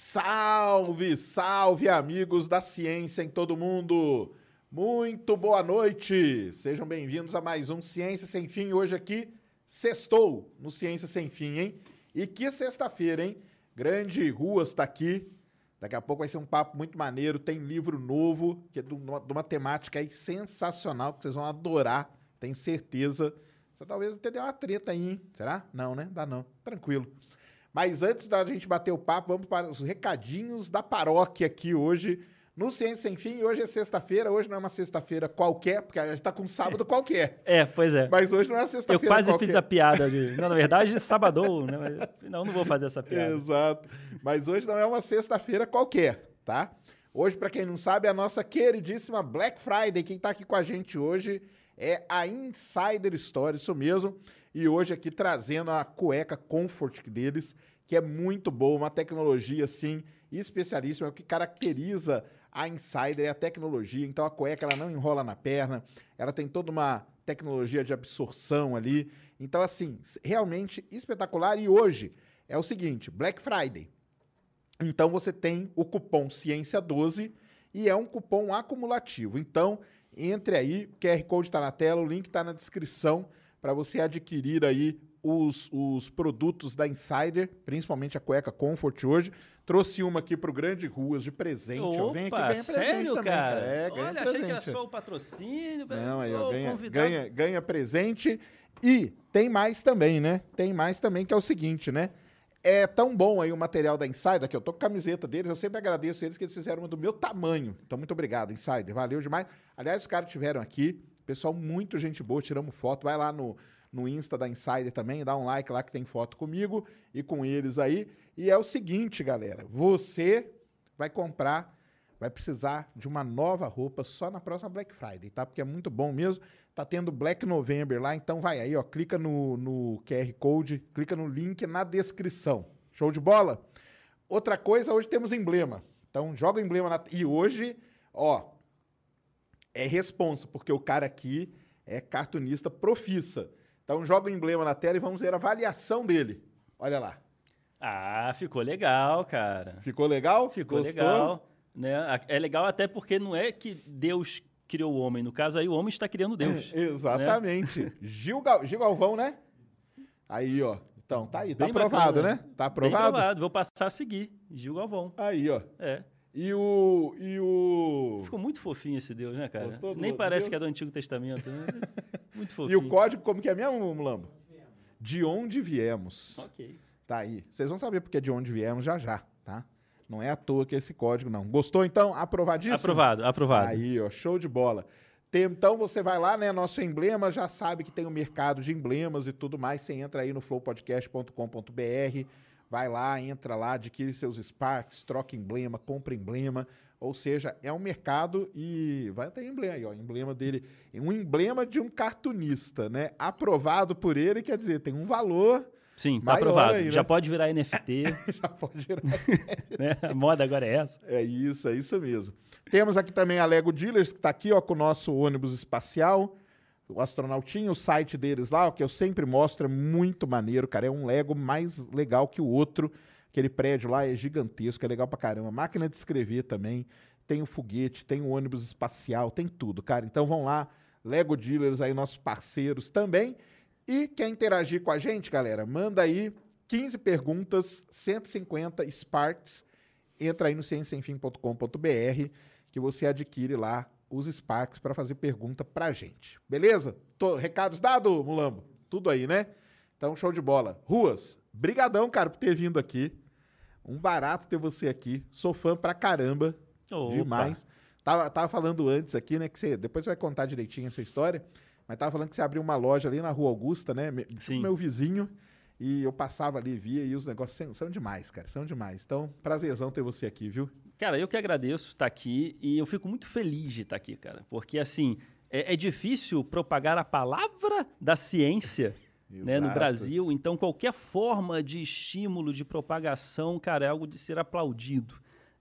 Salve, salve, amigos da ciência em todo mundo! Muito boa noite! Sejam bem-vindos a mais um Ciência Sem Fim. Hoje aqui, sextou no Ciência Sem Fim, hein? E que sexta-feira, hein? Grande Ruas tá aqui. Daqui a pouco vai ser um papo muito maneiro. Tem livro novo, que é de uma, de uma temática aí sensacional, que vocês vão adorar, tenho certeza. Você talvez até dê uma treta aí, hein? Será? Não, né? Dá não. Tranquilo. Mas antes da gente bater o papo, vamos para os recadinhos da paróquia aqui hoje no Ciência Sem Fim. Hoje é sexta-feira, hoje não é uma sexta-feira qualquer, porque a gente tá com um sábado qualquer. É, pois é. Mas hoje não é uma Eu sexta-feira quase qualquer. fiz a piada de. Não, na verdade, sábado, né? Mas, não, não vou fazer essa piada. Exato. Mas hoje não é uma sexta-feira qualquer, tá? Hoje, para quem não sabe, é a nossa queridíssima Black Friday. Quem tá aqui com a gente hoje é a Insider Story, isso mesmo. E hoje aqui trazendo a cueca Comfort deles, que é muito boa, uma tecnologia assim especialíssima, que caracteriza a Insider é a tecnologia. Então a cueca ela não enrola na perna, ela tem toda uma tecnologia de absorção ali. Então assim, realmente espetacular e hoje é o seguinte, Black Friday. Então você tem o cupom Ciência12 e é um cupom acumulativo. Então, entre aí, o QR Code está na tela, o link está na descrição para você adquirir aí os, os produtos da Insider, principalmente a cueca Comfort hoje. Trouxe uma aqui pro Grande Ruas de presente. ó. Vem aqui Opa, ganha presente sério, também, cara? É, ganha Olha, presente. achei que era só o patrocínio. Não, aí, ó, ganha, ganha, ganha presente. E tem mais também, né? Tem mais também, que é o seguinte, né? É tão bom aí o material da Insider, que eu tô com a camiseta deles, eu sempre agradeço eles que eles fizeram uma do meu tamanho. Então, muito obrigado, Insider. Valeu demais. Aliás, os caras estiveram aqui, pessoal, muito gente boa, tiramos foto. Vai lá no, no Insta da Insider também, dá um like lá que tem foto comigo e com eles aí. E é o seguinte, galera, você vai comprar, vai precisar de uma nova roupa só na próxima Black Friday, tá? Porque é muito bom mesmo. Tá tendo Black November lá, então vai aí, ó, clica no, no QR Code, clica no link na descrição. Show de bola? Outra coisa, hoje temos emblema. Então joga o emblema na... E hoje, ó, é responsa, porque o cara aqui é cartunista profissa. Então joga o emblema na tela e vamos ver a avaliação dele. Olha lá. Ah, ficou legal, cara. Ficou legal? Ficou Gostou? legal. Né? É legal até porque não é que Deus criou o homem. No caso aí, o homem está criando Deus. Exatamente. Gil, Gal- Gil Galvão, né? Aí, ó. Então, tá aí. Tá Bem aprovado, bacana. né? Tá Bem aprovado? provado. Vou passar a seguir. Gil Galvão. Aí, ó. É. E o. E o. Ficou muito fofinho esse Deus, né, cara? Gostou do Nem parece Deus? que é do Antigo Testamento, né? Muito E fofinho. o código, como que é mesmo, Mulambo? De onde viemos. Ok. Tá aí. Vocês vão saber porque é de onde viemos já já, tá? Não é à toa que é esse código, não. Gostou, então? Aprovadíssimo? Aprovado, aprovado. Aí, ó, show de bola. Tem- então você vai lá, né? Nosso emblema, já sabe que tem o mercado de emblemas e tudo mais. Você entra aí no flowpodcast.com.br, vai lá, entra lá, adquire seus Sparks, troca emblema, compra emblema. Ou seja, é um mercado e vai ter emblema aí, ó. Emblema dele. Um emblema de um cartunista, né? Aprovado por ele, quer dizer, tem um valor. Sim, tá aprovado. aí, né? Já pode virar NFT, Já pode gerar né? A moda agora é essa. É isso, é isso mesmo. Temos aqui também a Lego Dealers, que está aqui ó, com o nosso ônibus espacial, o astronautinho, o site deles lá, que eu sempre mostro, é muito maneiro, cara. É um Lego mais legal que o outro. Aquele prédio lá é gigantesco, é legal pra caramba. Máquina de escrever também, tem o foguete, tem o ônibus espacial, tem tudo, cara. Então vão lá, Lego Dealers aí, nossos parceiros também. E quer interagir com a gente, galera? Manda aí 15 perguntas, 150 Sparks. Entra aí no cienciasemfim.com.br que você adquire lá os Sparks para fazer pergunta pra gente. Beleza? Tô- recados dados, Mulambo? Tudo aí, né? Então, show de bola. Ruas, brigadão, cara, por ter vindo aqui. Um barato ter você aqui. Sou fã pra caramba. Opa. Demais. Tava, tava falando antes aqui, né? Que você. Depois você vai contar direitinho essa história. Mas tava falando que você abriu uma loja ali na Rua Augusta, né? tipo Sim. meu vizinho. E eu passava ali, via, e os negócios são, são demais, cara. São demais. Então, prazerzão ter você aqui, viu? Cara, eu que agradeço estar aqui e eu fico muito feliz de estar aqui, cara. Porque, assim, é, é difícil propagar a palavra da ciência né, no. Brasil. Então, qualquer forma de estímulo, de propagação, cara, é algo de ser aplaudido.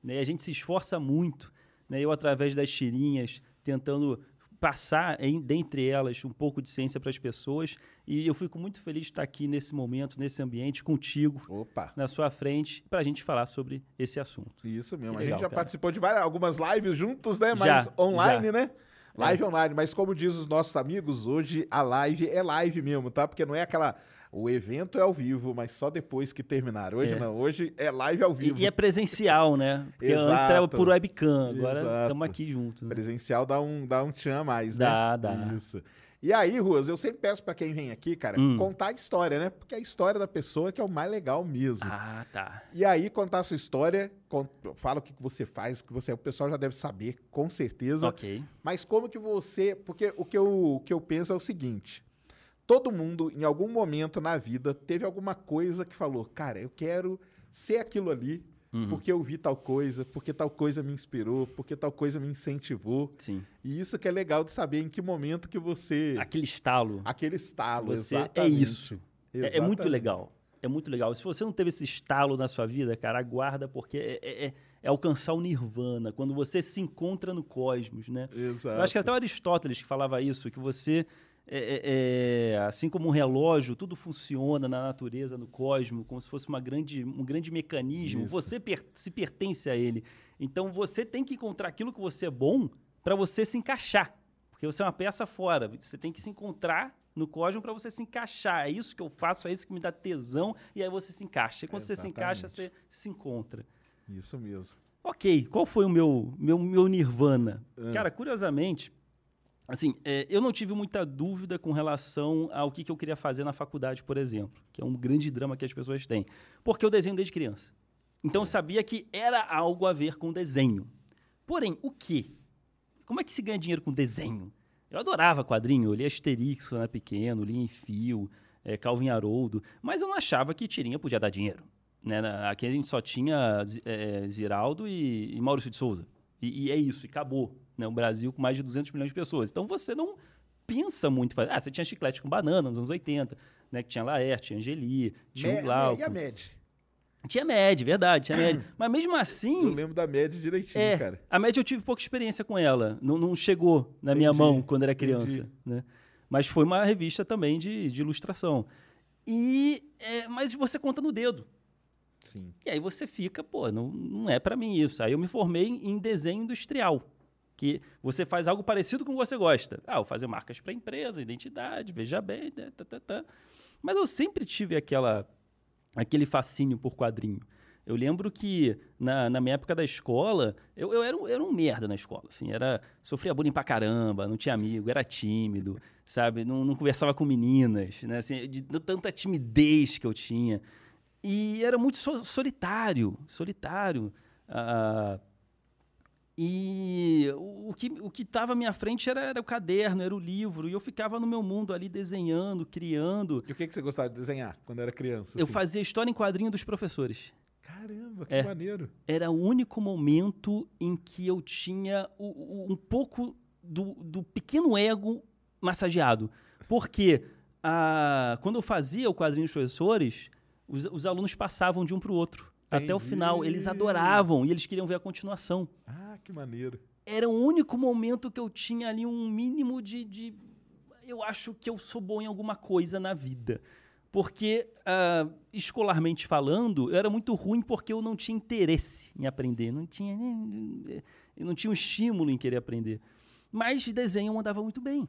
Né? A gente se esforça muito. Né? Eu, através das tirinhas, tentando passar, em, dentre elas, um pouco de ciência para as pessoas. E eu fico muito feliz de estar aqui nesse momento, nesse ambiente, contigo, Opa. na sua frente, para a gente falar sobre esse assunto. Isso mesmo. Que a legal, gente já cara. participou de várias, algumas lives juntos, né? Já, Mas online, já. né? Live online. Mas como diz os nossos amigos, hoje a live é live mesmo, tá? Porque não é aquela. O evento é ao vivo, mas só depois que terminar. Hoje É. não. Hoje é live ao E, vivo. e é presencial, né? Porque antes Exato. era por webcam, agora estamos aqui juntos. né? Presencial dá um, dá um tchan a mais, né? Dá, dá. Isso. E aí, Ruas, eu sempre peço pra quem vem aqui, cara, Hum. contar a história, né? Porque a história da pessoa que é o mais legal mesmo. Ah, tá. E aí, contar a sua história, con- fala o que que você faz, o que você. O pessoal já deve saber, com certeza. Ok. Mas como que você. Porque o que, eu, o que eu penso é o seguinte: todo mundo, em algum momento na vida, teve alguma coisa que falou, cara, eu quero ser aquilo ali, Uhum. porque eu vi tal coisa, porque tal coisa me inspirou, porque tal coisa me incentivou. Sim. E isso que é legal de saber em que momento que você. Aquele estalo. Aquele estalo, Você é exatamente. isso. É, é muito Exatamente. legal. É muito legal. Se você não teve esse estalo na sua vida, cara, aguarda, porque é, é- é- é alcançar o nirvana, quando você se encontra no cosmos, né? Exato. Eu acho que até o Aristóteles que falava isso, que você, é, é, é, assim como um relógio, tudo funciona na natureza, no cosmos, como se fosse uma grande, um grande mecanismo. Isso. Você per- se pertence a ele. Então você tem que encontrar aquilo que você é bom para você se encaixar. Porque você é uma peça fora. Você tem que se encontrar no cosmos para você se encaixar. É isso que eu faço, é isso que me dá tesão, e aí você se encaixa. E quando você se encaixa, você se encontra. Isso mesmo. Ok, qual foi o meu, meu, meu nirvana? Ah. Cara, curiosamente, assim, é, eu não tive muita dúvida com relação ao que, que eu queria fazer na faculdade, por exemplo, que é um grande drama que as pessoas têm. Porque eu desenho desde criança. Então eu sabia que era algo a ver com desenho. Porém, o quê? Como é que se ganha dinheiro com desenho? Eu adorava quadrinho, eu lia Asterix quando era pequeno, lia em fio, é, Calvin Haroldo, mas eu não achava que tirinha podia dar dinheiro. Né? Aqui a gente só tinha é, Ziraldo e, e Maurício de Souza. E, e é isso, e acabou. Né? O Brasil com mais de 200 milhões de pessoas. Então você não pensa muito. Ah, você tinha chiclete com banana nos anos 80, né? que tinha Laerte, tinha Angeli, tinha Me- Glauco. E a Med? Tinha MED, verdade, tinha MED. Mas mesmo Eu assim, lembro da Med direitinho, é, cara. a média eu tive pouca experiência com ela. Não, não chegou na minha Entendi, mão quando era criança. entendi. Né? Mas foi uma revista também de, de ilustração. E, é, mas você conta no dedo. Sim. E aí você fica, pô, não, não é pra mim isso. Aí eu me formei em desenho industrial. Que você faz algo parecido com o que você gosta. Ah, eu fazer marcas para empresa, identidade, veja bem, né, tá, tá, tá. Mas eu sempre tive aquela, aquele fascínio por quadrinho. Eu lembro que na, na minha época da escola, eu, eu era, um, era um merda na escola. Assim, era, sofria bullying pra caramba, não tinha amigo, era tímido, sabe? Não, não conversava com meninas, né? Assim, de, de tanta timidez que eu tinha. E era muito so- solitário, solitário. Ah, e o, o que o que estava à minha frente era, era o caderno, era o livro, e eu ficava no meu mundo ali desenhando, criando. E o que, que você gostava de desenhar quando era criança? Eu assim? fazia história em quadrinho dos professores. Caramba, que É. maneiro. Era o único momento em que eu tinha o- o- um pouco do, do pequeno ego massageado. Porque ah, quando eu fazia o quadrinho dos professores, os, os alunos passavam de um para o outro. Até o final. Eles Entendi. adoravam e eles queriam ver a continuação. Ah, que maneiro. era o único momento que eu tinha ali um mínimo de, de- Eu acho que eu sou bom em alguma coisa na vida. Porque, ah, escolarmente falando, eu era muito ruim porque eu não tinha interesse em aprender. Não tinha, nem- eu não tinha um estímulo em querer aprender. Mas de desenho eu andava muito bem.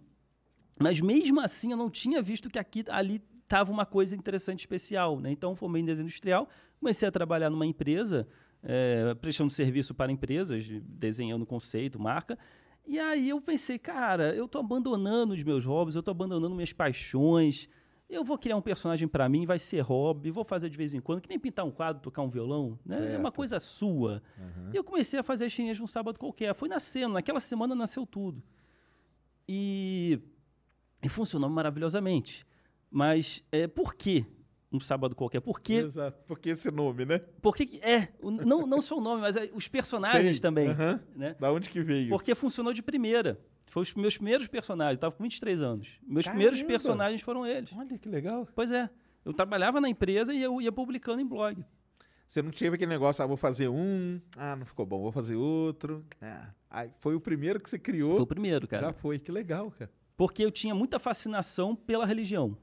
Mas mesmo assim eu não tinha visto que aqui, ali estava uma coisa interessante, especial. Né? Então formei em desenho industrial, comecei a trabalhar numa empresa, eh, prestando serviço para empresas, de- desenhando conceito, marca. E aí eu pensei, cara, eu estou abandonando os meus hobbies, eu estou abandonando minhas paixões. Eu vou criar um personagem pra mim, vai ser hobby, vou fazer de vez em quando, que nem pintar um quadro, tocar um violão, né? É uma Certo. coisa sua. E eu comecei a fazer as num sábado qualquer. Foi nascendo, naquela semana nasceu tudo. E, e funcionou maravilhosamente. Mas é, por que um sábado qualquer? Por que Exato. Porque esse nome, né? por que que- é, não, não só o nome, mas é, os personagens Sei, também. aham. Né? Da onde que veio? Porque funcionou de primeira. Foi os meus primeiros personagens. Eu tava com 23 anos. Meus primeiros Caramba! personagens foram eles. Olha que legal. Pois é. Eu trabalhava na empresa e eu ia publicando em blog. Você não teve aquele negócio, ah, vou fazer um, ah, não ficou bom, vou fazer outro. Ah, aí foi o primeiro que você criou. Foi o primeiro, cara. Já foi, que legal, cara. Porque eu tinha muita fascinação pela religião.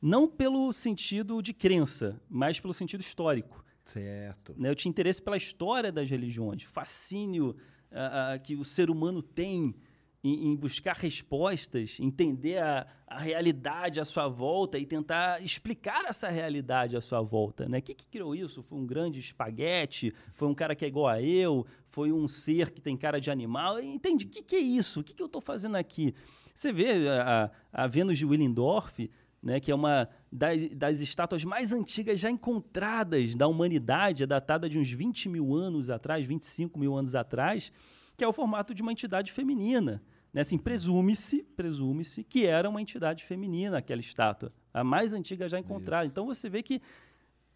Não pelo sentido de crença, mas pelo sentido histórico. Certo. né? Eu tinha interesse pela história das religiões, fascínio ah, ah, que o ser humano tem em, em buscar respostas, entender a, a realidade à sua volta e tentar explicar essa realidade à sua volta. Né? O que, que criou isso? Foi um grande espaguete? Foi um cara que é igual a eu? Foi um ser que tem cara de animal? Entende? O que, que é isso? O que, que eu estou fazendo aqui? Você vê a, a Vênus de Willendorf, né, que é uma das, das estátuas mais antigas já encontradas da humanidade, é datada de uns 20 mil anos atrás, 25 mil anos atrás, que é o formato de uma entidade feminina. Né? Assim, presume-se, presume-se que era uma entidade feminina aquela estátua, a mais antiga já encontrada. Então você vê que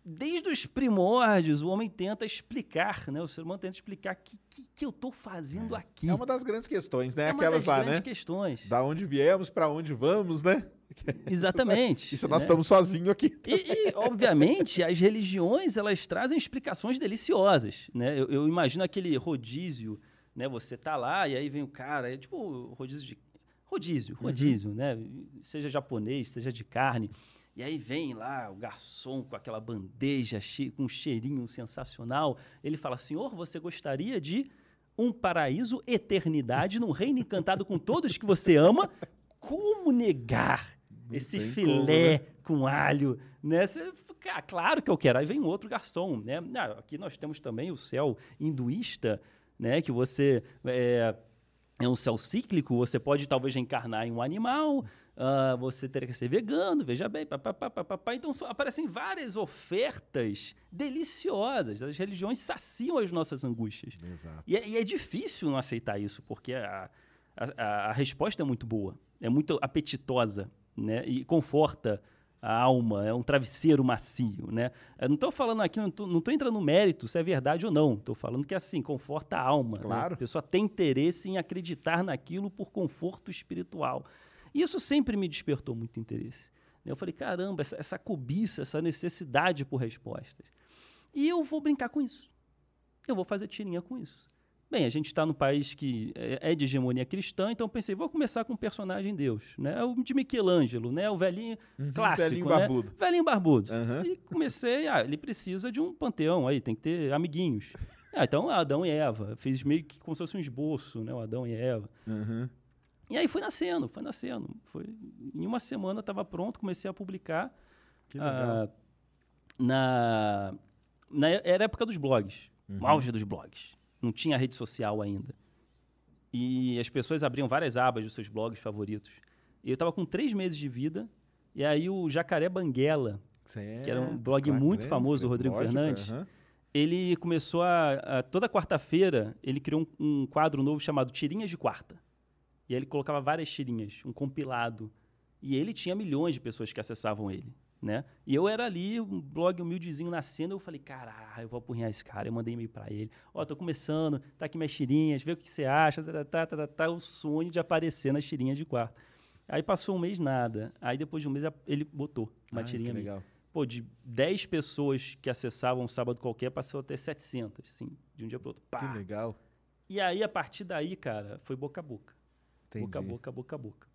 desde os primórdios o homem tenta explicar, né? o ser humano tenta explicar o que, que, que eu estou fazendo aqui. É uma das grandes questões, né? É uma Aquelas das lá, grandes né? questões. Da onde viemos, pra onde vamos, né? Exatamente. Isso nós né? estamos sozinhos aqui. E, e, obviamente, as religiões elas trazem explicações deliciosas, né? Eu, eu imagino aquele rodízio, né? Você tá lá e aí vem o cara, é tipo rodízio de rodízio, rodízio, né? Seja japonês, seja de carne. E aí vem lá o garçom com aquela bandeja che- com um cheirinho sensacional. Ele fala: "Senhor, você gostaria de um paraíso, eternidade, num reino encantado com todos que você ama? Como negar esse tem filé como, né? com alho, né? Ah, claro que eu quero. Aí vem outro garçom, né? Ah, aqui nós temos também o céu hinduísta, né? Que você é, é um céu cíclico. Você pode talvez reencarnar em um animal. Ah, você teria que ser vegano, veja bem, papapá, papapá. Então aparecem várias ofertas deliciosas. As religiões saciam as nossas angústias. Exato. E é, e é difícil não aceitar isso, porque a, a, a- resposta é muito boa, é muito apetitosa, né? E conforta a alma, é um travesseiro macio, né? Eu não estou falando aqui, não estou entrando no mérito se é verdade ou não. Estou falando que assim, conforta a alma. né? Claro. A pessoa tem interesse em acreditar naquilo por conforto espiritual. E isso sempre me despertou muito interesse. né? Eu falei, caramba, essa, essa cobiça, essa necessidade por respostas. E eu vou brincar com isso eu vou fazer tirinha com isso. Bem, a gente está num país que é é de hegemonia cristã, então pensei, vou começar com um personagem Deus, né? O de Michelangelo, né? O velhinho clássico, velhinho né? barbudo. Velhinho barbudo. Aham. E comecei, ah, ele precisa de um panteão aí, tem que ter amiguinhos. Ah, então Adão e Eva. Fiz meio que como se fosse um esboço, né? O Adão e Eva. Uhum. E aí foi nascendo, foi nascendo. Foi, em uma semana estava pronto, comecei a publicar. Que legal. Ah, na, na era a época dos blogs, Uhum. o auge dos blogs. Não tinha rede social ainda. E as pessoas abriam várias abas dos seus blogs favoritos. E eu estava com três meses de vida. E aí o Jacaré Banguela, que era um blog muito lembro, famoso do Rodrigo lógico, Fernandes, aham. ele começou a, a- toda quarta-feira ele criou um, um quadro novo chamado Tirinhas de Quarta. E aí ele colocava várias tirinhas, um compilado. E ele tinha milhões de pessoas que acessavam ele, né? E eu era ali, um blog humildezinho nascendo, eu falei, caralho, eu vou apurrinhar esse cara. Eu mandei e-mail pra ele. Ó, tô começando, tá aqui minhas tirinhas, vê o que você acha, tá, tá, tá, tá, tá, o sonho de aparecer nas tirinhas de quarta. Aí passou um mês, nada. Aí depois de um mês ele botou uma Ai, tirinha minha. legal. Pô, de 10 pessoas que acessavam um sábado qualquer, passou até 700, assim, de um dia para outro. Pá. Que legal. E aí, a partir daí, cara, foi boca a boca. Entendi. Boca a boca, boca a boca.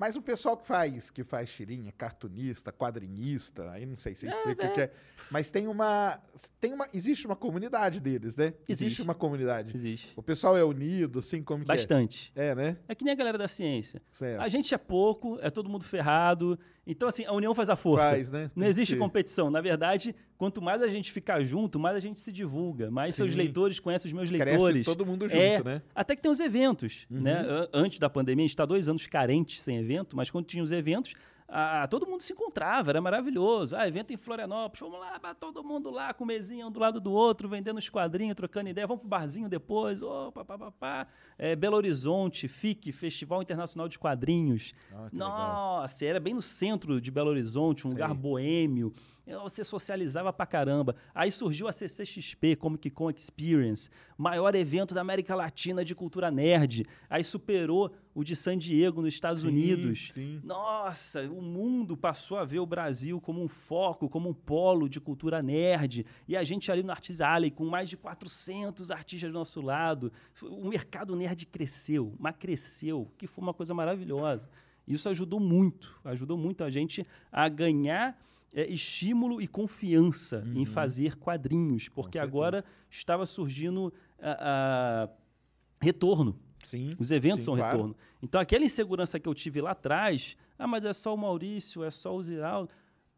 Mas o pessoal que faz, que faz tirinha, cartunista, quadrinista, aí não sei se você explica o que é. Mas tem uma, tem uma. Existe uma comunidade deles, né? Existe. uma comunidade. Existe. O pessoal é unido, assim, como que Bastante. é? É, né? É que nem a galera da ciência. Certo. A gente é pouco, é todo mundo ferrado. Então, assim, a união faz a força. Faz, né? Tem Não existe competição. Na verdade, quanto mais a gente ficar junto, mais a gente se divulga. Mais seus Sim. leitores conhecem os meus Cresce leitores. todo mundo junto, É, né? Até que tem os eventos, né? An- Antes da pandemia, a gente está dois anos carentes sem evento, mas quando tinha os eventos, ah, todo mundo se encontrava, era maravilhoso. Ah, evento em Florianópolis, vamos lá, todo mundo lá com mesinha um do lado do outro, vendendo os quadrinhos, trocando ideia, vamos pro barzinho depois, opa, pá, pá, pá. É, Belo Horizonte, FIC, Festival Internacional de Quadrinhos. Ah, que legal. Nossa, era bem no centro de Belo Horizonte, um lugar boêmio. Eh, Você socializava pra caramba. Aí surgiu a CCXP, Comic Con Experience, maior evento da América Latina de cultura nerd. Aí superou o de San Diego, nos Estados Sim, Unidos. sim. Nossa, o mundo passou a ver o Brasil como um foco, como um polo de cultura nerd. E a gente ali no Artis Alley, com mais de 400 artistas do nosso lado. O mercado nerd cresceu, mas cresceu, que foi uma coisa maravilhosa. Isso ajudou muito, ajudou muito a gente a ganhar é, estímulo e confiança em fazer quadrinhos, porque agora estava surgindo a- a retorno. Sim. Os eventos sim, são claro. retorno. Então, aquela insegurança que eu tive lá atrás, ah, mas é só o Maurício, é só o Ziraldo.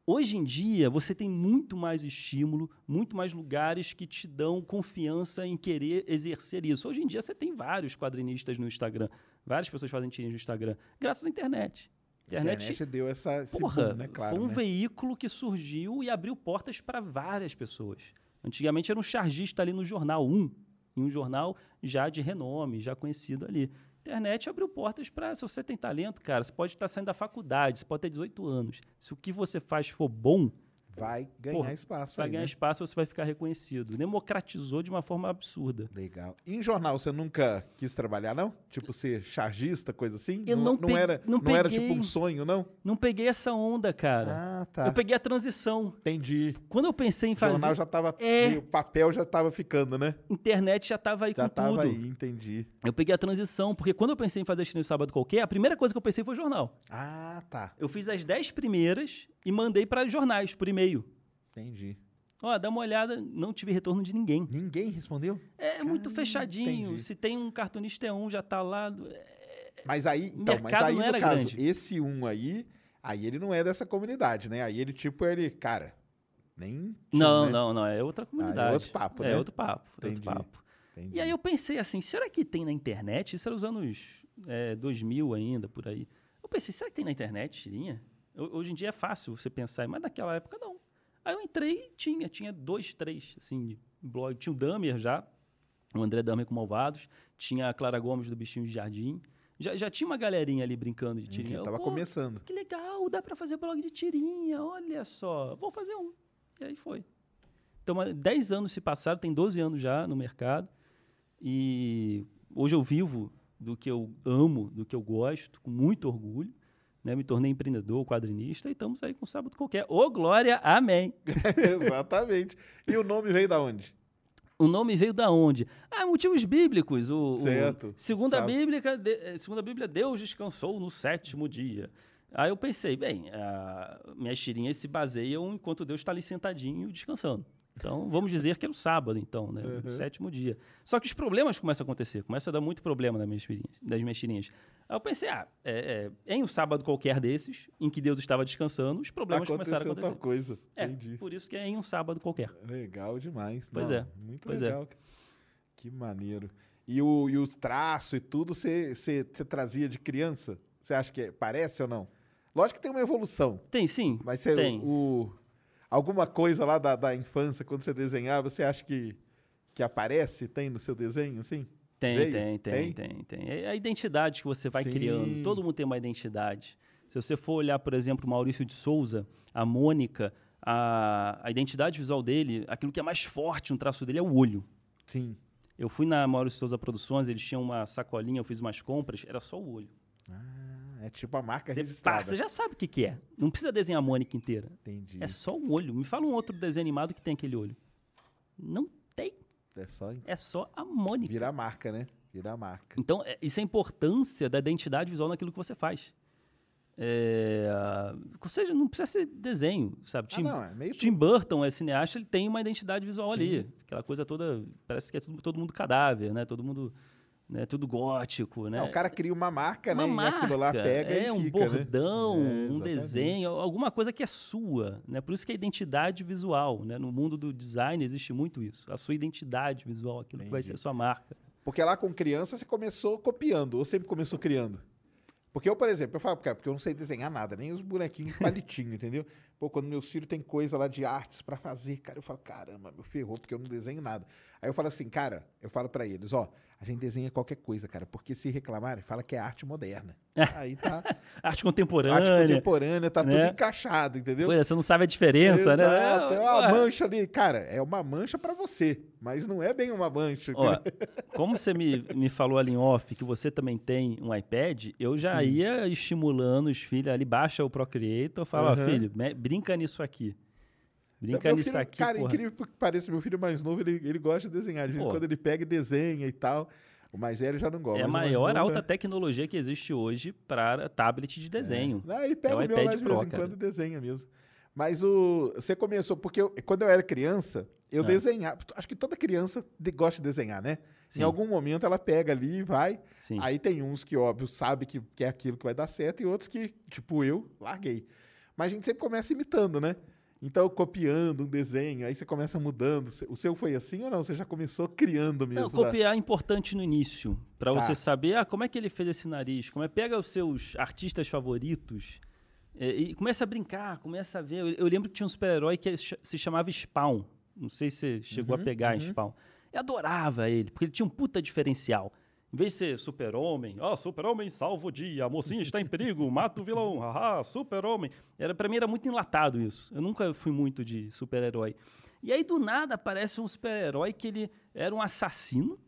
Hoje em dia, você tem muito mais estímulo, muito mais lugares que te dão confiança em querer exercer isso. Hoje em dia, você tem vários quadrinistas no Instagram, várias pessoas fazem tirinhas no Instagram, graças à internet. A internet deu essa, Porra, boom, né? Claro, foi um né? veículo que surgiu e abriu portas para várias pessoas. Antigamente era um chargista ali no jornal, um, em um jornal já de renome, já conhecido ali. Internet abriu portas para, se você tem talento, cara, você pode estar saindo da faculdade, você pode ter 18 anos. Se o que você faz for bom, Vai ganhar Porra, espaço vai aí, ganhar né? espaço, você vai ficar reconhecido. Democratizou de uma forma absurda. Legal. Em jornal, você nunca quis trabalhar, não? Tipo, ser chargista, coisa assim? Eu não pe- era, não era peguei. tipo um sonho, não? Não peguei essa onda, cara. Ah, tá. Eu peguei a transição. Entendi. Quando eu pensei em O fazer, jornal já tava... É. O papel já tava ficando, né? internet já estava aí Já com tava tudo. aí, entendi. Eu peguei a transição, porque quando eu pensei em fazer Chinês Sábado Qualquer, a primeira coisa que eu pensei foi jornal. Ah, tá. Eu fiz as 10 primeiras e mandei para jornais, por e-mail. Entendi. Ó, dá uma olhada, não tive retorno de ninguém. Ninguém respondeu? É muito Caramba, fechadinho. entendi. Se tem um cartunista é um, já tá lá. Mas aí, então, mas aí no caso, grande. esse um aí, aí ele não é dessa comunidade, né? Aí ele, tipo, ele, cara, nem... Não, né? não, não. É outra comunidade. outro papo, É né? outro papo. é Entendi. Outro papo. Entendi. E aí eu pensei assim, será que tem na internet? Isso era os anos é, 2000 ainda, por aí. Eu pensei, será que tem na internet, tirinha? Ho- Hoje em dia é fácil você pensar, mas naquela época não. Aí eu entrei e tinha, tinha dois, três, assim, blog. Tinha o Damer já, o André Damer com Malvados, tinha a Clara Gomes do Bichinho de Jardim. Já, já tinha uma galerinha ali brincando de Que tirinha. Eu, tava "Pô, começando. que legal, dá pra fazer blog de tirinha, olha só, vou fazer um. E aí foi. Então, há 10 anos se passaram, tem 12 anos já no mercado. E hoje eu vivo do que eu amo, do que eu gosto, com muito orgulho. Né? Me tornei empreendedor, quadrinista e estamos aí com sábado qualquer. Ô, Glória, amém! Exatamente. E o nome veio da onde? O nome veio da onde? Ah, motivos bíblicos. O, o- Certo, segundo, a sabe. Bíblia, de- eh, segundo a Bíblia, Deus descansou no sétimo dia. Aí eu pensei, bem, a, minhas tirinhas se baseiam enquanto Deus está ali sentadinho descansando. Então, vamos dizer que era o sábado, então, né? O sétimo dia. Só que os problemas começam a acontecer, começa a dar muito problema nas minhas tirinhas. Das minhas tirinhas. Aí eu pensei, ah, é, é, em um sábado qualquer desses, em que Deus estava descansando, os problemas começaram a Aconteceu acontecer. tal coisa. É, Entendi. por isso que é em um sábado qualquer. Legal demais. Pois Não, é, Muito pois é. legal. Que maneiro. E o, e o traço e tudo você trazia de criança? Você acha que é- parece ou não? Lógico que tem uma evolução. Tem, sim. Mas você, tem. o, alguma coisa lá da, da infância, quando você desenhava, você acha que, que aparece, tem no seu desenho, assim? Tem, Veio? tem, tem, tem, tem. É a identidade que você vai Sim. criando. Todo mundo tem uma identidade. Se você for olhar, por exemplo, o Maurício de Souza, a Mônica, a, a identidade visual dele, aquilo que é mais forte no traço dele é o olho. Sim. Eu fui na Maurício de Souza Produções, eles tinham uma sacolinha, eu fiz umas compras, era só o olho. Ah, é tipo a marca Você, registrada. pá, você já sabe o que, que é. Não precisa desenhar a Mônica inteira. Entendi. É só o olho. Me fala um outro desenho animado que tem aquele olho. Não tem. É só É só a Mônica. virar marca, né? Virar marca. Então, é- isso é a importância da identidade visual naquilo que você faz. É, ou seja, não precisa ser desenho, sabe? Ah, Tim, não, é meio Tim Burton é cineasta, ele tem uma identidade visual ali. Aquela coisa toda, parece que é todo mundo cadáver, né? Todo mundo, né? Tudo gótico, né? Não, o cara cria uma marca, né? uma e aquilo lá marca, pega é e um fica, né? bordão, É, um desenho, alguma coisa que é sua, né? Por isso que a identidade visual, né? No mundo do design existe muito isso, a sua identidade visual, aquilo que vai Entendi. ser a sua marca. Porque lá com criança você começou copiando, ou sempre começou criando? Porque eu, por exemplo, eu falo, cara, porque eu não sei desenhar nada, nem os bonequinhos palitinho, entendeu? Pô, quando meus filhos têm coisa lá de artes pra fazer, cara, eu falo, caramba, meu ferrou, porque eu não desenho nada. Aí eu falo assim, cara, eu falo pra eles, ó, a gente desenha qualquer coisa, cara, porque se reclamarem, fala que é arte moderna. Aí tá. Arte contemporânea. arte contemporânea, tá né? tudo encaixado, entendeu? Pois é, você não sabe a diferença, né? Exato, é uma Ué, mancha ali. Cara, é uma mancha pra você, mas não é bem uma mancha. Ó, como você me, me falou ali em off que você também tem um iPad, eu já ia estimulando os filhos ali, baixa o Procreator, fala, Aham. filho, me- brinca nisso aqui. Brinca Meu nisso filho- aqui, Cara, porra. incrível que pareça, meu filho mais novo, ele, ele gosta de desenhar. De vez em Pô. quando ele pega e desenha e tal. O mais velho já não gosta. É a maior novo alta é- tecnologia que existe hoje para tablet de desenho. Não, ele pega É o o meu lá de Pro, vez em cara. quando e desenha mesmo. Mas o você começou, porque eu- quando eu era criança, eu É. desenhava. Acho que toda criança de- gosta de desenhar, né? Sim. Em algum momento ela pega ali e vai. Sim. Aí tem uns que, óbvio, sabe que, que é aquilo que vai dar certo e outros que, tipo eu, larguei. Mas a gente sempre começa imitando, né? Então, copiando um desenho, aí você começa mudando. O seu foi assim ou não? Você já começou criando mesmo? Não, da- copiar é importante no início, para Tá. você saber ah, como é que ele fez esse nariz, como é pega os seus artistas favoritos é, e começa a brincar, começa a ver. Eu, eu lembro que tinha um super-herói que se chamava Spawn. Não sei se você chegou Uhum, a pegar em Spawn. Eu adorava ele, porque ele tinha um puta diferencial. Em vez de ser super-homem, ó, super-homem salva o dia, a mocinha está em perigo, mata o vilão, haha, super-homem. Era, pra mim era muito enlatado isso. Eu nunca fui muito de super-herói. E aí, do nada, aparece um super-herói que ele era um assassino,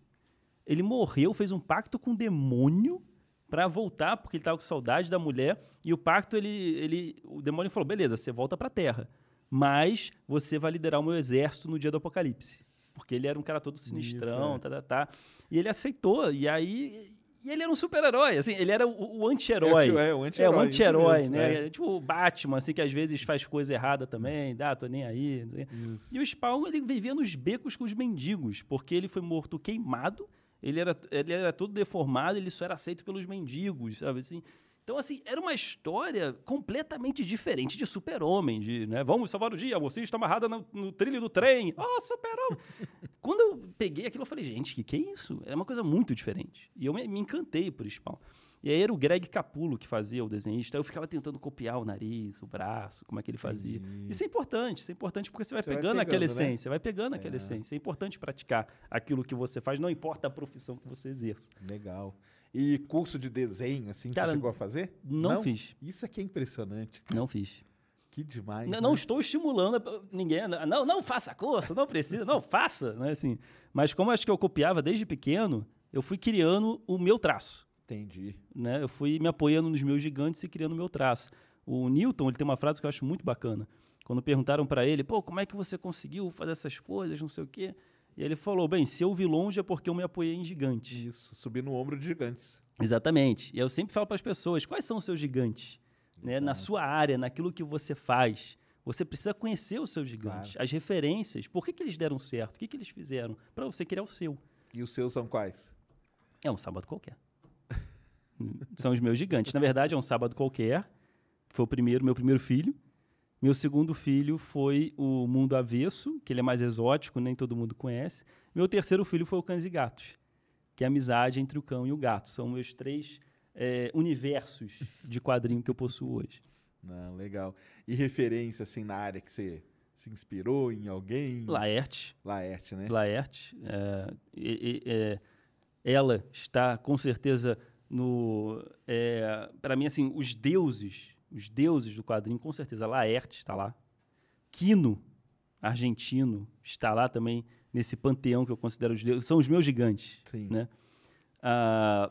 ele morreu, fez um pacto com o demônio pra voltar, porque ele tava com saudade da mulher, e o pacto, ele, ele, o demônio falou, beleza, você volta pra Terra, mas você vai liderar o meu exército no dia do apocalipse. Porque ele era um cara todo sinistrão, é. tá, tá, tá. E ele aceitou, e aí... E ele era um super-herói, assim, ele era o, o anti-herói. É, o- é, o É, anti-herói, o isso anti-herói, né? é. Tipo o Batman, assim, que às vezes faz coisa errada também, dá, tô nem aí. o. Isso. E o Spawn, ele vivia nos becos com os mendigos, porque ele foi morto queimado, ele era, ele era todo deformado, ele só era aceito pelos mendigos, sabe assim? Então, assim, era uma história completamente diferente de super-homem, de, né? Vamos salvar o dia, a mocinha está amarrada no, no trilho do trem. Oh, super-homem! Quando eu peguei aquilo, eu falei, gente, que que é isso? É uma coisa muito diferente. E eu me, me encantei por Spawn. E aí era o Greg Capulo que fazia o desenhista. Eu ficava tentando copiar o nariz, o braço, como é que ele fazia. Isso é importante, isso é importante porque você vai Você vai pegando aquela pegando, né? essência, vai pegando aquela essência. É importante praticar aquilo que você faz, não importa a profissão que você exerça. Legal. E curso de desenho, assim, Cara, você chegou a fazer? não fiz. Isso aqui é impressionante. Não fiz. Que demais. Não, né? não estou estimulando ninguém. Não, não faça curso, não precisa, não faça. Né, assim. Mas como acho que eu copiava desde pequeno, eu fui criando o meu traço. Entendi. né? Eu fui me apoiando nos meus gigantes e criando o meu traço. O Newton, ele tem uma frase que eu acho muito bacana. Quando perguntaram para ele, pô, como é que você conseguiu fazer essas coisas, não sei o quê? E ele falou, bem, se eu vi longe é porque eu me apoiei em gigantes. Isso, subir no ombro de gigantes. Exatamente. E eu sempre falo para as pessoas, quais são os seus gigantes? Né? Na sua área, naquilo que você faz. Você precisa conhecer os seus gigantes, Claro. as referências. Por que, que eles deram certo? O que, que eles fizeram? Para você criar o seu. E os seus são quais? É um sábado qualquer. São os meus gigantes. Na verdade, é um sábado qualquer. que Foi o primeiro, meu primeiro filho. Meu segundo filho foi o Mundo Avesso, que ele é mais exótico, nem todo mundo conhece. Meu terceiro filho foi o Cães e Gatos, que é a amizade entre o cão e o gato. São meus três eh, universos de quadrinho que eu possuo hoje. Não, legal. E referência, assim, na área que você se inspirou em alguém? Laerte, Laerte, né? Laerte. é, é, ela está com certeza no. para mim, assim, os deuses, os deuses do quadrinho, com certeza. Laerte está lá. Quino, argentino, está lá também nesse panteão que eu considero os deuses. São os meus gigantes. Sim. Né? Ah,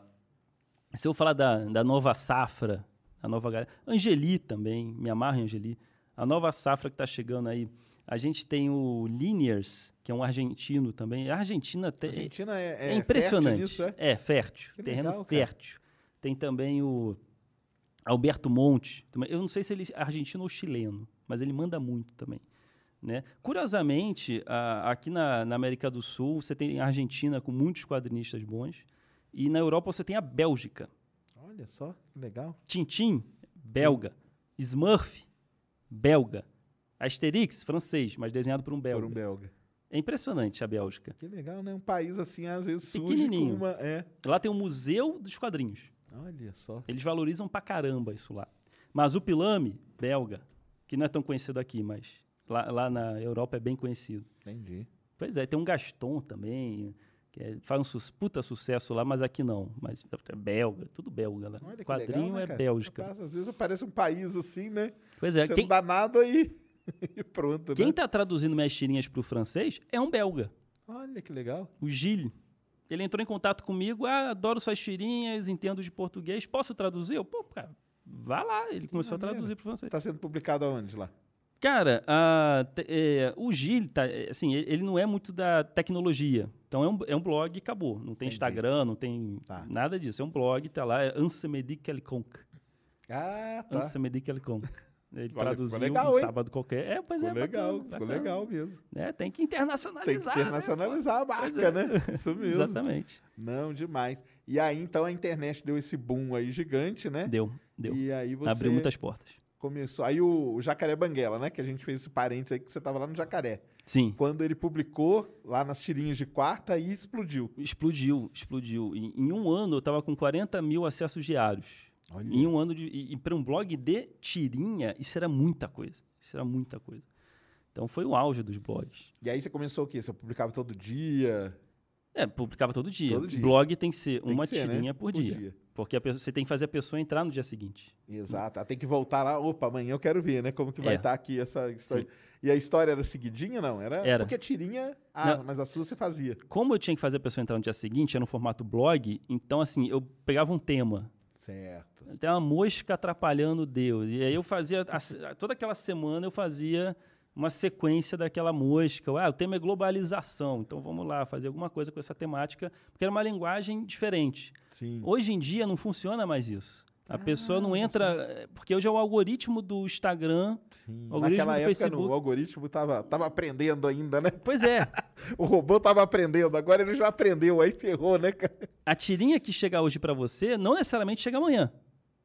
se eu falar da, da nova safra, a nova galera. Angeli também, me amarro em Angeli. A nova safra que está chegando aí. A gente tem o Liniers, que é um argentino também. A Argentina tem. A Argentina é, É, é impressionante. fértil nisso, é? é? fértil. Que terreno legal, cara. fértil. Tem também o Alberto Monte. Eu não sei se ele é argentino ou chileno, mas ele manda muito também. Né? Curiosamente, a- aqui na, na América do Sul, você tem a Argentina com muitos quadrinistas bons. E na Europa você tem a Bélgica. Olha só, que legal. Tintim, belga. Smurf, belga. Asterix, francês, mas desenhado por um belga. Por um belga. É impressionante a Bélgica. Que legal, né? Um país assim, às vezes surge com uma... É. Lá tem o Museu dos Quadrinhos. Olha só. Eles valorizam pra caramba isso lá. Mas o Pilame, belga, que não é tão conhecido aqui, mas lá, lá na Europa é bem conhecido. Entendi. Pois é, tem um Gaston também, que é- faz um su- puta sucesso lá, mas aqui não. Mas é belga, tudo belga lá. Olha que Quadrinho legal, né, é cara? Bélgica. Rapaz, às vezes aparece um país assim, né? Pois é, Você quem, não dá nada e, e pronto, quem né? tá traduzindo minhas tirinhas pro francês é um belga, Olha que legal. o Gilles. Ele entrou em contato comigo, ah, adoro suas tirinhas, entendo de português, posso traduzir? Eu, pô, cara, vá lá. Ele começou a traduzir pro francês. Tá sendo publicado aonde lá? Cara, a é, o Gil, tá, é, assim, ele não é muito da tecnologia. Então é um, é um blog e acabou. Não tem Entendi. Instagram, não tem Tá. nada disso. É um blog, tá lá, é Ansemedi Quelconque. Ah, tá. Ansemedi Quelconque. Ele le- traduziu legal, um hein? sábado qualquer. É, pois Ficou é, legal, bacana, ficou bacana. legal mesmo. É, tem que Tem internacionalizar. que internacionalizar a Pois marca, é. né? Isso Né? mesmo. Exatamente. Não, demais. E aí, então, a internet deu esse boom aí gigante, né? Deu, deu. E aí você Abriu muitas portas. começou. Aí o, o Jacaré Banguela, né? Que a gente fez esse parênteses aí que você tava lá no Jacaré. Sim. Quando ele publicou lá nas tirinhas de quarta, aí explodiu. Explodiu, explodiu. Em, em um ano eu tava com 40 mil acessos diários. Olha. Em um ano de. E, e para um blog de tirinha, isso era muita coisa. Isso era muita coisa. Então foi o auge dos blogs. E aí você começou o quê? Você publicava todo dia? É, publicava todo dia. Todo dia. Blog tem que ser Tem uma que ser, né? tirinha por, Por dia. dia. Porque a pessoa- você tem que fazer a pessoa entrar no dia seguinte. Exato. Aí tem que voltar lá. Opa, amanhã eu quero ver, né? Como que vai É. estar aqui essa história. E a história era seguidinha, não? Era, Era. porque tirinha... Ah, mas a sua você fazia. Como eu tinha que fazer a pessoa entrar no dia seguinte, era no formato blog, então assim, eu pegava um tema. Certo. Tem uma mosca atrapalhando Deus. E aí eu fazia. a toda aquela semana eu fazia uma sequência daquela mosca. Ah, o tema é globalização. Então vamos lá, fazer alguma coisa com essa temática, porque era uma linguagem diferente. Sim. Hoje em dia não funciona mais isso. A pessoa Ah, não entra. eh, Porque hoje é o algoritmo do Instagram. Sim. O algoritmo Naquela do época, Facebook. no, o algoritmo tava, tava aprendendo ainda, né? Pois é, O robô tava aprendendo, agora ele já aprendeu, aí ferrou, né, cara? a tirinha que chega hoje para você não necessariamente chega amanhã.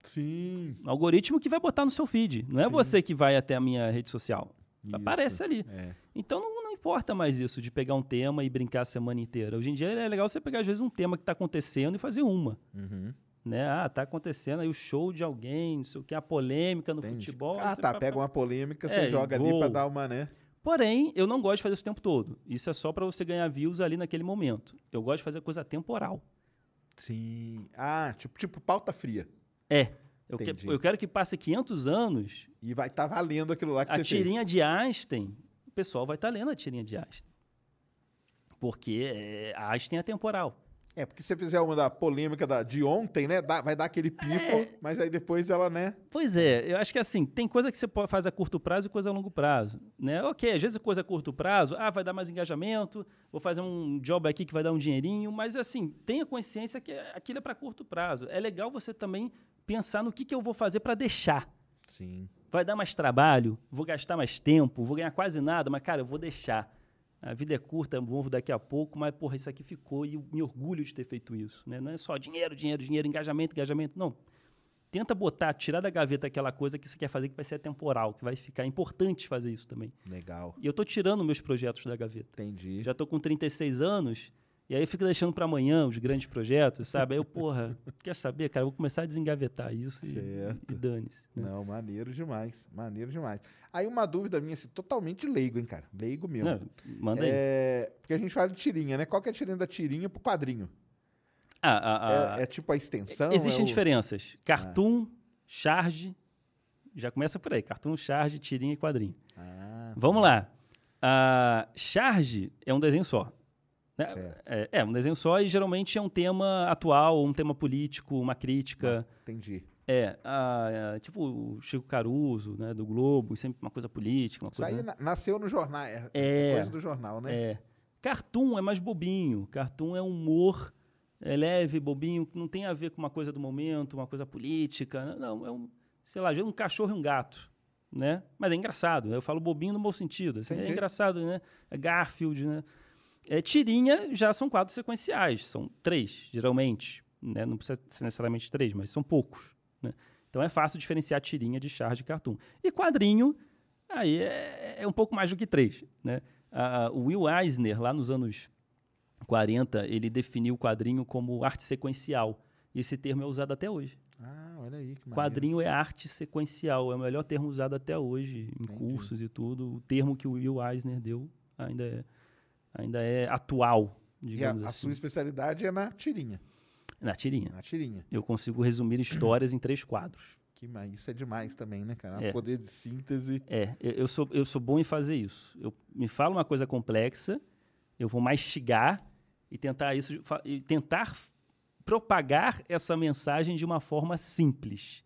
Sim. O algoritmo que vai botar no seu feed. Não é Sim. você que vai até a minha rede social. Isso. Aparece ali. É. Então não, não importa mais isso de pegar um tema e brincar a semana inteira. Hoje em dia é legal você pegar, às vezes, um tema que está acontecendo e fazer uma. Uhum. Né? Ah, tá acontecendo aí o show de alguém, não sei o que, a polêmica no Entendi. futebol. Ah, tá. vai- Pega uma polêmica, É, você joga ali gol. pra dar uma, né? Porém, eu não gosto de fazer isso o tempo todo. Isso é só para você ganhar views ali naquele momento. Eu gosto de fazer coisa temporal. Sim. Ah, tipo, tipo pauta fria. É. Eu, que- eu quero que passe 500 anos, E vai estar valendo aquilo lá que a você tirinha fez. de Einstein, o pessoal vai estar lendo a tirinha de Einstein. Porque é, a Einstein é temporal. É, porque se você fizer uma da polêmica da, de ontem, né? dá- vai dar aquele pico, É. mas aí depois ela, né? Pois é, eu acho que assim, tem coisa que você pode fazer a curto prazo e coisa a longo prazo, né? Ok, às vezes coisa a curto prazo, ah, vai dar mais engajamento, vou fazer um job aqui que vai dar um dinheirinho, mas assim, tenha consciência que aquilo é para curto prazo. É legal você também pensar no que, que eu vou fazer para deixar. Sim. Vai dar mais trabalho, vou gastar mais tempo, vou ganhar quase nada, mas cara, eu vou deixar. A vida é curta, morro daqui a pouco, mas porra, isso aqui ficou e eu me orgulho de ter feito isso, né? Não é só dinheiro, dinheiro, dinheiro, engajamento, engajamento, não. Tenta botar, tirar da gaveta aquela coisa que você quer fazer que vai ser temporal, que vai ficar É importante fazer isso também. Legal. E eu tô tirando meus projetos da gaveta. Entendi. Já tô com 36 anos e aí eu fico deixando para amanhã os grandes projetos, sabe? Aí eu, porra, quer saber, cara, eu vou começar a desengavetar isso e, Certo. e dane-se. né? Não, maneiro demais. Maneiro demais. Aí uma dúvida minha, assim, totalmente leigo, hein, cara? Leigo mesmo. Não, manda aí. É, porque a gente fala de tirinha, né? Qual que é a tirinha da tirinha pro quadrinho? Ah, ah, ah, É, é tipo a extensão? Existem é o- diferenças. Cartoon, charge, já começa por aí. Cartoon, charge, tirinha e quadrinho. Ah, Vamos lá. A charge é um desenho só. Né? É, é um desenho só e geralmente é um tema atual, um tema político, uma crítica. entendi. É, a- é, tipo o Chico Caruso, né, do Globo, sempre uma coisa política, uma Isso coisa... aí na- nasceu no jornal, é, É. coisa do jornal, né? É. Cartoon é mais bobinho. Cartoon é humor é leve, bobinho, que não tem a ver com uma coisa do momento, uma coisa política. Não, é um, sei lá, um cachorro e um gato, né? Mas é engraçado. Eu falo bobinho no bom sentido. assim, é engraçado, né? É Garfield, né? É, tirinha já são quadros sequenciais, são três, geralmente. Né? Não precisa ser necessariamente três, mas são poucos. Né? Então é fácil diferenciar tirinha de charge de cartoon. E quadrinho, aí é, é um pouco mais do que três. Né? Ah, o Will Eisner, lá nos anos 40, ele definiu o quadrinho como arte sequencial. E esse termo é usado até hoje. Ah, olha aí que. Quadrinho é arte sequencial, é o melhor termo usado até hoje em Entendi. cursos e tudo. O termo que o Will Eisner deu ainda é, ainda é atual, E a, digamos a assim. sua especialidade é na tirinha. Na tirinha. Na tirinha. Eu consigo resumir histórias em três quadros. Que, mas isso é demais também, né, cara? É. O poder de síntese. É, eu, eu sou, eu sou bom em fazer isso. Eu me fala uma coisa complexa, eu vou mastigar e tentar isso e tentar propagar essa mensagem de uma forma simples.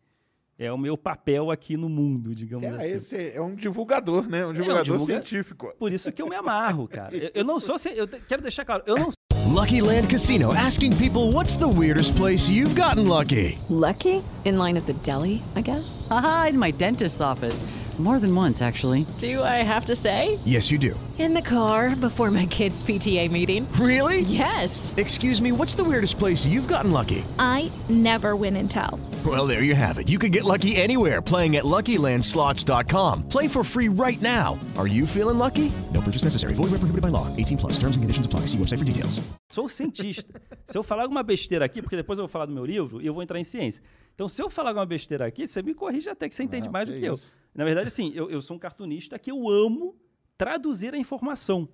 É o meu papel aqui no mundo, digamos é, assim. esse é um divulgador, né? Um divulgador divulga- científico. Por isso que eu me amarro, cara. Eu, eu não sou, eu quero deixar claro, eu não Lucky Land Casino asking people what's the weirdest place you've gotten lucky? Lucky? In line at the deli, I guess? Aha, in my dentist's office. More than once, actually. Do I have to say? Yes, you do. In the car before my kids' PTA meeting. Really? Yes. Excuse me, what's the weirdest place you've gotten lucky? I never win and tell. Well, there you have it. You can get lucky anywhere playing at LuckyLandSlots.com. Play for free right now. Are you feeling lucky? No purchase necessary. Void where prohibited by law. 18 plus. Terms and conditions apply. See website for details. sou cientista. se eu falar alguma besteira aqui, porque depois eu vou falar do meu livro e eu vou entrar em ciência. Então, se eu falar alguma besteira aqui, você me corrige até que você entende Não, mais do que que eu. Na verdade, assim, eu, eu sou um cartunista que eu amo traduzir a informação.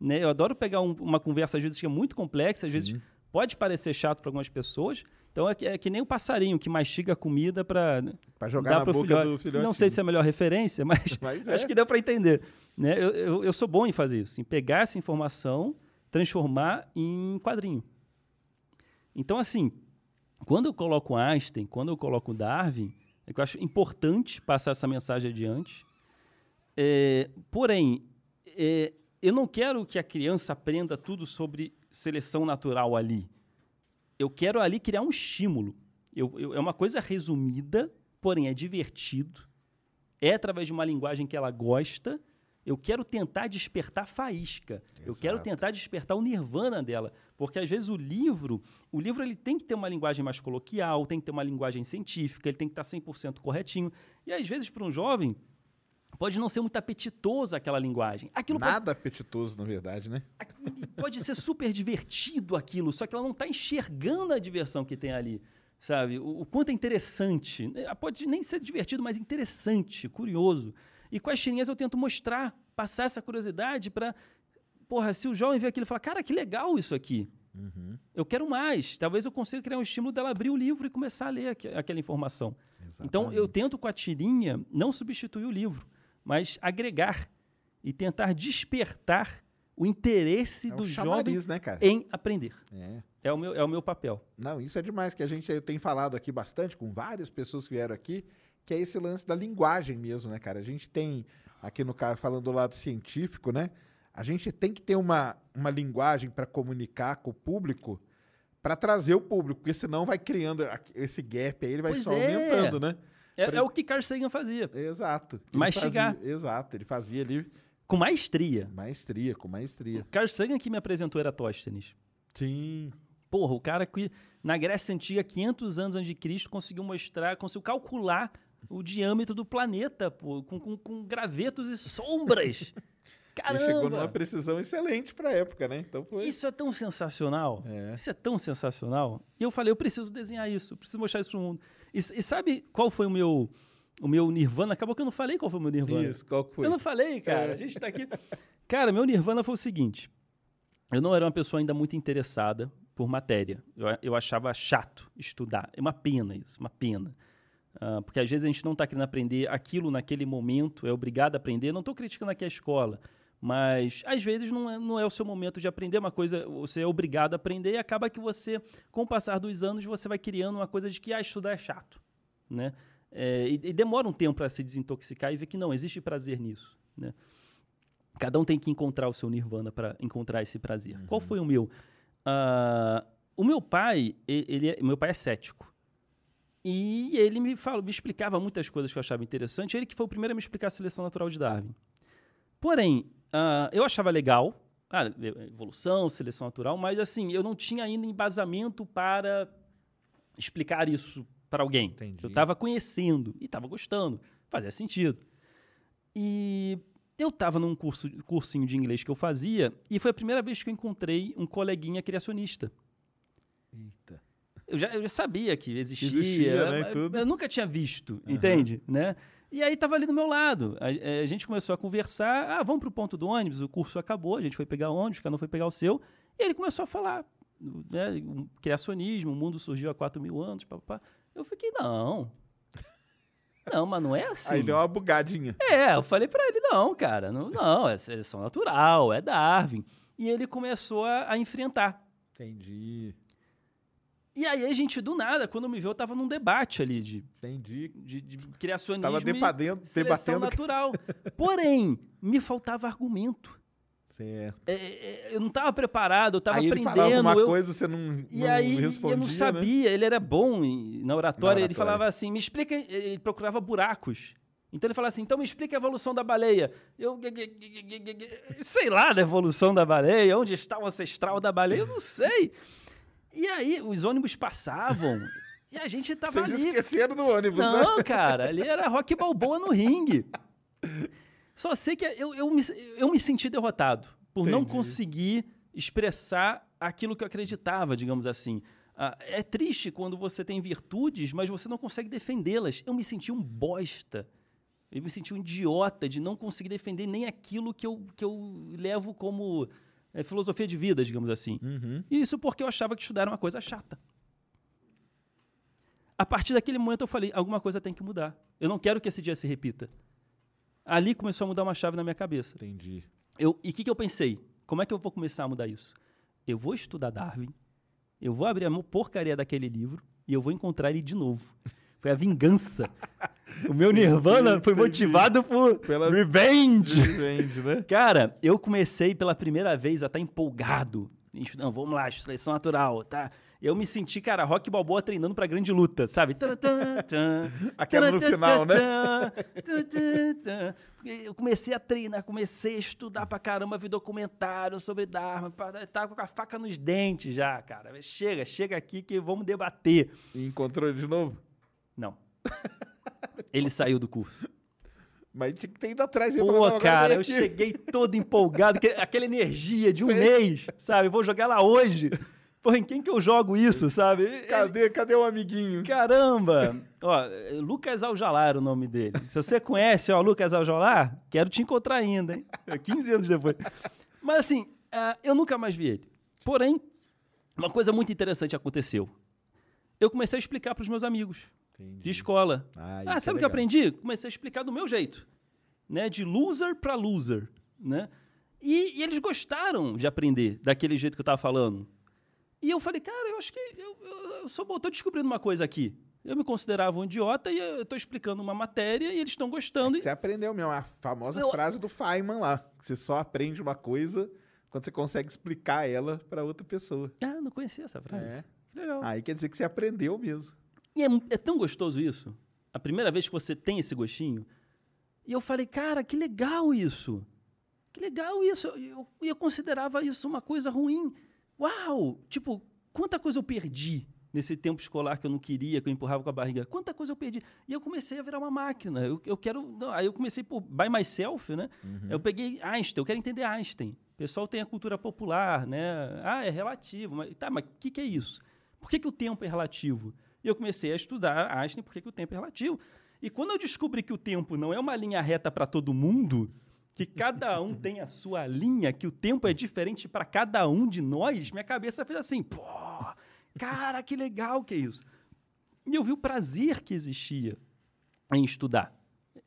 Né? Eu adoro pegar um- uma conversa, às vezes, que é muito complexa, às vezes pode parecer chato para algumas pessoas. Então, é que, é que nem o passarinho que mastiga a comida para Pra jogar na boca do filhote. Não sei se é a melhor referência, mas, Mas é. acho que deu para entender. Né? Eu, eu, eu sou bom em fazer isso, em pegar essa informação, transformar em quadrinho. Então, assim, quando eu coloco Einstein, quando eu coloco Darwin, é que eu acho importante passar essa mensagem adiante. É, porém, é, eu não quero que a criança aprenda tudo sobre seleção natural ali. Eu quero ali criar um estímulo. Eu- eu- é uma coisa resumida, porém é divertido. É através de uma linguagem que ela gosta. Eu quero tentar despertar faísca. Eu quero Exato. tentar despertar o nirvana dela, porque às vezes o livro, o livro ele tem que ter uma linguagem mais coloquial, tem que ter uma linguagem científica, ele tem que estar 100% corretinho. E às vezes para um jovem pode não ser muito apetitoso aquela linguagem. Aquilo pode Nada apetitoso, na verdade, né? Pode ser super divertido aquilo, só que ela não está enxergando a diversão que tem ali, sabe? O, o quanto é interessante. né? Pode nem ser divertido, mas interessante, curioso. E com as tirinhas eu tento mostrar, passar essa curiosidade para, porra, se o jovem ver aquilo e falar, cara, que legal isso aqui. Eu quero mais. Talvez eu consiga criar um estímulo dela abrir o livro e começar a ler aque- aquela informação. Então, eu tento com a tirinha não substituir o livro, mas agregar e tentar despertar o interesse É do chamariz, jovem né, cara? em aprender. É. É o, meu, é o meu papel. Não, isso é demais, que a gente tem falado aqui bastante com várias pessoas que vieram aqui, que é esse lance da linguagem mesmo, né, cara? A gente tem, aqui no caso, falando do lado científico, né? A gente tem que ter uma, uma linguagem para comunicar com o público, para trazer o público, porque senão vai criando esse gap aí, ele vai Pois só é. aumentando, né? É, Pra- é o que Carl Sagan fazia. Exato. Mastigar. fazia- exato, ele fazia ali Com maestria. maestria, com maestria. Carl Sagan que me apresentou Eratóstenes. Sim. Porra, o cara que na Grécia Antiga, 500 anos antes de Cristo, conseguiu mostrar, conseguiu calcular o diâmetro do planeta, pô, com, com, com gravetos e sombras. Ele chegou numa Caramba! precisão excelente pra época, né? Então foi. Isso é tão sensacional. É. Isso é tão sensacional. E eu falei, eu preciso desenhar isso, eu preciso mostrar isso pro mundo. E, e sabe qual foi o meu, o meu Nirvana? Acabou que eu não falei qual foi o meu Nirvana. Isso, qual foi? Eu não falei, cara. É. A gente tá aqui. Cara, meu Nirvana foi o seguinte. Eu não era uma pessoa ainda muito interessada por matéria. Eu, eu achava chato estudar. É uma pena isso, uma pena. Ah, porque às vezes a gente não está querendo aprender aquilo naquele momento, é obrigado a aprender. Não estou criticando aqui a escola, mas às vezes não é, não é o seu momento de aprender uma coisa, você é obrigado a aprender e acaba que você, com o passar dos anos, você vai criando uma coisa de que ah, estudar é chato. Né? É, e, e demora um tempo para se desintoxicar e ver que não, existe prazer nisso. Né? Cada um tem que encontrar o seu nirvana para encontrar esse prazer. Qual foi o meu? Ah, o meu pai, ele é, meu pai é cético. E ele me, falou, me explicava muitas coisas que eu achava interessante. Ele que foi o primeiro a me explicar a seleção natural de Darwin. Porém, ah, eu achava legal, ah, evolução, seleção natural, mas assim, eu não tinha ainda embasamento para explicar isso para alguém. Entendi. Eu estava conhecendo e estava gostando, fazia sentido. E eu estava num curso, cursinho de inglês que eu fazia e foi a primeira vez que eu encontrei um coleguinha criacionista. Eita. Eu já, eu já sabia que existia, Existia, né, e tudo. eu nunca tinha visto, entende? Né? E aí tava ali do meu lado. A, eh, a gente começou a conversar. Ah, vamos pro ponto do ônibus. O curso acabou, a gente foi pegar o ônibus, cada um foi pegar o seu. E ele começou a falar, né? Criacionismo, o mundo surgiu há 4 mil anos, papapá. Eu fiquei, não. Não, mas não é assim. Aí deu uma bugadinha. É, eu falei pra ele, não, cara, não, não, é seleção natural, é Darwin. E ele começou a, a enfrentar. Entendi. E aí a gente, do nada, quando me viu, eu tava num debate ali de, Entendi. de, de criacionismo Tava e debatendo- seleção debatendo- natural. Porém, me faltava argumento. Certo. É, é, eu não tava preparado, eu tava aí ele aprendendo. falava uma eu- coisa, você não, E não aí respondia, eu não né? sabia, ele era bom em- na oratória, Na ele oratória. falava assim, me explica, ele procurava buracos. Então ele falava assim, então me explica a evolução da baleia. Eu, sei lá da evolução da baleia, onde está o ancestral da baleia, eu não sei. E aí os ônibus passavam e a gente tava Vocês ali. esqueceram do ônibus, né? Não, cara, ali era rock balboa no ringue. Só sei que eu, eu, me, eu me senti derrotado por não Entendi. conseguir expressar aquilo que eu acreditava, digamos assim. Ah, é triste quando você tem virtudes, mas você não consegue defendê-las. Eu me senti um bosta. Eu me senti um idiota de não conseguir defender nem aquilo que eu, que eu levo como é, filosofia de vida, digamos assim. Uhum. E isso porque eu achava que estudar era uma coisa chata. A partir daquele momento eu falei, alguma coisa tem que mudar. Eu não quero que esse dia se repita. Ali começou a mudar uma chave na minha cabeça. Entendi. Eu, e o que, que eu pensei? Como é que eu vou começar a mudar isso? Eu vou estudar Darwin, eu vou abrir a porcaria daquele livro e eu vou encontrar ele de novo. Foi a vingança. O meu Nirvana foi motivado por Pela- revenge. Revenge, né? Cara, eu comecei pela primeira vez a estar empolgado. Isso, Não, vamos lá, seleção natural, tá? Eu me senti, cara, Rock Balboa treinando pra grande luta, sabe? Aquela no final, né? Eu comecei a treinar, comecei a estudar pra caramba, vi documentário sobre Dharma, tava com a faca nos dentes já, cara. Chega, chega aqui que vamos debater. E encontrou ele de novo? Não. Ele saiu do curso. Mas tinha que ter ido atrás e falar, "Não, Pô, cara, eu aqui." cheguei todo empolgado, que- aquela energia de um Sim. mês, sabe? Vou jogar lá hoje. Pô, em quem que eu jogo isso, sabe? Cadê, cadê o amiguinho? Caramba! Ó, Lucas Aljalá era o nome dele. Se você conhece, ó, Lucas Aljalá, quero te encontrar ainda, hein? 15 anos depois. Mas assim, ah, eu nunca mais vi ele. Porém, uma coisa muito interessante aconteceu. Eu comecei a explicar para os meus amigos de escola. Ah, Ah, é sabe o que eu aprendi? Comecei a explicar do meu jeito, né? De loser para loser, né? E, e eles gostaram de aprender daquele jeito que eu estava falando. E eu falei, cara, eu acho que eu, eu, eu descobrindo uma coisa aqui. Eu me considerava um idiota e eu tô explicando uma matéria e eles estão gostando. e- Você aprendeu mesmo, a famosa Eu- frase do Feynman lá. Que você só aprende uma coisa quando você consegue explicar ela pra outra pessoa. Ah, não conhecia essa frase. É. Que legal. Aí quer dizer que você aprendeu mesmo. E é, é tão gostoso isso. A primeira vez que você tem esse gostinho. E eu falei, cara, que legal isso. Que legal isso. E eu, eu considerava isso uma coisa ruim. Uau! Tipo, quanta coisa eu perdi nesse tempo escolar que eu não queria, que eu empurrava com a barriga. Quanta coisa eu perdi. E eu comecei a virar uma máquina. Eu, eu quero. não, aí eu comecei por by myself, né? Eu peguei Einstein, eu quero entender Einstein. O pessoal tem a cultura popular, né? Ah, é relativo. Mas, tá, mas o que, que é isso? Por que, que o tempo é relativo? E eu comecei a estudar Einstein por que, o tempo é relativo. E quando eu descobri que o tempo não é uma linha reta para todo mundo, que cada um tem a sua linha, que o tempo é diferente para cada um de nós, minha cabeça fez assim, pô, cara, que legal que é isso. E eu vi o prazer que existia em estudar.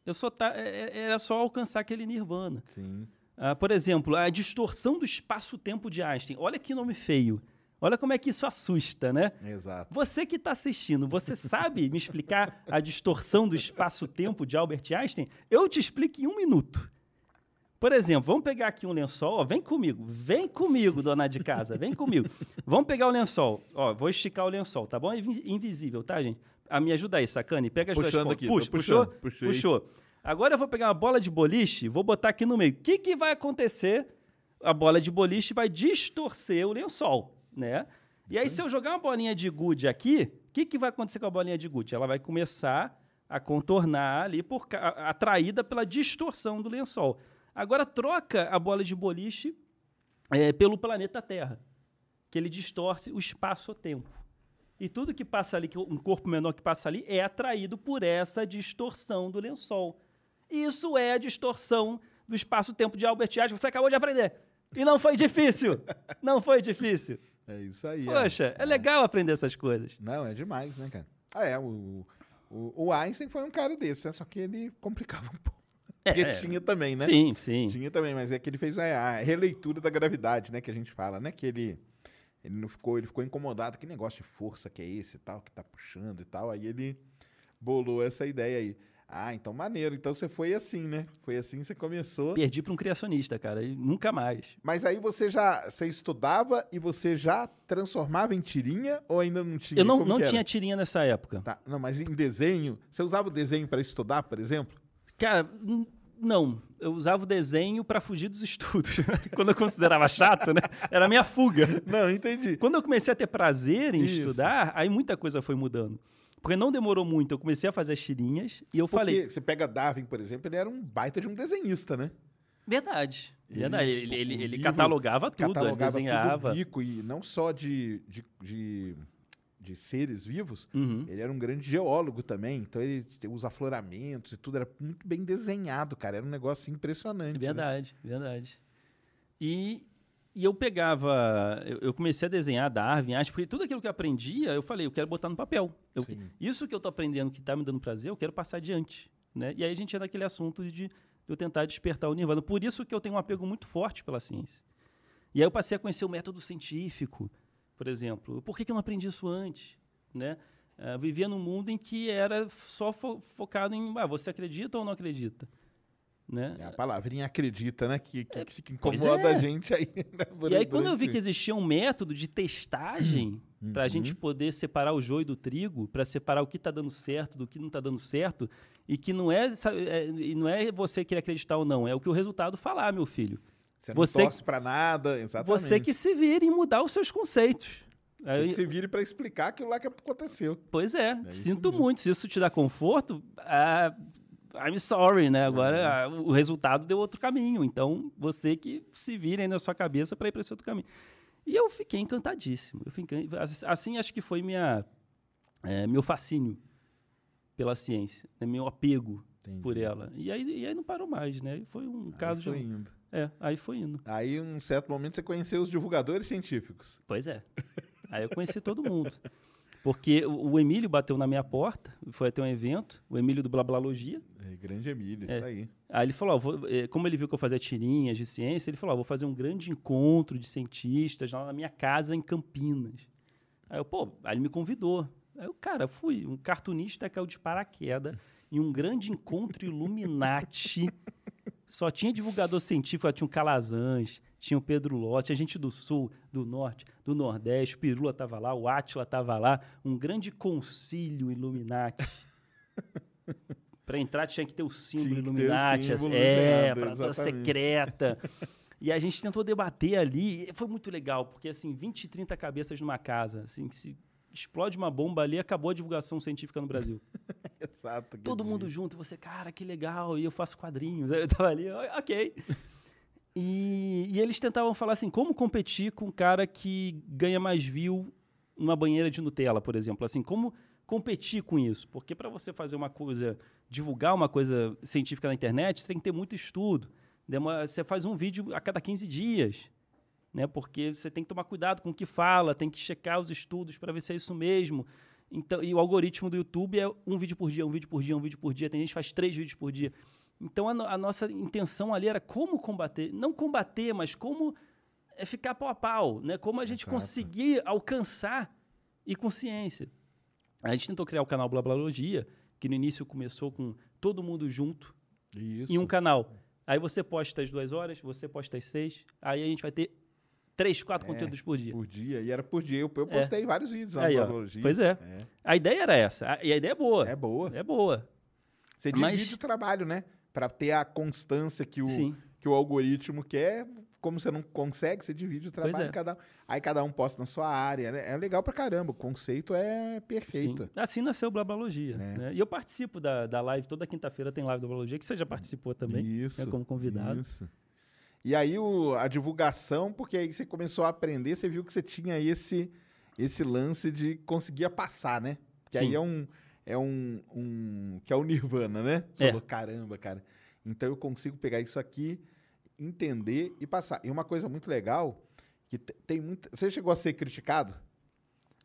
Eu só tá, era só alcançar aquele nirvana. Sim. Ah, por exemplo, a distorção do espaço-tempo de Einstein. Olha que nome feio. Olha como é que isso assusta, né? Exato. Você que está assistindo, você sabe me explicar a distorção do espaço-tempo de Albert Einstein? Eu te explico em um minuto. Por exemplo, vamos pegar aqui um lençol. Ó, vem comigo, vem comigo, dona de casa, vem comigo. Vamos pegar o lençol. Ó, vou esticar o lençol, tá bom? É invi- invisível, tá, gente? Ah, me ajuda aí, sacane. Pega as duas Puxando pontas. aqui, Puxa, puxou? puxei. Puxou. Agora eu vou pegar uma bola de boliche, vou botar aqui no meio. O que, que vai acontecer? A bola de boliche vai distorcer o lençol, né? E aí, se eu jogar uma bolinha de gude aqui, o que, que vai acontecer com a bolinha de gude? Ela vai começar a contornar ali, por, ca- atraída pela distorção do lençol. Agora, troca a bola de boliche eh, pelo planeta Terra, que ele distorce o espaço-tempo. E tudo que passa ali, que um corpo menor que passa ali, é atraído por essa distorção do lençol. Isso é a distorção do espaço-tempo de Albert Einstein. Você acabou de aprender. E não foi difícil. não foi difícil. É isso aí. Poxa, é, é legal aprender essas coisas. Não, é demais, né, cara? Ah, é. O, o, o Einstein foi um cara desse, né? só que ele complicava um pouco. É, Porque é. tinha também, né? Sim, sim. Tinha também, mas é que ele fez a, a releitura da gravidade, né? Que a gente fala, né? Que ele, ele não ficou, ele ficou incomodado. Que negócio de força que é esse e tal, que tá puxando e tal. Aí ele bolou essa ideia aí. Ah, então maneiro. Então você foi assim, né? Foi assim que você começou. Perdi para um criacionista, cara, e nunca mais. Mas aí você já você estudava e você já transformava em tirinha ou ainda não tinha? Eu não, Como não tinha tirinha nessa época. Tá, Não, mas em desenho, você usava o desenho para estudar, por exemplo? Cara, não. Eu usava o desenho para fugir dos estudos. Quando eu considerava chato, né? Era a minha fuga. Não, entendi. Quando eu comecei a ter prazer em Isso. estudar, aí muita coisa foi mudando. Porque não demorou muito, eu comecei a fazer as tirinhas e eu Porque falei, você pega Darwin, por exemplo, ele era um baita de um desenhista, né? verdade. Ele- verdade. Ele, ele, ele livro catalogava tudo, ele Catalogava desenhava. tudo rico e não só de, de, de, de seres vivos, Uhum. ele era um grande geólogo também, então ele os afloramentos e tudo era muito bem desenhado, cara, era um negócio impressionante. né? Verdade, verdade. E, e eu pegava, eu, eu comecei a desenhar Darwin, acho porque tudo aquilo que eu aprendia, eu falei, eu quero botar no papel. Eu- isso que eu tô aprendendo que tá me dando prazer, eu quero passar adiante, né? E aí a gente entra naquele assunto de, de eu tentar despertar o nirvana. Por isso que eu tenho um apego muito forte pela ciência. E aí eu passei a conhecer o método científico, por exemplo. Por que, que eu não aprendi isso antes, né? Ah, vivia num mundo em que era só fo- focado em, ah, você acredita ou não acredita, né? É a palavrinha acredita, né? Que, que, que pois incomoda é. a gente aí. né, E aí, quando eu vi durante- que existia um método de testagem para a gente poder separar o joio do trigo, para separar o que está dando certo do que não está dando certo, e que não é, é- não é você querer acreditar ou não, é o que o resultado falar, meu filho. Você não você- torce pra nada, exatamente. Você que se vire em mudar os seus conceitos. Você Aí- que se vire pra explicar aquilo lá que aconteceu. Pois é, isso sinto muito. Se isso te dá conforto, ah, I'm sorry, né? Agora ah, o resultado deu outro caminho. Então, você que se vire aí na sua cabeça para ir para esse outro caminho. E eu fiquei encantadíssimo. Eu fiquei, assim, acho que foi minha, eh, meu fascínio pela ciência, né? meu apego Entendi. por ela. E aí, e aí não parou mais, né? Foi um caso Aí foi de. indo. É, aí foi indo. Aí, em um certo momento, você conheceu os divulgadores científicos. Pois é. Aí eu conheci todo mundo. Porque o o Emílio bateu na minha porta, foi até um evento, o Emílio do Blablalogia. É, grande Emílio, É. isso aí. Aí ele falou, ó, vou- eh, como ele viu que eu fazia tirinhas de ciência, ele falou, ó, vou fazer um grande encontro de cientistas lá na minha casa em Campinas. Aí eu, pô, aí ele me convidou. Aí eu, cara, fui. Um cartunista caiu de paraquedas em um grande encontro Illuminati. Só tinha divulgador científico, tinha o Calazans, tinha o Pedro Lott, tinha gente do Sul, do Norte, do Nordeste, o Pirula tava lá, o Átila tava lá, um grande concílio Illuminati. Para entrar tinha que ter o símbolo Tinha ter o Illuminati, símbolo é, para secreta. E a gente tentou debater ali, e foi muito legal, porque assim, 20, 30 cabeças numa casa, assim, que se explode uma bomba ali, acabou a divulgação científica no Brasil. Exato. Todo mundo dia. junto, você, cara, que legal, e eu faço quadrinhos. Aí Eu tava ali, "Ah, ok. E, e eles tentavam falar assim, como competir com um cara que ganha mais view numa banheira de Nutella, por exemplo. Assim, como competir com isso? Porque para você fazer uma coisa, divulgar uma coisa científica na internet, você tem que ter muito estudo. Demora- Você faz um vídeo a cada 15 dias, né? Porque você tem que tomar cuidado com o que fala, tem que checar os estudos para ver se é isso mesmo. Então, e o algoritmo do YouTube é um vídeo por dia, um vídeo por dia, um vídeo por dia. Tem gente que faz três vídeos por dia. Então a, no- a nossa intenção ali era como combater, não combater, mas como é ficar pau a pau, né? Como a gente Exato. conseguir alcançar e com ciência. A gente tentou criar o canal Blablalogia, que no início começou com todo mundo junto Isso. em um canal. Aí você posta às duas horas, você posta às seis, aí a gente vai ter três, quatro É, conteúdos por dia. Por dia. E era por dia. Eu, eu postei vários vídeos ó. Blogologia. Pois é. A ideia era essa. A- E a ideia é boa. É boa. É boa. Você divide Mas- o trabalho, né? Pra ter a constância que o, Sim. que o algoritmo quer. Como você não consegue, você divide o trabalho. é. Cada, aí cada um posta na sua área. né? É legal pra caramba. O conceito é perfeito. Sim. Assim nasceu o Blabalogia. É. né? E eu participo da, da live, toda quinta-feira tem live do Blabalogia, que você já participou também, Isso. né, como convidado. Isso. E aí o, a divulgação, porque aí você começou a aprender, você viu que você tinha esse esse lance de conseguir passar, né? Que Sim. aí é um, é um, um- que é o Nirvana, né? Você É. falou, caramba, cara. Então eu consigo pegar isso aqui, entender e passar. E uma coisa muito legal, que te- tem muita... Você chegou a ser criticado?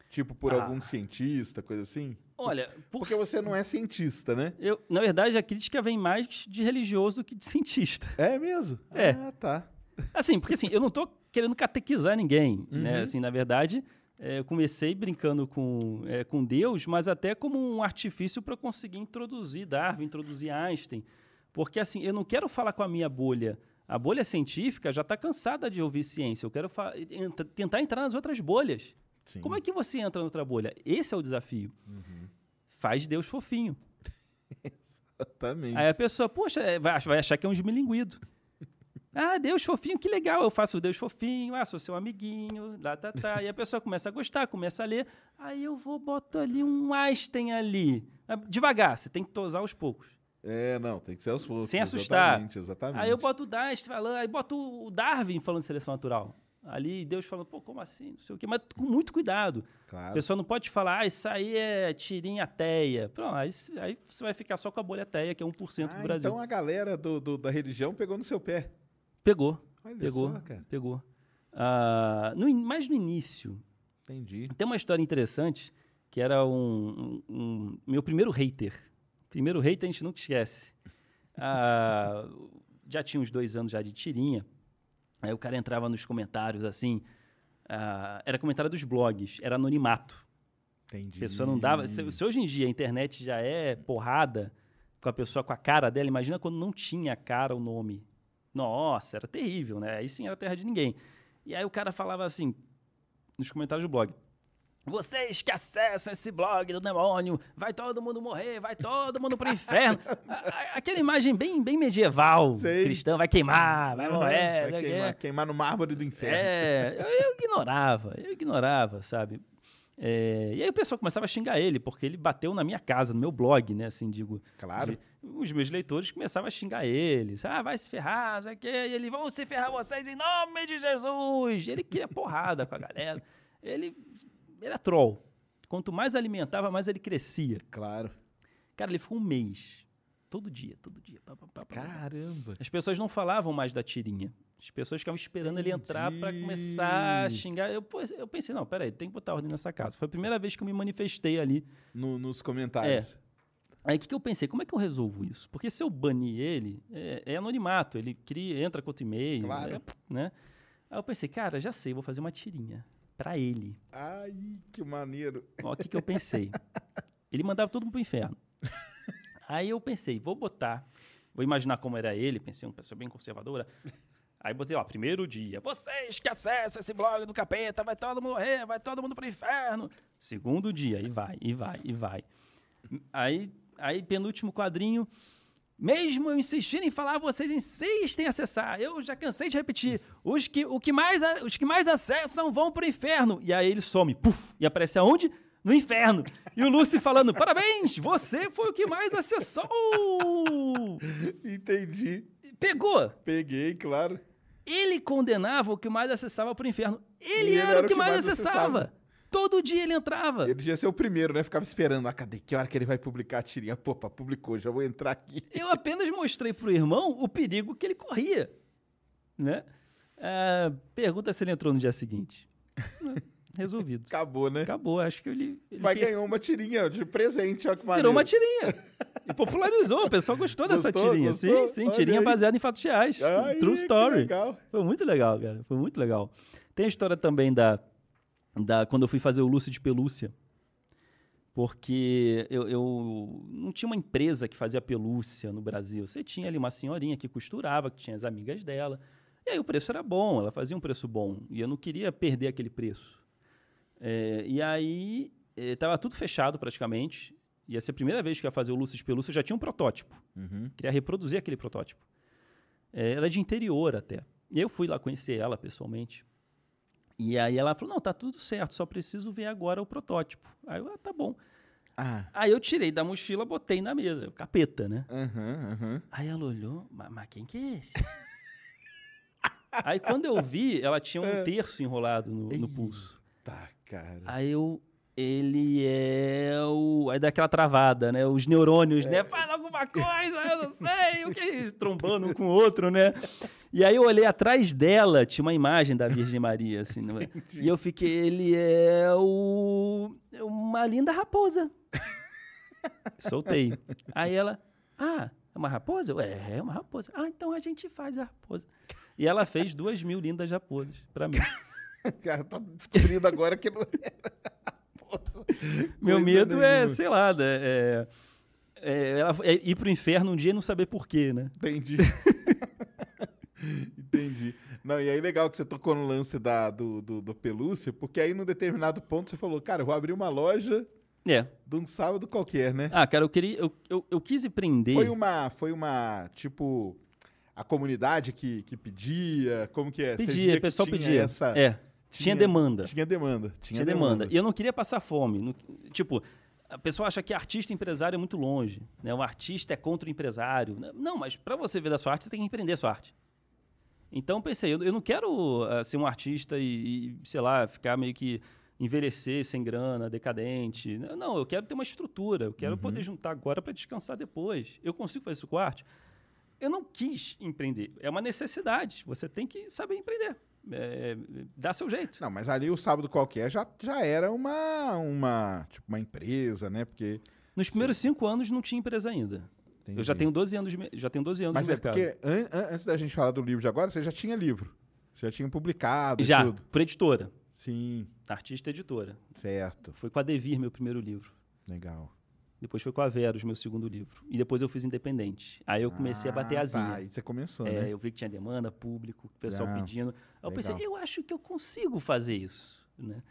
Tipo, por Ah. algum cientista, coisa assim? Olha, por Porque você não é cientista, né? Eu, na verdade, a crítica vem mais de religioso do que de cientista. É mesmo? É. Ah, tá. Assim, porque assim, eu não tô querendo catequizar ninguém, né? Uhum. Assim, na verdade, é, eu comecei brincando com, é, com Deus, mas até como um artifício para conseguir introduzir Darwin, introduzir Einstein. Porque assim, eu não quero falar com a minha bolha. A bolha científica já está cansada de ouvir ciência. Eu quero entra- tentar entrar nas outras bolhas. Sim. Como é que você entra na outra bolha? Esse é o desafio. Faz Deus fofinho. Exatamente. Aí a pessoa, poxa, é, vai, ach- vai achar que é um esmilinguido. Ah, Deus fofinho, que legal. Eu faço Deus fofinho, ah, sou seu amiguinho, lá, tá, tá. E a pessoa começa a gostar, começa a ler. Aí eu vou, boto ali um Einstein ali. Ah, Devagar, você tem que tosar aos poucos. É, não, tem que ser aos poucos. Sem assustar. Exatamente, exatamente. Aí eu boto o Einstein falando, aí boto o Darwin falando de seleção natural. Ali, Deus falando, pô, como assim? Não sei o quê, mas com muito cuidado. A Claro. pessoa não pode falar, ah, isso aí é tirinha teia. Pronto, aí, aí você vai ficar só com a bolha teia, que é 1% Ah, do Brasil. então a galera do, do- da religião pegou no seu pé. Pegou. Olha pegou. só, cara. Pegou. Ah, no, mais no início, Entendi. tem uma história interessante que era um, um- um- meu primeiro hater. Primeiro hater a gente nunca esquece. Ah, já tinha uns dois anos já de tirinha. Aí o cara entrava nos comentários assim. ah, era comentário dos blogs, era anonimato. Entendi. A pessoa não dava. Se, se hoje em dia a internet já é porrada com a pessoa com a cara dela, imagina quando não tinha a cara, o nome. Nossa, era terrível, né? Aí sim era terra de ninguém. E aí o cara falava assim, nos comentários do blog. Vocês que acessam esse blog do demônio, vai todo mundo morrer, vai todo mundo pro inferno. A- Aquela imagem bem, bem medieval, Sei. cristã, vai queimar, vai morrer. vai queimar, queimar no mármore do inferno. É, eu, eu ignorava, eu ignorava, sabe? É, e aí o pessoal começava a xingar ele, porque ele bateu na minha casa, no meu blog, né? Assim, digo. Claro. de- os meus leitores começavam a xingar ele. Ah, vai se ferrar, sei o quê. E ele, vão se ferrar vocês em nome de Jesus. Ele queria porrada com a galera. Ele era troll. Quanto mais alimentava, mais ele crescia. Claro. Cara, ele ficou um mês. Todo dia, todo dia. Pá, pá, pá. Caramba. As pessoas não falavam mais da tirinha. As pessoas ficavam esperando ele entrar para Entendi. começar a xingar. Eu, eu pensei, não, peraí, tem que botar ordem nessa casa. Foi a primeira vez que eu me manifestei ali. No- nos comentários. Aí o que, que eu pensei? Como é que eu resolvo isso? Porque se eu banir ele, é, é anonimato. Ele cria, entra com outro e-mail. Claro. é, né? Aí eu pensei, cara, já sei, vou fazer uma tirinha para ele. Ai, que maneiro. Ó, o que, que eu pensei? Ele mandava todo mundo pro inferno. Aí eu pensei, vou botar, vou imaginar como era ele, pensei, uma pessoa bem conservadora. Aí botei lá, primeiro dia, vocês que acessam esse blog do capeta, vai todo mundo morrer, vai todo mundo pro inferno. Segundo dia, e vai, e vai, e vai. Aí, aí penúltimo quadrinho, mesmo eu insistindo em falar, vocês insistem em acessar. Eu já cansei de repetir. Os que, o que mais, os que mais acessam vão pro inferno. E aí ele some, puf, e aparece aonde? No inferno. E o Lucy falando, parabéns, você foi o que mais acessou. Entendi. Pegou. Peguei, claro. Ele condenava o que mais acessava pro inferno. Ele, era, o que, mais, acessava. Todo dia ele entrava. Ele devia ser o primeiro, né? Ficava esperando. Ah, cadê? Que hora que ele vai publicar a tirinha? Pô, pá, publicou, já vou entrar aqui. Eu apenas mostrei pro irmão o perigo que ele corria. Né? Ah, pergunta se ele entrou no dia seguinte. Ah, Resolvido. Acabou, né? Acabou, acho que ele. ele Vai per- ganhar uma tirinha de presente, ó que maneiro. Virou uma tirinha. E popularizou, o pessoal gostou, dessa Gostou? tirinha. Gostou? Sim, sim, Olha tirinha aí. baseada em fatos reais. Ai, True story. legal. Foi muito legal, cara. Foi muito legal. Tem a história também da, da quando eu fui fazer o Lúcio de Pelúcia. Porque eu, eu não tinha uma empresa que fazia pelúcia no Brasil. Você tinha ali uma senhorinha que costurava, que tinha as amigas dela. E aí o preço era bom, ela fazia um preço bom. E eu não queria perder aquele preço. É, e aí estava tudo fechado praticamente. Ia ser a primeira vez que eu ia fazer o Lúcio de Pelúcia. Eu já tinha um protótipo. Queria reproduzir aquele protótipo. É, era de interior até. E eu fui lá conhecer ela pessoalmente. E aí ela falou: não, tá tudo certo, só preciso ver agora o protótipo. Aí eu, ah, tá bom. Ah. Aí eu tirei da mochila, botei na mesa, capeta, né? Aham, aham. Aí ela olhou, mas, mas quem que é esse? Aí quando eu vi, ela tinha um terço enrolado no, no pulso. Tá, Cara. Aí eu. Ele é o. Aí dá aquela travada, né? Os neurônios, É. né? Fala alguma coisa, eu não sei, o que é isso? Trombando um com o outro, né? E aí eu olhei atrás dela, tinha uma imagem da Virgem Maria, assim, não é? E eu fiquei, ele é o. Uma linda raposa. Soltei. Aí ela, ah, é uma raposa? É, é uma raposa. Ah, então a gente faz a raposa. E ela fez duas mil lindas raposas pra mim. Cara, tá descobrindo agora que não era. Raposa. Meu Coisa medo é, sei lá, né, é, é, ela- é ir pro inferno um dia e não saber porquê, né? Entendi. Entendi. Não, e aí legal que você tocou no lance da, do, do, do pelúcia, porque aí num determinado ponto você falou, cara, eu vou abrir uma loja É. de um sábado qualquer, né? Ah, cara, eu queria. Eu, eu, eu quis empreender. Foi uma, foi uma, tipo, a comunidade que, que pedia, como que é? Pedia, o pessoal tinha pedia. Essa, é. Tinha, demanda. Tinha demanda. Tinha, Tinha demanda. E eu não queria passar fome. Não- tipo, a pessoa acha que artista e empresário é muito longe. Né? O artista é contra o empresário. Não, mas para você ver da sua arte, você tem que empreender a sua arte. Então pensei, eu, eu não quero ah, ser um artista e, e, sei lá, ficar meio que envelhecer sem grana, decadente. Não, eu quero ter uma estrutura. Eu quero poder juntar agora para descansar depois. Eu consigo fazer isso com arte? Eu não quis empreender. É uma necessidade. Você tem que saber empreender. É, dá seu jeito. Não, mas ali o sábado qualquer já, já era uma, uma, tipo, uma empresa, né? Porque Nos primeiros cinco anos não tinha empresa ainda. Eu já Entendi. tenho 12 anos, já tenho 12 anos Mas é mercado. porque an- an- antes da gente falar do livro de agora, você já tinha livro. Você já tinha publicado já, tudo. por editora. Sim, Artista editora. certo. Foi com a Devir, meu primeiro livro. Legal. Depois foi com a Verus, meu segundo livro. E depois eu fiz independente. Aí eu comecei a bater Ah, asinha. Tá, aí você começou, É, né? eu vi que tinha demanda, público, o pessoal pedindo. Eu pensei, eu acho que eu consigo fazer isso, né?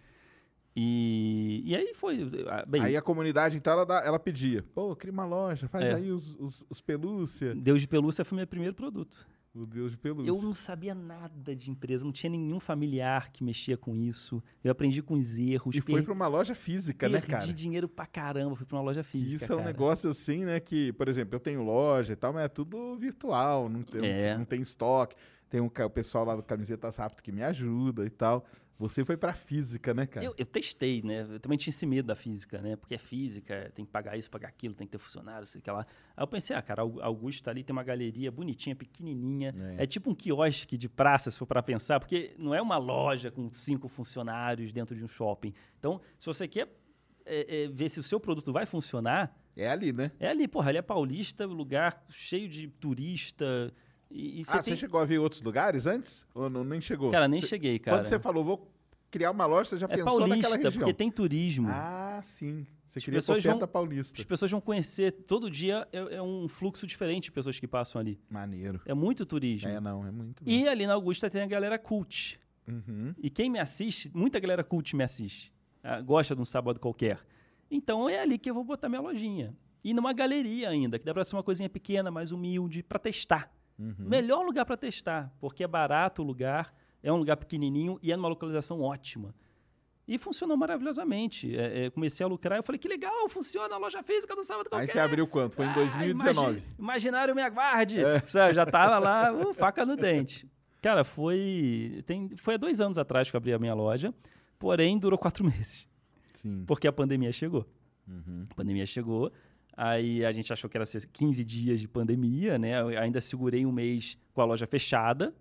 E, e aí foi, ah, bem, Aí a comunidade, então, ela, ela pedia. Pô, cria uma loja, faz É. aí os, os, os pelúcia. Deus de Pelúcia foi meu primeiro produto. O Deus de pelúcia. Eu não sabia nada de empresa, não tinha nenhum familiar que mexia com isso. Eu aprendi com os erros. E foi per- pra uma loja física, né, perdi cara? dinheiro pra caramba, fui pra uma loja física. isso é um cara. negócio assim, né? Que, por exemplo, eu tenho loja e tal, mas é tudo virtual, não tem, É. não tem estoque. Tem um, o pessoal lá do Camisetas Rápido que me ajuda e tal. Você foi pra física, né, cara? Eu, eu testei, né? Eu também tinha esse medo da física, né? Porque é física, tem que pagar isso, pagar aquilo, tem que ter funcionário, sei o que lá. Aí eu pensei, ah, cara, Au- Augusto tá ali tem uma galeria bonitinha, pequenininha. É, tipo um quiosque de praça, se for para pensar, porque não é uma loja com cinco funcionários dentro de um shopping. Então, se você quer é, é, ver se o seu produto vai funcionar, É ali, né? é ali, porra, ali é paulista, lugar cheio de turista. E, e você ah, tem... você chegou a ver outros lugares antes? Ou não, nem chegou? Cara, nem Você- cheguei, cara. Quando você falou, vou criar uma loja, você já é pensou naquela paulista, região? porque tem turismo. Ah, sim. Você As vão- da Paulista. As pessoas vão conhecer, todo dia é, é um fluxo diferente de pessoas que passam ali. Maneiro. É muito turismo. É, não, é muito bom. E ali na Augusta tem a galera cult. Uhum. E quem me assiste, muita galera cult me assiste. ah, gosta de um sábado qualquer. Então é ali que eu vou botar minha lojinha. E numa galeria ainda, que dá pra ser uma coisinha pequena, mais humilde, pra testar. Uhum. Melhor lugar pra testar, porque é barato o lugar, é um lugar pequenininho e é numa localização ótima. E funcionou maravilhosamente. É, é, comecei a lucrar, eu falei, que legal, funciona a loja física do sábado qualquer. Aí você abriu quanto? Foi em Ah, 2019. imagi- imaginário me aguarde. É. Sabe, já tava lá, uh, faca no dente. Cara, foi. Tem, foi há dois anos atrás que eu abri a minha loja, porém durou quatro meses. Sim. Porque a pandemia chegou. Uhum. A pandemia chegou, aí a gente achou que era ser 15 dias de pandemia, né? Eu ainda segurei um mês com a loja fechada,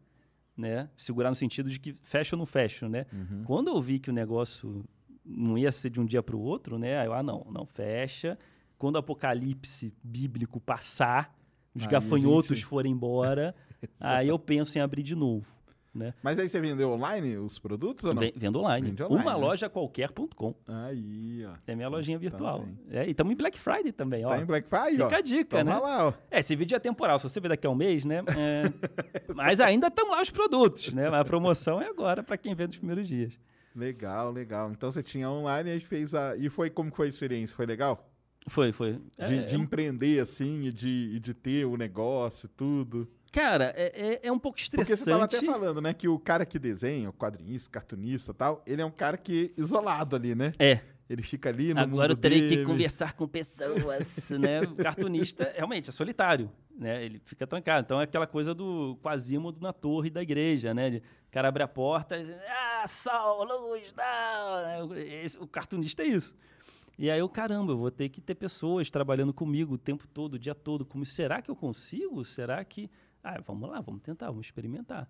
né? Segurar no sentido de que fecha ou não fecha, né? Uhum. Quando eu vi que o negócio não ia ser de um dia para o outro, né? Aí eu, ah, não, não fecha. Quando o apocalipse bíblico passar, os Aí gafanhotos gente- forem embora, aí eu penso em abrir de novo, né? Mas aí você vendeu online os produtos ou não? Ven- Vendo online. Vende online, Uma né? loja qualquer.com. Aí, ó. É minha lojinha virtual. tem. É, e estamos em Black Friday também, ó. Tá em Black Friday, ó. Fica a dica, Toma né? lá, ó. É, esse vídeo é temporal, se você ver daqui a um mês, né? É, mas ainda estão lá os produtos, né? A promoção é agora para quem vê nos primeiros dias. Legal, legal. Então você tinha online e fez a. E foi como foi a experiência? Foi legal? Foi, foi. De, É, de empreender assim e de, e de ter o negócio, tudo. Cara, é, é, é um pouco Porque estressante. você tava até falando, né, que o cara que desenha, o quadrinista, cartunista e tal, ele é um cara que isolado ali, né? É. Ele fica ali no Agora eu terei que dele. conversar com pessoas, né? O cartunista realmente é solitário, né? Ele fica trancado. Então é aquela coisa do Quasimodo na torre da igreja, né? O cara abre a porta e diz, ah, sol, luz, não. né? Esse- o cartunista é isso. E aí eu, caramba, eu vou ter que ter pessoas trabalhando comigo o tempo todo, o dia todo. Como, será que eu consigo? Será que... Ah, vamos lá, vamos tentar, vamos experimentar.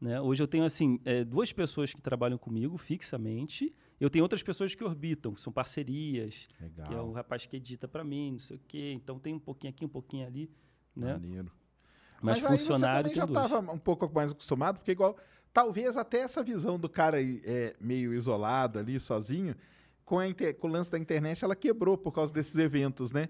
Né? Hoje eu tenho assim é, duas pessoas que trabalham comigo fixamente. Eu tenho outras pessoas que orbitam, que são parcerias, Legal. que é o rapaz que edita para mim, não sei o quê. Então tem um pouquinho aqui, um pouquinho ali, né? Maneiro. Mas, aí funcionário você também já estava um pouco mais acostumado, porque igual, talvez até essa visão do cara aí, é, meio isolado ali, sozinho, com, a com o lance da internet, ela quebrou por causa desses eventos, né?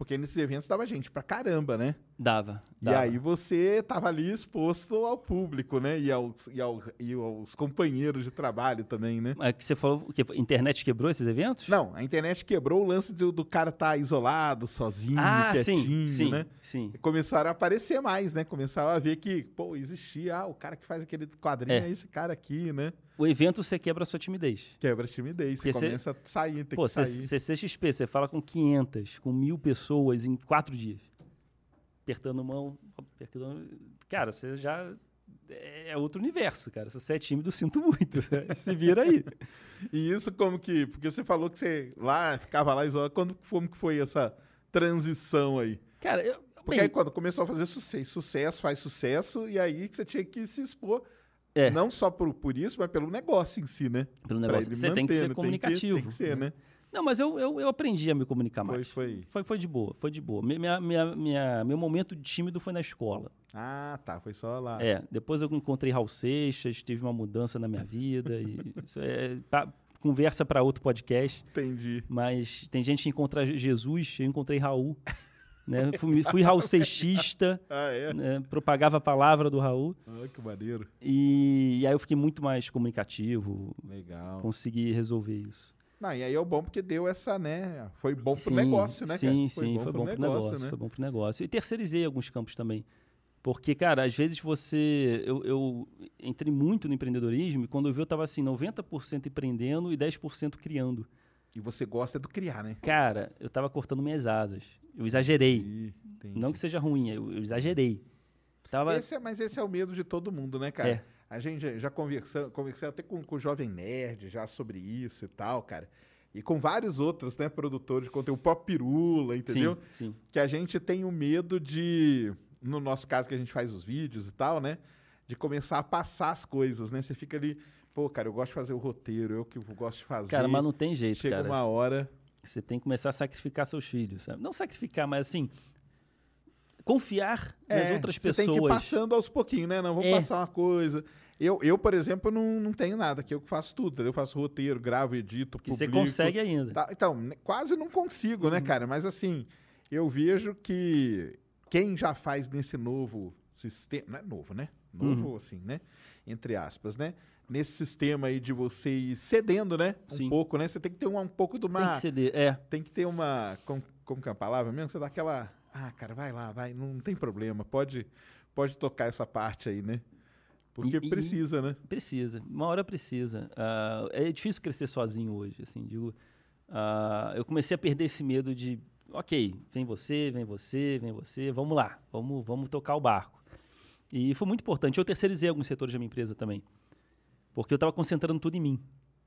Porque nesses eventos dava gente pra caramba, né? Dava. E dava. aí você tava ali exposto ao público, né? E aos, e, ao- e aos companheiros de trabalho também, né? Mas que você falou que a internet quebrou esses eventos? Não, a internet quebrou o lance do, do cara estar isolado, sozinho, ah, quietinho, sim, sim, né? sim. E começaram a aparecer mais, né? Começaram a ver que, pô, existia, ah, o cara que faz aquele quadrinho É. é esse cara aqui, né? O evento você quebra a sua timidez. Quebra a timidez, você Porque você- começa a sair, tem Pô, que sair. CCXP, você fala com 500, com mil pessoas em quatro dias. Apertando mão, apertando... Cara, você já... É outro universo, cara. Se você é tímido, sinto muito. Se vira aí. E isso como que, porque você falou que você lá, ficava lá isolado, quando, como que foi essa transição aí? Cara, eu... Porque bem, aí quando começou a fazer sucesso, sucesso faz sucesso, e aí que você tinha que se expor, É. não só por, por isso, mas pelo negócio em si, né? Pelo negócio. Você tem que ser né? comunicativo. Tem que, ser, né? Não, mas eu, eu, eu aprendi a me comunicar Foi, mais. foi. Foi, foi de boa, foi de boa. Minha, minha, minha, meu momento de tímido foi na escola. Ah, tá, foi só lá. É, depois eu encontrei Raul Seixas, tive uma mudança na minha vida. e isso é pa- conversa para outro podcast. Entendi. Mas tem gente que encontra Jesus, eu encontrei Raul. Né? Fui, fui Raul Seixista, Ah, é? né? propagava a palavra do Raul. Ah, que maneiro. E, e aí eu fiquei muito mais comunicativo, Legal. consegui resolver isso. Não, e aí é o bom porque deu essa, né? Foi bom pro Sim, negócio, né? Sim, sim, foi bom pro negócio, né? foi bom pro negócio. E terceirizei alguns campos também. Porque, cara, às vezes você. Eu, eu entrei muito no empreendedorismo e quando eu vi, eu tava assim, 90% empreendendo e 10% criando. E você gosta do criar, né? Cara, eu tava cortando minhas asas. Eu exagerei. Entendi, entendi. Não que seja ruim, eu, eu exagerei. Tava. Esse é, mas esse é o medo de todo mundo, né, cara? É. A gente já- conversou, conversei até com, com o Jovem Nerd já sobre isso e tal, cara. E com vários outros, né, produtores de conteúdo, o próprio Pirula, entendeu? Sim, sim. Que a gente tem o medo de, no nosso caso que a gente faz os vídeos e tal, né, de começar a passar as coisas, né? Você fica ali, pô, cara, eu gosto de fazer o roteiro, eu que gosto de fazer. Cara, mas não tem jeito, Chega cara. uma hora. Você tem que começar a sacrificar seus filhos, sabe? Não sacrificar, mas assim. Confiar nas É, outras você pessoas. tem que ir passando aos pouquinhos, né? Não, vamos É. passar uma coisa. Eu, eu, por exemplo, não, não tenho nada, que eu que faço tudo. Eu faço roteiro, gravo, edito, que você publico. consegue ainda. Tá, então, né, quase não consigo, Uhum. né, cara? Mas assim, eu vejo que quem já faz nesse novo sistema. Não é novo, né? Novo, Uhum. assim, né? Entre aspas, né? Nesse sistema aí de você ir cedendo, né? Um Sim. pouco, né? Você tem que ter uma, um pouco de uma. Tem que ceder. É. Tem que ter uma. Como, como que é a palavra mesmo? Você dá aquela. Ah, cara, vai lá, vai, não tem problema. Pode, pode tocar essa parte aí, né? Porque E- e- precisa, né? Precisa, uma hora precisa. Ah, é difícil crescer sozinho hoje, assim, digo. ah, eu comecei a perder esse medo de, ok, vem você, vem você, vem você, vamos lá, vamos, vamos tocar o barco. E foi muito importante. Eu terceirizei alguns setores da minha empresa também, porque eu estava concentrando tudo em mim.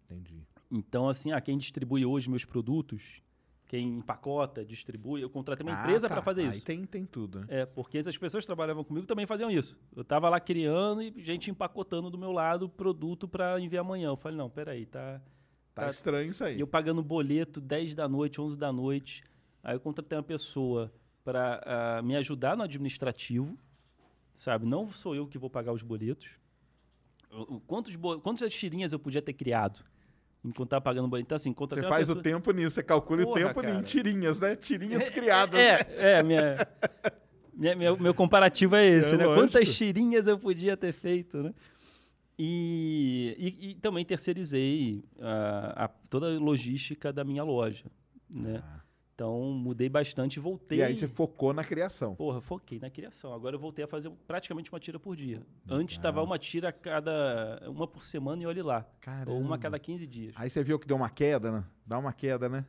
Entendi. Então, assim, ah, quem distribui hoje meus produtos, quem empacota, distribui, eu contratei uma Ah, empresa tá. para fazer Aí isso. tem, tem tudo, né? É, porque as pessoas que trabalhavam comigo também faziam isso. Eu tava lá criando e gente empacotando do meu lado produto para enviar amanhã. Eu falei, não, peraí, tá... Tá, Tá. estranho isso aí. E eu pagando boleto 10 da noite, 11 da noite. Aí eu contratei uma pessoa para me ajudar no administrativo, sabe? Não sou eu que vou pagar os boletos. Quantos, bo- quantas tirinhas eu podia ter criado enquanto estava pagando boleto? Então, assim, Você faz pessoa... o tempo nisso, você calcula Porra, o tempo cara. em tirinhas, né? Tirinhas criadas. É, é minha, minha- meu, meu comparativo é esse, É, né? lógico. Quantas tirinhas eu podia ter feito, né? E, e, e também terceirizei a, a- toda a logística da minha loja, né? Ah. Então, mudei bastante e voltei. E aí você focou na criação. Porra, foquei na criação. Agora eu voltei a fazer praticamente uma tira por dia. Antes estava uma tira a cada. uma por semana e olhe lá. Ou uma a cada 15 dias. Aí você viu que deu uma queda, né? Dá uma queda, né?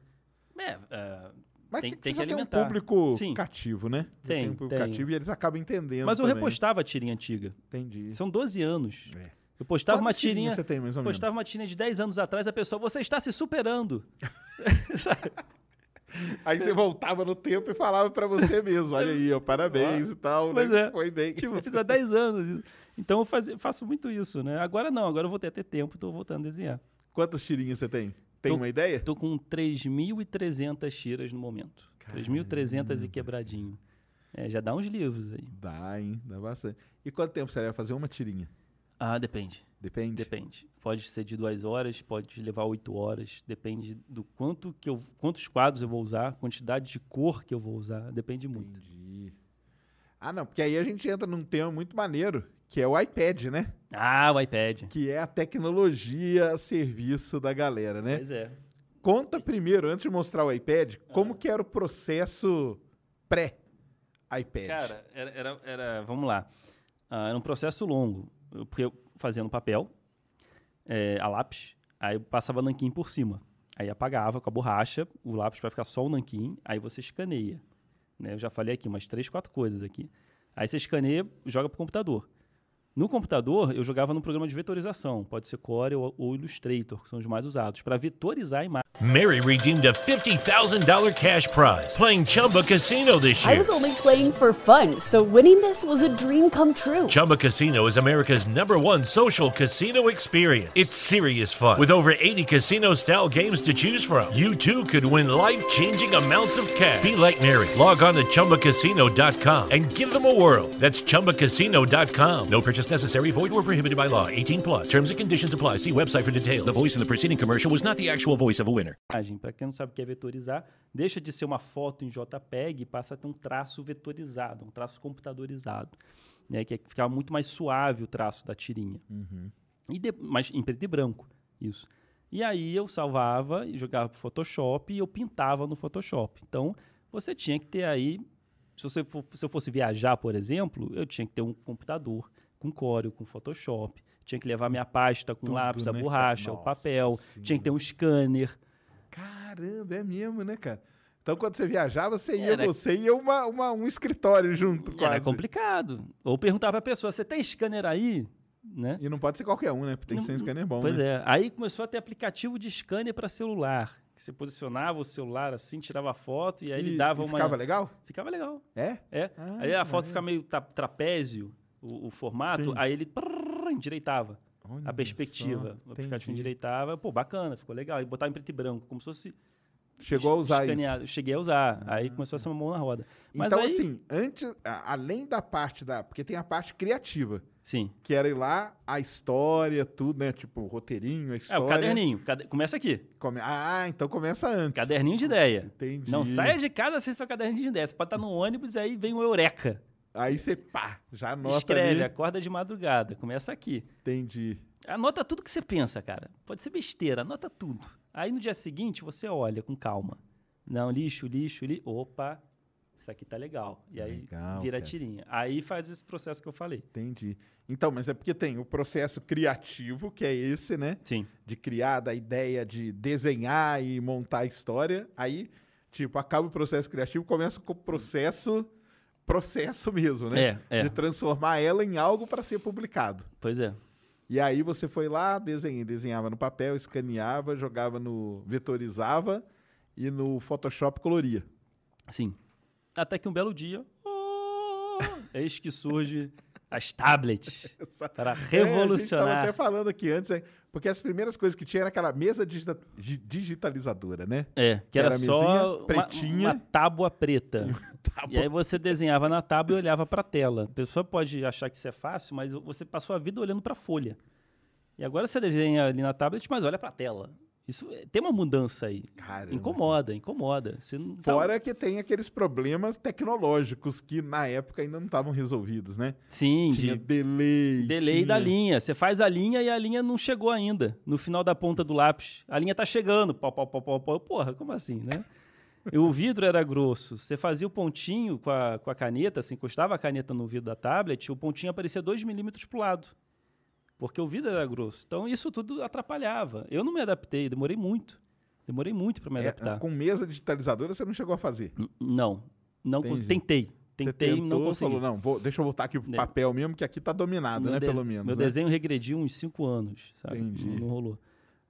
É, é, Mas tem, que, tem você que alimentar. tem um público Sim. cativo, né? Já Tem, um público tem. cativo e eles acabam entendendo. Mas eu também. repostava a tirinha antiga. Entendi. São 12 anos. É. Eu postava uma tirinha. você tem, mais ou menos? postava uma tirinha de 10 anos atrás, a pessoa, você está se superando. Sabe? Aí você voltava no tempo e falava pra você mesmo, olha aí, ó, parabéns e tal, Pois né? é. Foi bem. Tipo, eu fiz há 10 anos isso. Então eu fazia- faço muito isso, né? Agora não, agora eu a ter tempo, tô voltando a desenhar. Quantas tirinhas você tem? Tem Tô- uma ideia? Tô com 3.300 tiras no momento. 3.300 e quebradinho. É, já dá uns livros aí. Dá, hein? Dá bastante. E quanto tempo você vai fazer uma tirinha? Ah, depende. Depende? Depende. Pode ser de duas horas, pode levar oito horas. Depende do quanto que eu, quantos quadros eu vou usar, quantidade de cor que eu vou usar. Depende muito. Entendi. Ah, não, porque aí a gente entra num tema muito maneiro, que é o iPad, né? Ah, o iPad. Que é a tecnologia a serviço da galera, né? Pois é. Conta primeiro, antes de mostrar o iPad, como que era o processo pré-iPad. Cara, era, era, era- vamos lá. Ah, era um processo longo. Porque eu fazia no papel, é, a lápis, aí eu passava nanquim por cima. Aí apagava com a borracha, o lápis vai ficar só o nanquim, aí você escaneia. né? Eu já falei aqui umas três, quatro coisas aqui. Aí você escaneia, joga pro computador. No computador, eu jogava num programa de vetorização, pode ser Core ou, ou Illustrator, que são os mais usados, para vetorizar a imagem. Mary redeemed a $50,000 cash prize playing Chumba Casino this I year. was only playing for fun, so winning this was a dream come true. Chumba Casino is America's number one social casino experience. It's serious fun. With over 80 casino style games to choose from, you too could win life changing amounts of cash. Be like Mary. Log on to chumbacasino.com and give them a whirl. That's chumbacasino.com. No purchase necessary, void or prohibited by law. 18 plus. Terms and conditions apply. See website for details. The voice in the preceding commercial was not the actual voice of a winner. Para quem não sabe o que é vetorizar, deixa de ser uma foto em JPEG e passa a ter um traço vetorizado, um traço computadorizado, né? Que é ficar muito mais suave o traço da tirinha. E de- mas em preto e branco, isso. E aí eu salvava e jogava pro Photoshop e eu pintava no Photoshop. Então, você tinha que ter aí, se, você for- se eu fosse viajar, por exemplo, eu tinha que ter um computador com Corel, com Photoshop, tinha que levar minha pasta com Tudo, lápis, a né, borracha, cara? o papel, tinha que ter um scanner. Caramba, é mesmo, né, cara? Então, quando você viajava, você ia, Era- você ia uma, uma- um escritório junto, quase. Era complicado. Ou perguntar pra pessoa, você tem scanner aí? Né? E não pode ser qualquer um, né? Porque tem que ser um scanner bom, Pois né? é. Aí começou a ter aplicativo de scanner para celular. Que você posicionava o celular assim, tirava a foto e aí ele E- dava e uma. ficava legal? Ficava legal. É? É. Ah, aí a foto maneiro. fica meio tra- trapézio, o, o formato, Sim. aí ele prrr, endireitava. Olha a perspectiva. só, O aplicativo entendi. endireitava. Pô, bacana, ficou legal. E botava em preto e branco, como se fosse. Chegou a usar escaneado. isso. Cheguei a usar. Aí começou a ser uma mão na roda. Mas então, aí- assim, antes, além da parte da. Porque tem a parte criativa, Sim. que era ir lá, a história, tudo, né? Tipo, o roteirinho, a É, história. o caderninho. Cade- Começa aqui. Come- Ah, então começa antes. Caderninho de ideia. Entendi. Não saia de casa sem seu caderninho de ideia. Você pode estar no ônibus e aí vem o Eureka. Aí você, pá, já anota Escreve, ali. acorda de madrugada. Começa aqui. Entendi. Anota tudo que você pensa, cara. Pode ser besteira, anota tudo. Aí no dia seguinte você olha com calma. Não, lixo, lixo, lixo. Opa, isso aqui tá legal. E aí Legal, vira cara. tirinha. Aí faz esse processo que eu falei. Entendi. Então, mas é porque tem o processo criativo, que é esse, né? Sim. De criar, da ideia de desenhar e montar a história. Aí, tipo, acaba o processo criativo, começa com o processo, processo mesmo, né? É, é. De transformar ela em algo para ser publicado. Pois é. E aí você foi lá, desenha, desenhava no papel, escaneava, jogava no. vetorizava e no Photoshop coloria. Sim. Até que um belo dia, oh, eis que surge as tablets para É, a gente revolucionar. tava até falando aqui antes, é, porque as primeiras coisas que tinha era aquela mesa digita- di- digitalizadora, né? É, que era, Era a só mesinha uma, pretinha. uma tábua preta. E aí você desenhava na tábua e olhava para a tela. A pessoa pode achar que isso é fácil, mas você passou a vida olhando para a folha. E agora você desenha ali na tablet, mas olha para a tela. Isso é- tem uma mudança aí. Caramba. Incomoda, incomoda. Você não tá- Fora que tem aqueles problemas tecnológicos que na época ainda não estavam resolvidos, né? Sim, Tinha de delay. delay tinha... da linha. Você faz a linha e a linha não chegou ainda. No final da ponta do lápis. A linha tá chegando. Pau, pau, pau, pau, pau. Porra, como assim, né? E o vidro era grosso. Você fazia o pontinho com a, com a caneta, assim, encostava a caneta no vidro da tablet, o pontinho aparecia 2 milímetros pro lado. Porque o vidro era grosso. Então isso tudo atrapalhava. Eu não me adaptei, demorei muito. Demorei muito para me É, adaptar. com mesa digitalizadora você não chegou a fazer. N- Não. Não Entendi. Tentei. Você Tentei e não tentou, consegui. falou, não, vou, deixa eu voltar aqui pro Né. papel mesmo, que aqui tá dominado, Meu né, pelo menos. Meu né? desenho regrediu uns 5 anos, sabe? Entendi. Não, não rolou.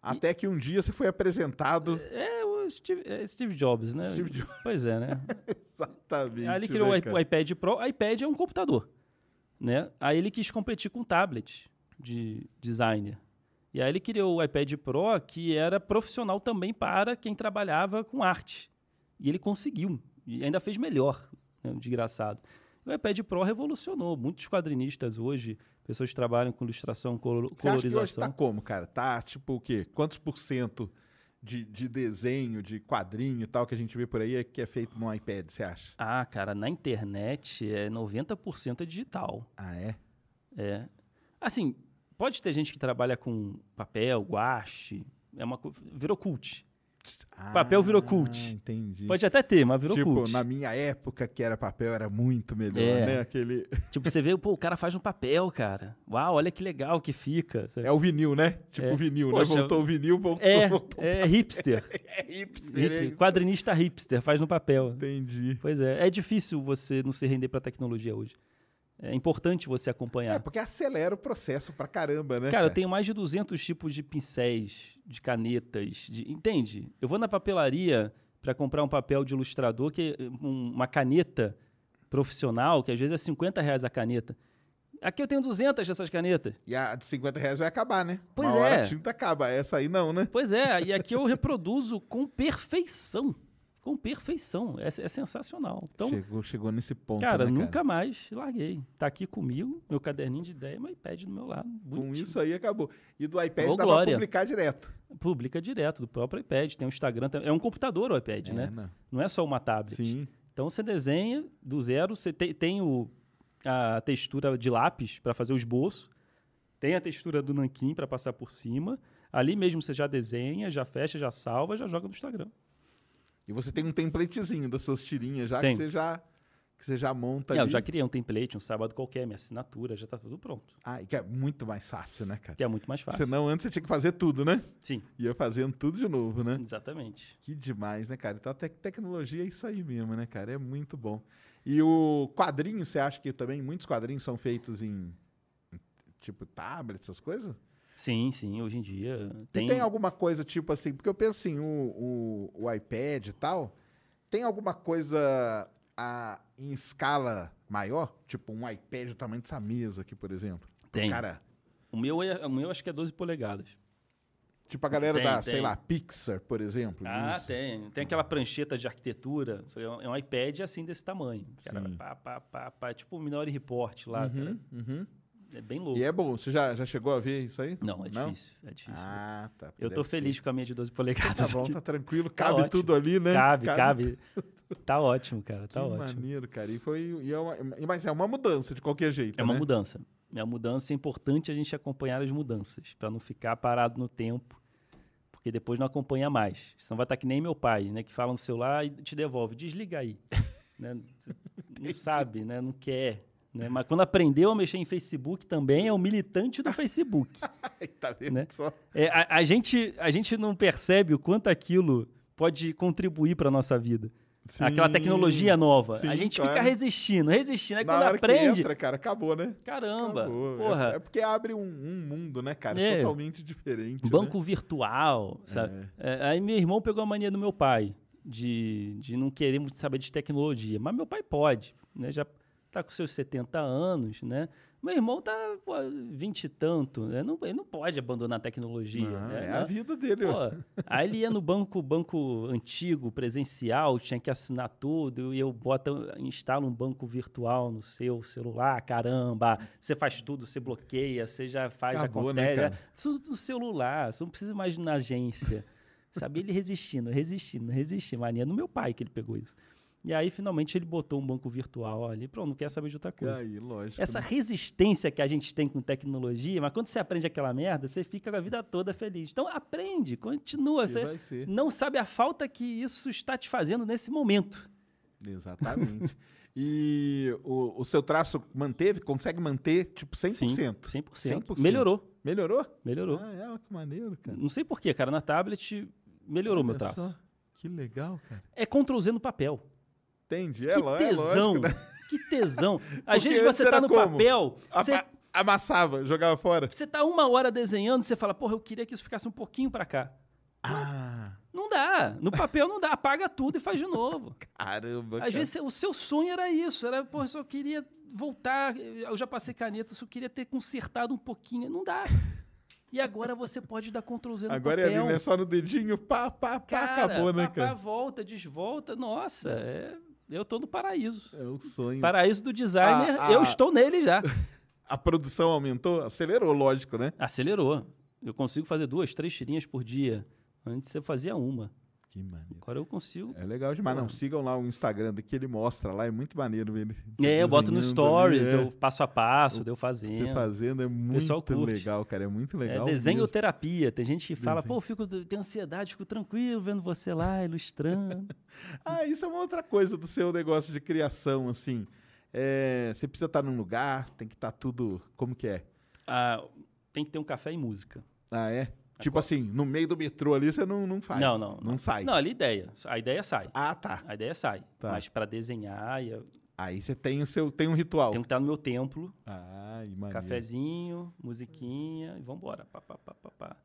Até que um dia você foi apresentado. É o Steve, é Steve Jobs, né? Steve Jobs. Pois é, né? Exatamente. Aí ele criou né, o iPad Pro. O iPad é um computador, né? Aí ele quis competir com tablet de designer. E aí ele criou o iPad Pro, que era profissional também para quem trabalhava com arte. E ele conseguiu. E ainda fez melhor, né? desgraçado. O iPad Pro revolucionou. Muitos quadrinistas hoje, pessoas que trabalham com ilustração, colo- Você acha que hoje colorização. tá como, cara? Tá tipo o quê? Quantos por cento de, de desenho, de quadrinho e tal que a gente vê por aí é que é feito no iPad, você acha? Ah, cara, na internet é 90% é digital. Ah, é? É. Assim, pode ter gente que trabalha com papel, guache, é uma virou cult. Papel virou cult. Ah, entendi. Pode até ter, mas virou tipo, cult. na minha época que era papel era muito melhor, É. né? Aquele... Tipo, você vê, pô, o cara faz no papel, cara. Uau, olha que legal que fica. sabe? É o vinil, né? Tipo É. o vinil, Poxa, né? Voltou o vinil, voltou, É, voltou. é hipster. É hipster, é Hip- isso. quadrinista hipster, faz no papel. Entendi. Pois é, é difícil você não se render pra tecnologia hoje. É importante você acompanhar. É, porque acelera o processo pra caramba, né? Cara, eu tenho mais de 200 tipos de pincéis, de canetas, de- entende? Eu vou na papelaria para comprar um papel de ilustrador, que um- uma caneta profissional, que às vezes é 50 reais a caneta. Aqui eu tenho 200 dessas canetas. E a de 50 reais vai acabar, né? Pois Uma hora é. a tinta acaba. Essa aí não, né? Pois é, e aqui eu reproduzo com perfeição. Com perfeição. É, é sensacional. Então, chegou, chegou nesse ponto, cara, né, nunca mais larguei. Tá aqui comigo, meu caderninho de ideia, meu iPad do meu lado. Com bonitinho. isso aí acabou. E do iPad Ô, dá glória. pra publicar direto. Publica direto do próprio iPad. Tem o Instagram. É um computador o iPad, É, né? não. Não é só uma tablet. Sim. Então você desenha do zero, você te- tem o, a textura de lápis para fazer o esboço, tem a textura do nanquim para passar por cima. Ali mesmo você já desenha, já fecha, já salva, já joga no Instagram. E você tem um templatezinho das suas tirinhas já que Tem. você já que você já monta É, eu já criei um template, um sábado qualquer, minha assinatura, já está tudo pronto. Ah, e que é muito mais fácil, né, cara? Que é muito mais fácil. Senão antes você tinha que fazer tudo, né? Sim, Ia fazendo tudo de novo, né? exatamente. Que demais, né, cara? Então a tec- tecnologia é isso aí mesmo, né, cara? É muito bom. E o quadrinho, você acha que também muitos quadrinhos são feitos em, em, tipo tablet, essas coisas? Sim, sim, hoje em dia tem... E tem alguma coisa tipo assim, porque eu penso assim, o, o, o iPad e tal, tem alguma coisa a, em escala maior? Tipo um iPad do tamanho dessa mesa aqui, por exemplo? Tem. Cara, O meu, é, o meu acho que é 12 polegadas. tipo a galera Tem, da, tem. sei lá, Pixar, por exemplo. Ah, isso. tem. Tem aquela prancheta de arquitetura. É um, é um iPad assim desse tamanho. Cara, pá, pá, pá, pá, tipo o Minority Report lá. cara. Uhum. É bem louco. E é bom, você já, já chegou a ver isso aí? Não, é difícil. É difícil. Ah, tá. eu tô ser. feliz com a minha de 12 Tá polegadas. bom, aqui. tá tranquilo. Tá Cabe ótimo. tudo ali, né? Cabe, cabe. Tá ótimo, cara. Tá que ótimo. maneiro, cara. E foi, e é uma, mas é uma mudança de qualquer jeito, É uma né? mudança. É uma mudança é importante a gente acompanhar as mudanças, para não ficar parado no tempo, porque depois não acompanha mais. Senão vai estar que nem meu pai, né, que fala no celular e te devolve, desliga aí. né? Não sabe, né? Não quer. Né? Mas quando aprendeu a mexer em Facebook também é um militante do Facebook. Tá vendo né? só? É, a, a gente, a gente não percebe o quanto aquilo pode contribuir para nossa vida. Aquela Sim, tecnologia nova. sim, a gente claro. fica resistindo, resistindo. Aí Na quando aprende. entra, cara, acabou, né? Caramba, Acabou. porra. É, é porque abre um, um mundo, né, cara? É. Totalmente diferente. banco né? virtual, sabe? É, aí meu irmão pegou a mania do meu pai de, de não querer saber de tecnologia, mas meu pai pode, né? Já tá com seus 70 anos, né? Meu irmão tá pô, 20 e tanto, né? Não, ele não pode abandonar a tecnologia. Não, né? é a vida dele. Pô, aí ele ia no banco, banco antigo, presencial, tinha que assinar tudo, e eu boto, instalo um banco virtual no seu celular, caramba, você faz tudo, você bloqueia, você já faz, Acabou, né, acontece. cara? Tudo no celular, você não precisa mais ir na agência. Sabia ele resistindo, resistindo, resistindo. Mania no meu pai que ele pegou isso. E aí, finalmente, ele botou um banco virtual ali. Pronto, não quer saber de outra coisa. Aí, lógico. Essa né? resistência que a gente tem com tecnologia, mas quando você aprende aquela merda, você fica a vida toda feliz. Então, aprende, continua. Que Você vai ser. não sabe a falta que isso está te fazendo nesse momento. Exatamente. e o, o seu traço manteve? Consegue manter, tipo, 100%? Sim, 100%. 100%. Melhorou. Melhorou? Melhorou. Ah, é, que maneiro, cara. Não sei porquê, cara. Na tablet melhorou meu Olha traço. só, Que legal, cara. É Ctrl Z no papel. Entendi. É, que lo- é tesão. lógico, né? Que tesão. Vezes antes você tá no como? papel, A- você, a- amassava, jogava fora. você tá uma hora desenhando, você fala, porra, eu queria que isso ficasse um pouquinho pra cá. Ah, Não dá. No papel não dá. Apaga tudo e faz de novo. caramba. Às cara. vezes o seu sonho era isso. Era, porra, eu só queria voltar. Eu já passei caneta, eu só queria ter consertado um pouquinho. Não dá. E agora você pode dar Ctrl Z no Agora é papel. ali, né? Só no dedinho, pá, pá, pá, Cara, acabou, né, pá, pá, cara? volta, desvolta. Nossa, é- eu tô no paraíso. É o sonho. Paraíso do designer, Ah, ah. eu estou nele já. A produção aumentou? Acelerou, lógico, né? Acelerou. Eu consigo fazer duas, três tirinhas por dia. Antes eu fazia uma. Que maneiro. Agora eu consigo. É legal demais. Não, sigam lá o Instagram que ele mostra lá. É muito maneiro ver ele. É, eu boto no stories, é. eu passo a passo, deu fazendo. Você fazendo é muito legal, cara. É muito É legal. desenho mesmo. terapia. Tem gente que fala, Desenho. pô, eu fico, tenho ansiedade, fico tranquilo vendo você lá, ilustrando. Ah, isso é uma outra coisa do seu negócio de criação, assim. É, você precisa estar num lugar, tem que estar tudo. Como que é? Ah, tem que ter um café e música. Ah, é? Tipo assim, no meio do metrô ali você não, não faz. não, não, Não, sai. Não, ali ideia. A ideia sai. Ah, tá. A ideia sai. Tá. Mas pra desenhar, eu Aí você tem o seu. Tem um ritual. tenho que estar no meu templo, Ai, maneiro. cafezinho, musiquinha e vambora. Pá, pá, pá, pá, pá.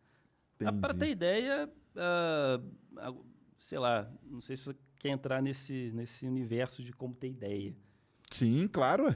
Ah, Pra Entendi. ter ideia, ah, sei lá, não sei se você quer entrar nesse, nesse universo de como ter ideia. Sim, claro.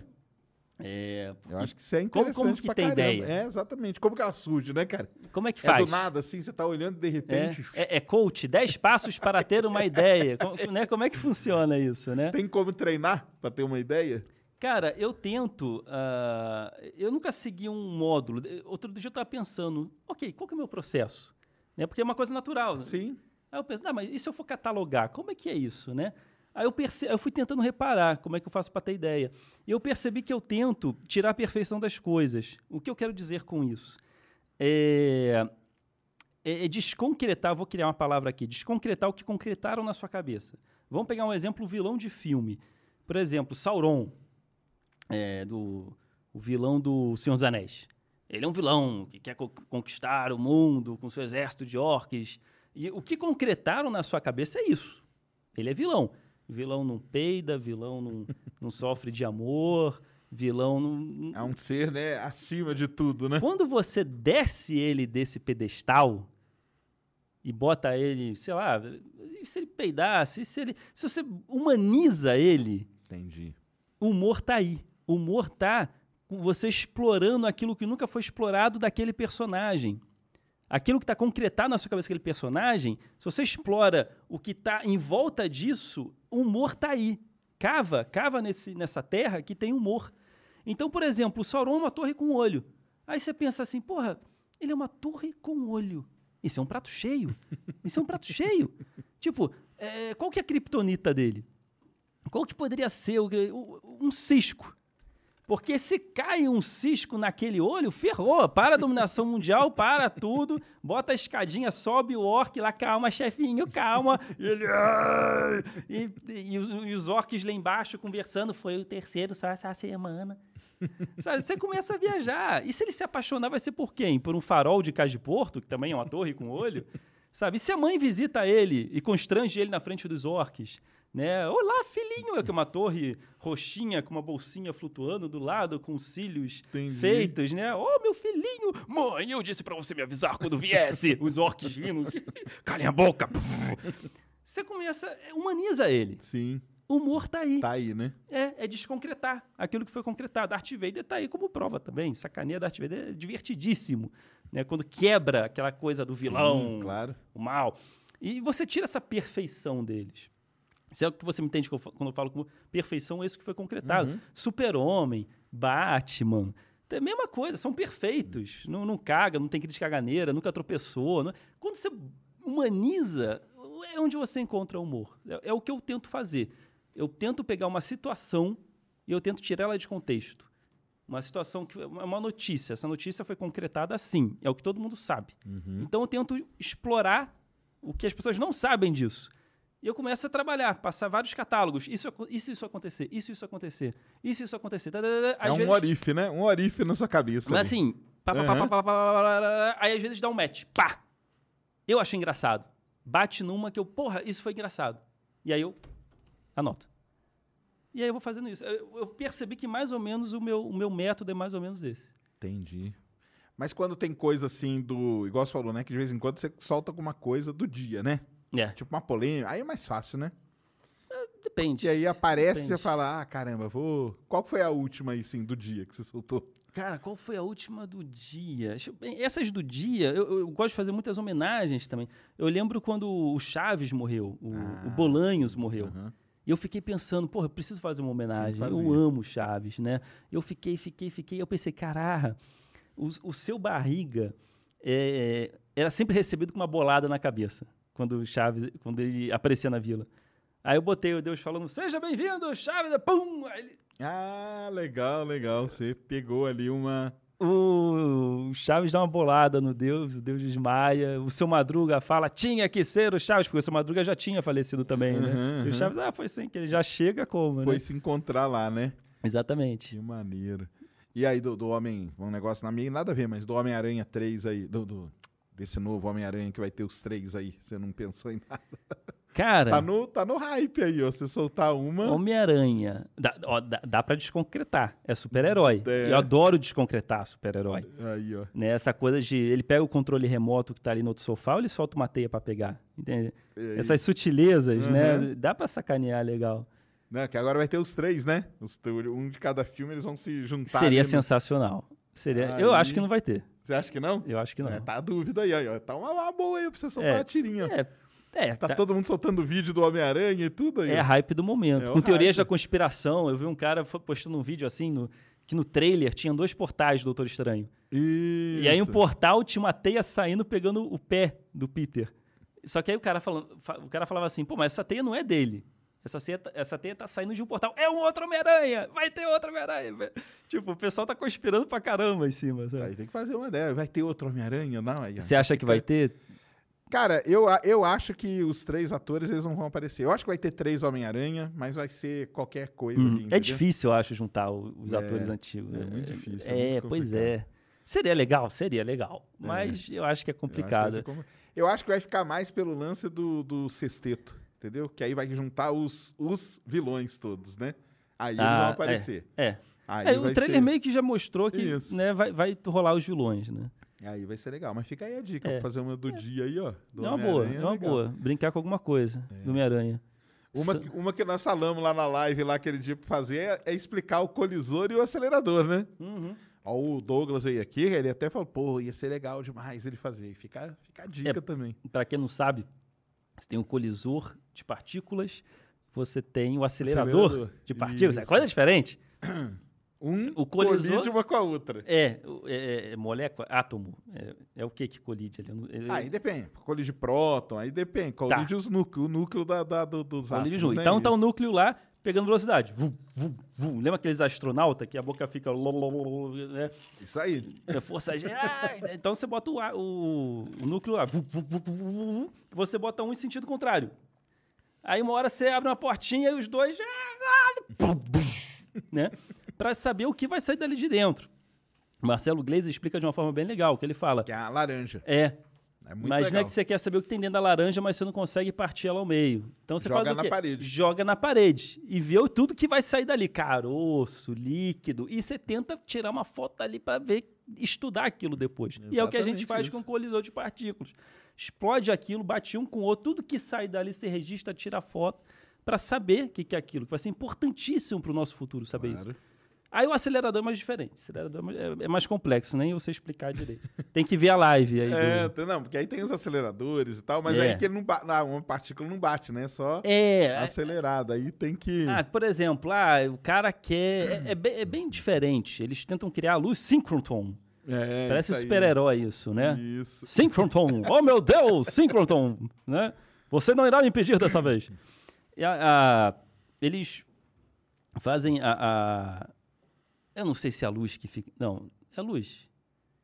É, Eu porque- acho que isso é como- interessante como que pra tem caramba. ideia? É, exatamente. Como que ela surge, né, cara? como é que É faz? do nada, assim, você tá olhando de É, repente. é, é coach, 10 passos para ter uma ideia. Como, né, como é que funciona isso, né? Tem como treinar pra ter uma ideia? Cara, eu tento. ah, eu nunca segui um módulo. Outro dia eu estava pensando, ok, qual que é o meu processo? Né, porque é uma coisa natural. né? Sim. Aí eu penso, ah, mas e se eu for catalogar? Como é que é isso, né? Aí eu, perce... eu fui tentando reparar como é que eu faço para ter ideia. E eu percebi que eu tento tirar a perfeição das coisas. O que eu quero dizer com isso? É, é, é desconcretar, vou criar uma palavra aqui, desconcretar o que concretaram na sua cabeça. Vamos pegar um exemplo, vilão de filme. Por exemplo, Sauron, é, do, o vilão do Senhor dos Anéis. Ele é um vilão que quer co- conquistar o mundo com seu exército de orques. E o que concretaram na sua cabeça é isso. Ele é vilão. Vilão não peida, vilão não, não sofre de amor, vilão não. É um ser, né, acima de tudo, né? Quando você desce ele desse pedestal e bota ele, sei lá, e se ele peidasse, se ele. Se você humaniza ele, Entendi. o humor tá aí. O humor tá com você explorando aquilo que nunca foi explorado daquele personagem. Aquilo que está concretado na sua cabeça daquele personagem, se você explora o que está em volta disso, o humor tá aí. Cava, cava nesse, nessa terra que tem humor. Então, por exemplo, o Sauron é uma torre com olho. Aí você pensa assim, porra, ele é uma torre com olho. Isso é um prato cheio. Isso é um prato cheio. Tipo, é, qual que é a criptonita dele? Qual que poderia ser o- um cisco? Porque se cai um cisco naquele olho, ferrou. Para a dominação mundial, para tudo. Bota a escadinha, sobe o orc lá, calma, chefinho, calma. E, ele, e, e os, e os orcs lá embaixo conversando. Foi o terceiro só essa semana. Sabe, você começa a viajar. E se ele se apaixonar, vai ser por quem? Por um farol de Cais de Porto, que também é uma torre com olho? Sabe? E se a mãe visita ele e constrange ele na frente dos orcs? Né? Olá, filhinho! É que é uma torre roxinha com uma bolsinha flutuando do lado, com cílios Entendi. feitos, né? Ô, meu filhinho! Mãe, eu disse pra você me avisar quando viesse! Os orcs rindo. Calem a boca! Você começa... Humaniza ele. Sim. O humor tá aí. Tá aí, né? É, é desconcretar aquilo que foi concretado. Darth Vader tá aí como prova também. Sacaneia Darth Vader é divertidíssimo. Né? Quando quebra aquela coisa do vilão, Sim, claro. o mal. E você tira essa perfeição deles. Isso é o que você me entende eu quando eu falo como perfeição, é isso que foi concretado. Uhum. Super-Homem, Batman. É a mesma coisa, são perfeitos. Não, não caga, não tem crítica caganeira, nunca tropeçou. não- Quando você humaniza, é onde você encontra humor. É, é o que eu tento fazer. eu tento pegar uma situação e eu tento tirar ela de contexto. Uma situação que é uma notícia. Essa notícia foi concretada assim. É o que todo mundo sabe. Então eu tento explorar o que as pessoas não sabem disso. E eu começo a trabalhar, passar vários catálogos. Isso, isso, isso acontecer, isso, isso acontecer, isso, isso acontecer. tá, tá, tá, tá. É Às um vezes- orife, né? Um orife na sua cabeça. mas ali. assim, pá, pá, pá, Aham. pá, pá, pá, pá, pá, pá, aí às vezes dá um match. Pá! Eu achei engraçado. Bate numa que eu, porra, isso foi engraçado. E aí eu anoto. E aí eu vou fazendo isso. Eu, eu percebi que mais ou menos o meu, o meu método é mais ou menos esse. Entendi. Mas quando tem coisa assim do. Igual você falou, né? Que de vez em quando você solta alguma coisa do dia, né? É, Tipo uma polêmica. Aí é mais fácil, né? depende. E aí aparece e você fala, ah, caramba, vou. Qual foi a última aí, sim, do dia que você soltou? Cara, qual foi a última do dia? Essas do dia, eu, eu gosto de fazer muitas homenagens também. Eu lembro quando o Chaves morreu, o, o Bolanhos morreu. Aham. E eu fiquei pensando, porra, eu preciso fazer uma homenagem. Eu amo Chaves, né? Eu fiquei, fiquei, fiquei. Eu pensei, caraca, o, o seu barriga é, era sempre recebido com uma bolada na cabeça quando o Chaves, quando ele aparecia na vila. Aí eu botei o Deus falando, seja bem-vindo, Chaves, pum! Ele- Ah, legal, legal. Você pegou ali uma. o Chaves dá uma bolada no Deus, o Deus desmaia. O seu Madruga fala, tinha que ser o Chaves, porque o seu Madruga já tinha falecido também, né? Uhum, E o Chaves, ah, foi sem que ele já chega como, Foi né? se encontrar lá, né? Exatamente. Que maneiro. E aí, do, do Homem. Um negócio na minha, nada a ver, mas do Homem-Aranha 3 aí. Do, do- desse novo Homem-Aranha que vai ter os três aí. Você não pensou em nada. Cara, Tá no, tá no hype aí, ó. Você soltar uma. Homem-Aranha, dá, ó, dá, dá pra desconcretar, é super-herói. É. Eu adoro desconcretar super-herói. Aí, ó. Né? Essa coisa de ele pega o controle remoto que tá ali no outro sofá ou ele solta uma teia pra pegar. Entende? É Essas sutilezas, Uhum. né? Dá pra sacanear legal. Né, que agora vai ter os três, né? Os, um de cada filme, eles vão se juntar. Seria no- sensacional. Seria, Aí- Eu acho que não vai ter. Você acha que não? Eu acho que não. É, tá a dúvida aí, aí, ó. Tá uma, uma boa aí pra você soltar É. uma tirinha. É, é, Tá, tá- todo mundo soltando vídeo do Homem-Aranha e tudo aí. é ó. hype do momento. É Com teorias hype. da conspiração, eu vi um cara postando um vídeo assim, no- que no trailer tinha dois portais do Doutor Estranho. Isso. E aí um portal tinha uma teia saindo pegando o pé do Peter. Só que aí o cara, falando, fa- o cara falava assim, pô, mas essa teia não é dele. Essa teia, tá- essa teia tá saindo de um portal. É um outro Homem-Aranha! Vai ter outro Homem-Aranha! Tipo, o pessoal tá conspirando pra caramba em cima. sabe? Aí tem que fazer uma ideia. Vai ter outro Homem-Aranha? Não, aí. Você acha que vai ter? Cara, eu, eu acho que os três atores eles não vão aparecer. Eu acho que vai ter três Homem-Aranha, mas vai ser qualquer coisa Hum, ali. é difícil, eu acho, juntar os É, atores antigos. é muito difícil, é É, muito pois complicado. é. Seria legal, seria legal. Mas eu acho que é Eu acho que complicado. Eu acho que vai ficar mais pelo lance do, do sexteto, entendeu? Que aí vai juntar os, os vilões todos, né? Aí eles Ah, vão é, aparecer. É. Aí É, o trailer ser- meio que já mostrou que Isso. né, vai, vai rolar os vilões, né? Aí vai ser legal. Mas fica aí a dica, É. pra fazer uma do dia aí, ó. é uma boa, é uma boa. Brincar com alguma coisa do Homem-Aranha. Uma, uma que nós falamos lá na live, lá aquele dia pra fazer, é, é explicar o colisor e o acelerador, né? Uhum. Ó, o Douglas veio aqui, ele até falou, pô, ia ser legal demais ele fazer. Fica, fica a dica É. também. Para quem não sabe, você tem um colisor de partículas, você tem o acelerador, Acelerador, de partículas. É isso. coisa diferente. Um O colisor- colide uma com a outra. É, o- é, é molécula, átomo. É, é o que que colide ali? Aí depende. Colide próton, aí depende. Colide os núcleos, o núcleo da, da- do, dos Colide átomos, junto. né? Então tá o núcleo lá pegando velocidade. Vum, vum, vum. Lembra aqueles astronautas que a boca fica. lololol, Né? Isso aí. É força G. Ah, então você bota o, o, o núcleo lá. Você bota um em sentido contrário. Aí uma hora você abre uma portinha e os dois. Né? Pra saber o que vai sair dali de dentro. Marcelo Gleiser explica de uma forma bem legal, que ele fala. Que é a laranja. É, É muito Imagina legal. que você quer saber o que tem dentro da laranja, mas você não consegue partir ela ao meio. Então você Joga faz o na quê? parede. Joga na parede e vê o- tudo que vai sair dali, caroço, líquido, e você tenta tirar uma foto ali para ver, estudar aquilo depois. E é o que a gente Exatamente faz isso. com o colisor de partículas. Explode aquilo, bate um com o outro, tudo que sai dali você registra, tira foto para saber o que, que é aquilo, que vai ser importantíssimo para o nosso futuro saber isso. Aí o acelerador é mais diferente. O acelerador é mais- é, é mais complexo, nem você explicar direito. Tem que ver a live aí. É, do- não, porque aí tem os aceleradores e tal, mas É. aí que ele não bate, uma partícula não bate, né? Só É, acelerada. Aí tem que. Ah, por exemplo, ah, o cara quer. É, é bem, é bem diferente. Eles tentam criar a luz synchrotron. É, Parece um super-herói isso, né? Isso. Synchrotron! oh meu Deus, synchrotron! Né? Você não irá me impedir dessa vez. A- a- eles fazem a- Eu não sei se é a luz que fica. Não, é a luz.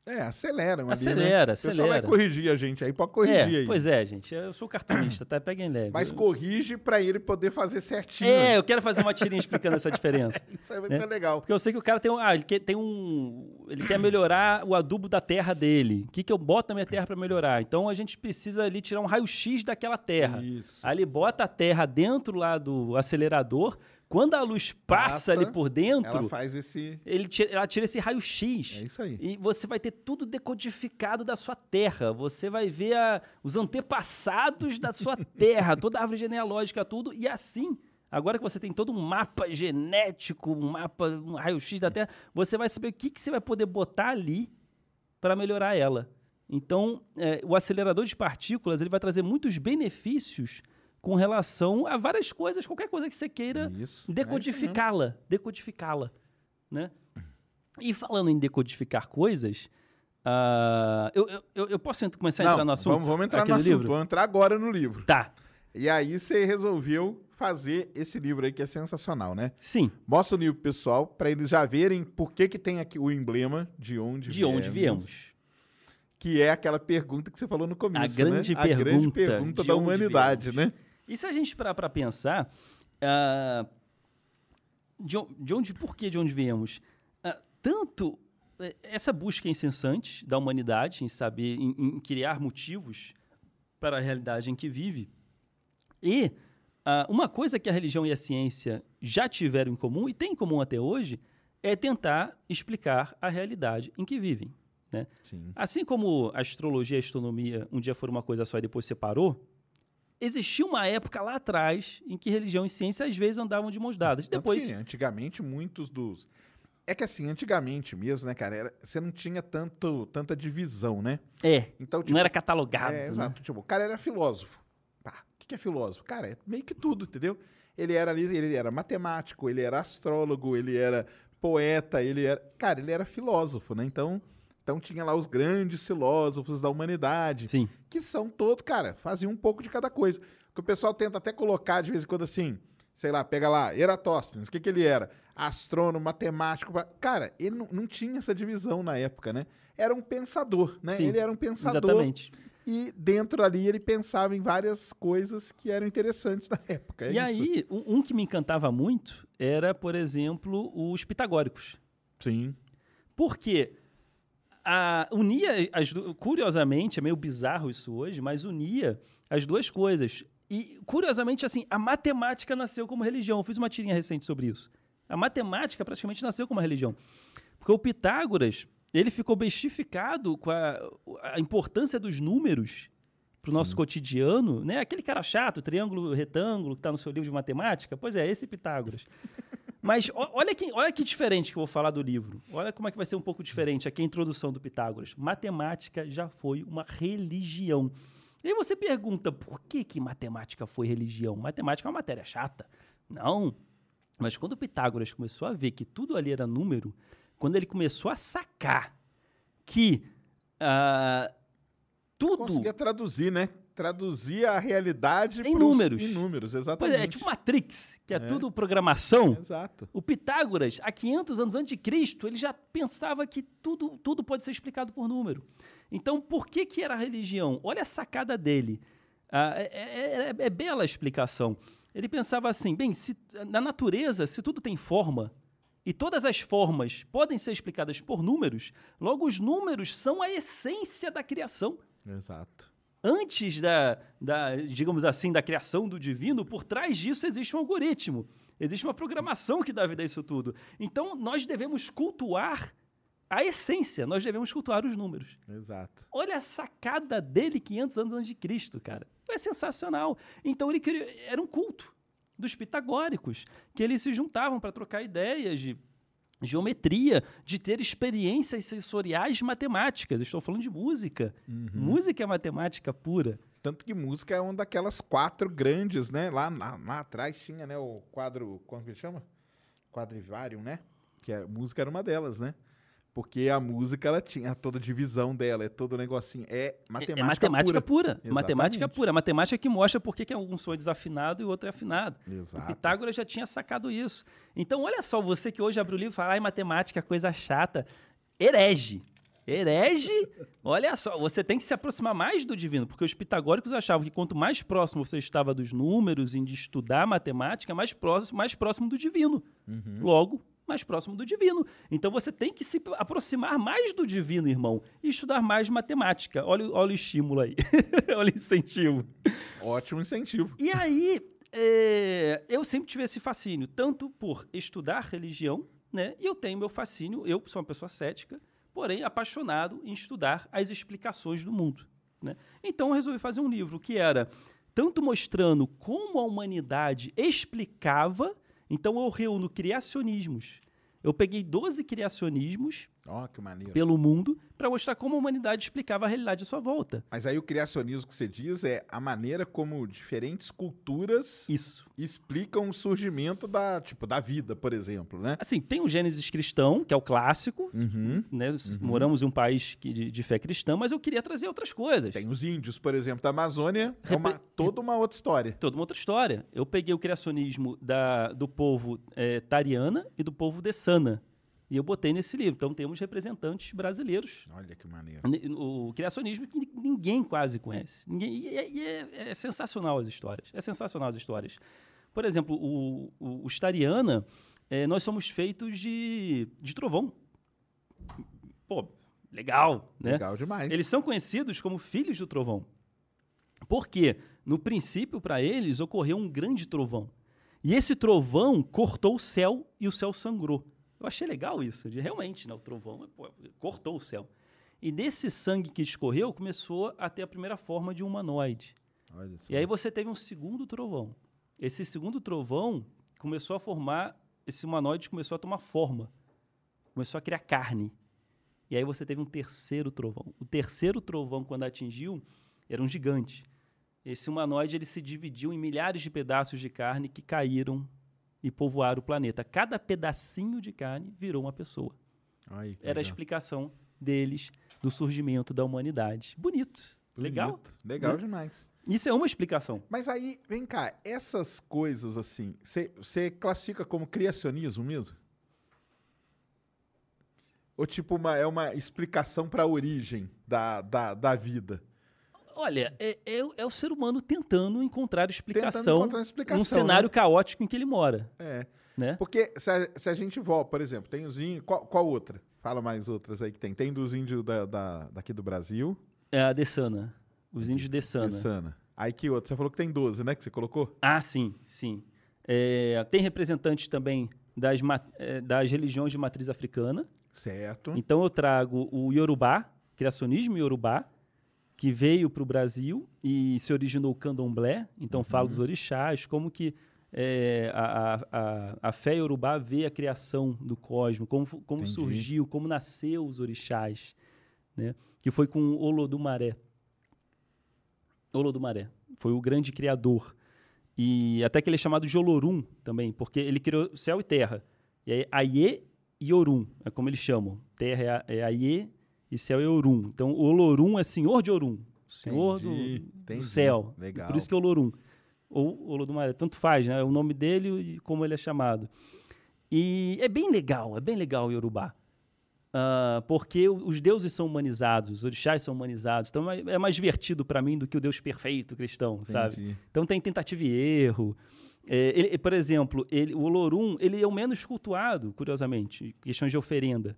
É, aceleram ali, Acelera, né? O pessoal vai acelera. corrigir a gente aí, pode corrigir é, aí. pois é, gente. Eu sou cartunista, tá? Peguem leve. Mas corrige pra ele poder fazer certinho. É, eu quero fazer uma tirinha explicando essa diferença. Isso aí vai né? ser legal. Porque eu sei que o cara tem um. Ah, ele quer, tem um. Ele quer melhorar o adubo da terra dele. O que, que eu boto na minha terra para melhorar? Então a gente precisa ali tirar um raio-x daquela terra. Isso. Aí ele bota a terra dentro lá do acelerador. Quando a luz passa, Passa, ali por dentro, Ela faz esse. ele tira, ela tira esse raio-x. É isso aí. E você vai ter tudo decodificado da sua terra. Você vai ver a- os antepassados da sua terra, toda a árvore genealógica, tudo. E assim, agora que você tem todo um mapa genético, um mapa, um raio-x da terra, você vai saber o que, que você vai poder botar ali para melhorar ela. Então, é, o acelerador de partículas ele vai trazer muitos benefícios com relação a várias coisas, qualquer coisa que você queira Isso. decodificá-la, decodificá-la, né? E falando em decodificar coisas, ah, eu, eu- eu, posso começar a Não, entrar no assunto? Vamos, vamos entrar aqui no assunto. livro? Vamos entrar agora no livro. Tá, E aí você resolveu fazer esse livro aí que é sensacional, né? sim. Mostra o livro pro pessoal pra eles já verem por que que tem aqui o emblema de onde De onde viemos? Que é aquela pergunta que você falou no começo, grande né? A grande pergunta, pergunta da humanidade, viemos? né? E se a gente parar para pensar, ah, de, de onde, por que de onde viemos? Ah, tanto eh, essa busca incessante da humanidade em saber, em, em criar motivos para a realidade em que vive, e ah, uma coisa que a religião e a ciência já tiveram em comum e têm em comum até hoje é tentar explicar a realidade em que vivem. Né? Sim. Assim como a astrologia e a astronomia um dia foram uma coisa só e depois separou, existia uma época lá atrás em que religião e ciência às vezes andavam de mãos dadas. Tanto Depois, que, antigamente, muitos dos. É que assim, antigamente mesmo, né, cara? era- Você não tinha tanto, tanta divisão, né? é, Então, não era catalogado. É, né? exato. Tipo, o cara era filósofo. Pá, o que que é filósofo? Cara, é meio que tudo, entendeu? Ele era ali, ele era matemático, ele era astrólogo, ele era poeta, ele era. Cara, ele era filósofo, né? Então, então tinha lá os grandes filósofos da humanidade. Sim. Que são todos, cara, faziam um pouco de cada coisa. Que o pessoal tenta até colocar de vez em quando assim, sei lá, pega lá, Eratóstenes, o que, que ele era? Astrônomo, matemático. Cara, ele não, não tinha essa divisão na época, né? Era um pensador, né? Sim, ele era um pensador. Exatamente. E dentro ali ele pensava em várias coisas que eram interessantes na época. é e isso. aí, um, um que me encantava muito era, por exemplo, os pitagóricos. Sim. Porque a, unia, as curiosamente, é meio bizarro isso hoje, mas unia as duas coisas. E, curiosamente, assim, a matemática nasceu como religião. Eu fiz uma tirinha recente sobre isso. A matemática praticamente nasceu como uma religião. Porque o Pitágoras, ele ficou bestificado com a, a importância dos números para o nosso cotidiano, né? Aquele cara chato, triângulo, retângulo, que está no seu livro de matemática. Pois é, esse Pitágoras. Mas olha que, olha que diferente que eu vou falar do livro. Olha como é que vai ser um pouco diferente aqui a introdução do Pitágoras. Matemática já foi uma religião. E aí você pergunta, por que, que matemática foi religião? Matemática é uma matéria chata. Não. Mas quando o Pitágoras começou a ver que tudo ali era número, quando ele começou a sacar que ah, tudo... Conseguia traduzir, né? Traduzir a realidade Em números. Em números, Pois exatamente. é, é tipo Matrix, que é, tudo programação. Exato. O Pitágoras, há 500 anos antes de Cristo, ele já pensava que tudo, tudo pode ser explicado por número. Então, por que, que era religião? Olha a sacada dele. Ah, é, é- é- é bela a explicação. Ele pensava assim: bem, se, na natureza, se tudo tem forma, e todas as formas podem ser explicadas por números, logo os números são a essência da criação Exato. Antes da, da, digamos assim, da criação do divino, por trás disso existe um algoritmo. Existe uma programação que dá vida a isso tudo. Então, nós devemos cultuar a essência, nós devemos cultuar os números. Exato. Olha a sacada dele 500 anos antes de Cristo, cara. É sensacional. Então, ele criou, era um culto dos pitagóricos, que eles se juntavam para trocar ideias de geometria, de ter experiências sensoriais matemáticas. Estou falando de música. Música é matemática pura. Tanto que música é uma daquelas quatro grandes, né? Lá, lá, lá atrás tinha, né, o quadro, como que chama? Quadrivário, né? Que é, música era uma delas, né? Porque a música, ela tinha toda a divisão dela, é todo o negocinho. É matemática, é matemática pura. Exatamente. Matemática pura. Matemática que mostra por que um som é desafinado e o outro é afinado. Exato. O Pitágoras já tinha sacado isso. Então, olha só, você que hoje abre o livro e fala, ai, matemática, coisa chata. Herege. Herege, olha só, você tem que se aproximar mais do divino, porque os pitagóricos achavam que quanto mais próximo você estava dos números e de estudar matemática, mais próximo, mais próximo do divino. Logo, mais próximo do divino. Então você tem que se aproximar mais do divino, irmão, e estudar mais matemática. Olha, olha o estímulo aí, olha o incentivo. Ótimo incentivo. E aí, é, eu sempre tive esse fascínio, tanto por estudar religião, né? E eu tenho meu fascínio, eu sou uma pessoa cética, porém apaixonado em estudar as explicações do mundo. Né? Então eu resolvi fazer um livro que era tanto mostrando como a humanidade explicava, então eu reúno criacionismos. Eu peguei 12 criacionismos Ó, que maneiro. pelo mundo para mostrar como a humanidade explicava a realidade à sua volta. Mas aí o criacionismo que você diz é a maneira como diferentes culturas Isso. explicam o surgimento da, tipo, da vida, por exemplo, né? Assim, tem o Gênesis cristão, que é o clássico, Uhum. né? Moramos em um país que- de, de fé cristã, mas eu queria trazer outras coisas. Tem os índios, por exemplo, da Amazônia, é uma, toda uma outra história. Toda uma outra história. Eu peguei o criacionismo da, do povo eh, Tariana e do povo Dessana. E eu botei nesse livro. Então temos representantes brasileiros. Olha que maneiro. Ne- O criacionismo que ni- ninguém quase conhece. Ninguém, e é, e é- é sensacional as histórias. É sensacional as histórias. Por exemplo, o, o, os Tariana, eh, nós somos feitos de, de trovão. Pô, legal, né? Legal demais. Eles são conhecidos como filhos do trovão. Por quê? No princípio, para eles, ocorreu um grande trovão. E esse trovão cortou o céu e o céu sangrou. Eu achei legal isso, de realmente, né, o trovão pô, cortou o céu. E desse sangue que escorreu, começou a ter a primeira forma de um humanoide. E aí você teve um segundo trovão. Esse segundo trovão começou a formar, esse humanoide começou a tomar forma. Começou a criar carne. E aí você teve um terceiro trovão. O terceiro trovão, quando atingiu, era um gigante. Esse humanoide ele se dividiu em milhares de pedaços de carne que caíram e povoaram o planeta. Cada pedacinho de carne virou uma pessoa. Ai, Era a legal. explicação deles do surgimento da humanidade. Bonito. Legal. Bonito. Legal Né? demais. Isso é uma explicação. Mas aí, vem cá, essas coisas assim, você classifica como criacionismo mesmo? Ou tipo, uma, é uma explicação para a origem da, da, da vida? Olha, é, é o- é o ser humano tentando encontrar explicação, encontrar uma explicação, num cenário né? caótico em que ele mora. É. Né? Porque se a, se a gente volta, por exemplo, tem os índios. Qual, qual outra? Fala mais outras aí que tem. Tem dos índios da, da- daqui do Brasil. É a Dessana. Os índios Dessana. Dessana. Aí que outro? Você falou que tem 12, né? Que você colocou? Ah, sim, sim. É, tem representantes também das, é, das religiões de matriz africana. Certo. Então eu trago o Yorubá, criacionismo Yorubá, que veio para o Brasil e se originou o candomblé. Então falo dos orixás, como que é, a, a, a, fé Yorubá vê a criação do cosmos, como, como Entendi. surgiu, como nasceu os orixás, né? que foi com Olodumaré. Olodumaré foi o grande criador. E até que ele é chamado de Olorum também, porque ele criou céu e terra. E aí, Aie e Orum, é como eles chamam. Terra é, é Aie céu é Orum. Então, o Olorum é senhor de Orum, senhor do, Entendi, do entendi. céu. Legal. Por isso que é Olorum. Ou Olodumaré, tanto faz, né? O nome dele e como ele é chamado. E é bem legal, é bem legal o Yorubá. Ah, porque o- os deuses são humanizados, os orixás são humanizados. Então é é mais divertido para mim do que o Deus perfeito cristão, sabe? Entendi. Então tem tentativa e erro. É, ele- por exemplo, ele- o Olorum ele é o menos cultuado, curiosamente, em questões de oferenda.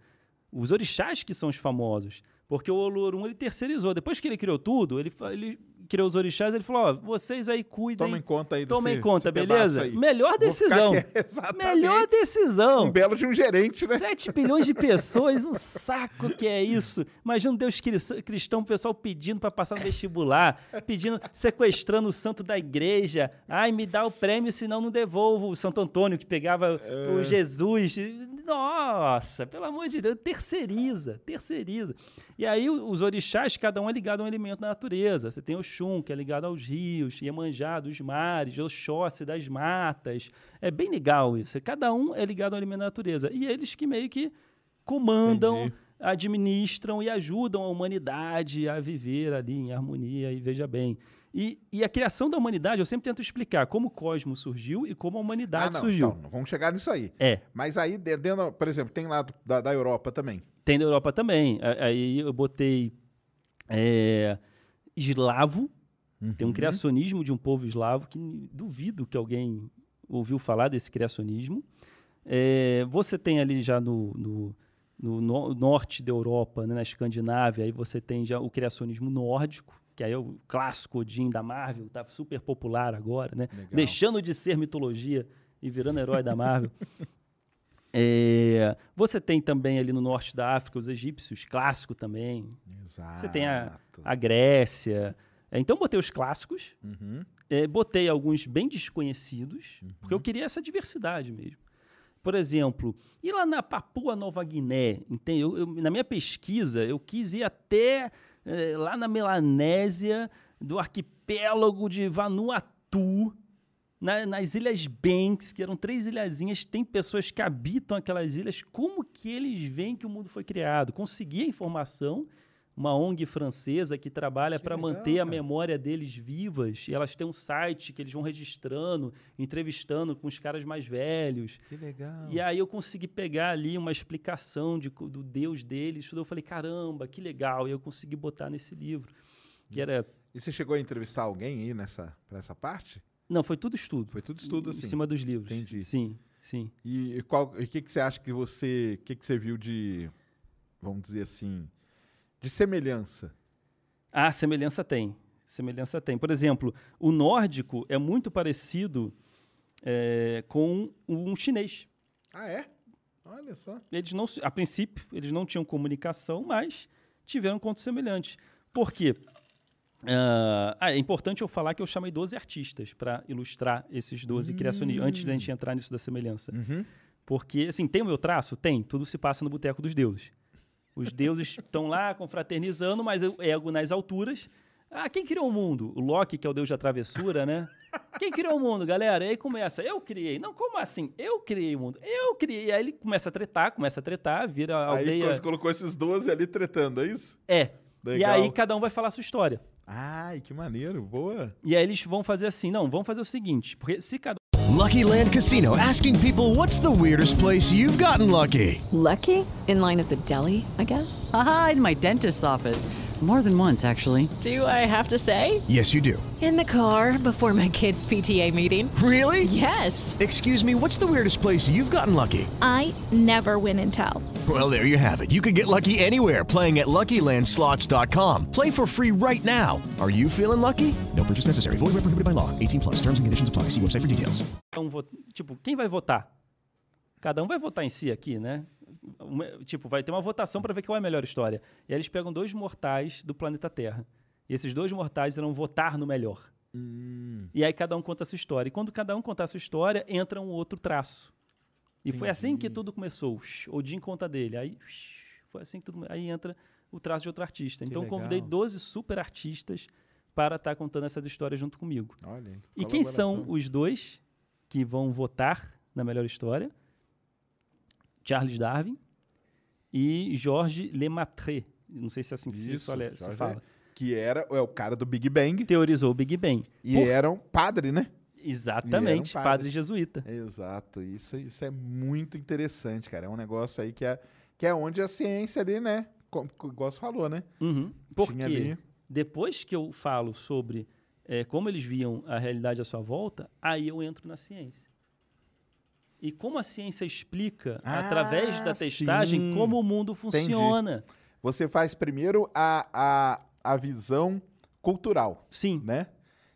Os orixás que são os famosos. Porque o Olorum ele terceirizou. Depois que ele criou tudo, ele, ele criou os orixás, ele falou: ó, vocês aí cuidem. Tomem conta aí desse Tomem conta, esse pedaço beleza? Melhor decisão. Melhor decisão. Um belo de um gerente, né? 7 bilhões de pessoas, um saco que é isso. Imagina um Deus cri- cristão, o pessoal pedindo para passar no vestibular, pedindo, sequestrando o santo da igreja. Ai, me dá o prêmio, senão não devolvo. O Santo Antônio que pegava É. o Jesus. Nossa, pelo amor de Deus, terceiriza, terceiriza. E aí os orixás, cada um é ligado a um elemento da natureza. Você tem o Xum, que é ligado aos rios, Iemanjá, dos mares, Oxóssi, das matas. É bem legal isso. Cada um é ligado a um elemento da natureza. E eles que meio que comandam, Entendi. administram e ajudam a humanidade a viver ali em harmonia, e veja bem. E, e a criação da humanidade, eu sempre tento explicar como o cosmos surgiu e como a Ah, humanidade não, surgiu. então, vamos chegar nisso aí. É, Mas aí, de- dentro, por exemplo, tem lá da, da Europa também. tem na Europa também. Aí eu botei é, eslavo, tem um criacionismo de um povo eslavo que duvido que alguém ouviu falar desse criacionismo. É, você tem ali já no, no- no no- norte da Europa, né, na Escandinávia, aí você tem já o criacionismo nórdico, que aí é o clássico Odin da Marvel, tá super popular agora, né? Deixando de ser mitologia e virando herói da Marvel. É, você tem também ali no norte da África os egípcios, clássico também. Exato. Você tem a, a Grécia. É, então botei os clássicos, Uhum. é, botei alguns bem desconhecidos, porque eu queria essa diversidade mesmo. Por exemplo, ir lá na Papua Nova Guiné, entende? Eu- eu- na minha pesquisa, eu quis ir até é, lá na Melanésia, do arquipélago de Vanuatu, na- nas Ilhas Banks, que eram três ilhazinhas, tem pessoas que habitam aquelas ilhas. Como que eles veem que o mundo foi criado? Consegui a informação, uma ONG francesa que trabalha para manter a cara. memória deles vivas. E elas têm um site que eles vão registrando, entrevistando com os caras mais velhos. Que legal. E aí eu consegui pegar ali uma explicação de, do Deus deles. tudo. Eu falei, caramba, que legal. E eu consegui botar nesse livro. Que era. E você chegou a entrevistar alguém aí nessa, pra essa parte? Não, foi tudo estudo. Foi tudo estudo, Em assim. cima dos livros. Entendi. Sim, sim. E o que, que você acha que você. O que, que você viu de. Vamos dizer assim. De semelhança? Ah, semelhança tem. Semelhança tem. Por exemplo, o nórdico é muito parecido é, com um chinês. Ah, é? Olha só. Eles não, a princípio, eles não tinham comunicação, mas tiveram contos semelhantes. Por quê? Ah, ah, é importante eu falar que eu chamei 12 artistas para ilustrar esses 12 criacionistas, antes da gente entrar nisso da semelhança. Porque, assim, tem o meu traço? Tem. Tudo se passa no Boteco dos Deuses. Os deuses estão lá confraternizando, mas o ego nas alturas. Ah, quem criou o mundo? O Loki, que é o deus da travessura, né? Quem criou o mundo, galera? E aí começa, eu criei. Não, como assim? Eu criei o mundo. Eu criei. E aí ele começa a tretar, começa a tretar, vira a Aí aldeia. você colocou esses 12 ali tretando, é isso? É. E Legal. aí cada um vai falar a sua história. Ai, que maneiro. Boa. E aí eles vão fazer assim, não, vamos fazer o seguinte, porque se cada Lucky Land Casino asking people what's the weirdest place you've gotten lucky? Lucky? In line at the deli, I guess? Aha, in my dentist's office. More than once, actually. Do I have to say? Yes, you do. In the car before my kids' PTA meeting. Really? Yes. Excuse me, what's the weirdest place you've gotten lucky? I never win and tell. Well, there you have it. You can get lucky anywhere playing at LuckyLandSlots.com. Play for free right now. Are you feeling lucky? No purchase necessary. Void where prohibited by law. 18 plus. Terms and conditions apply. See website for details. vo- tipo, quem vai votar? Cada um vai votar em si aqui, né? Tipo, vai ter uma votação para ver qual é a melhor história. E aí eles pegam dois mortais do planeta Terra. E esses dois mortais irão votar no melhor. E aí cada um conta a sua história. E quando cada um contar a sua história, entra um outro traço. E foi assim que tudo começou. Odin conta dele. Aí foi assim que tudo. Aí entra o traço de outro artista. Então eu convidei legal. 12 super artistas para estar contando essas histórias junto comigo. Olha. E quem são os dois que vão votar na melhor história? Charles Darwin e Georges Lemaitre. Não sei se é assim que se, Isso, fala, se Jorge fala. Que era é o cara do Big Bang. Teorizou o Big Bang. E Por- era um padre, né? Exatamente, padre. padre. jesuíta. Exato. Isso, isso é muito interessante, cara. É um negócio aí que é, que é onde a ciência ali, né? Como, igual você falou, né? Uhum. Porque ali- depois que eu falo sobre eh, como eles viam a realidade à sua volta, aí eu entro na ciência. E como a ciência explica, Ah, através da testagem, sim. como o mundo Entendi. funciona. Você faz primeiro a, a, a visão cultural, Sim, né?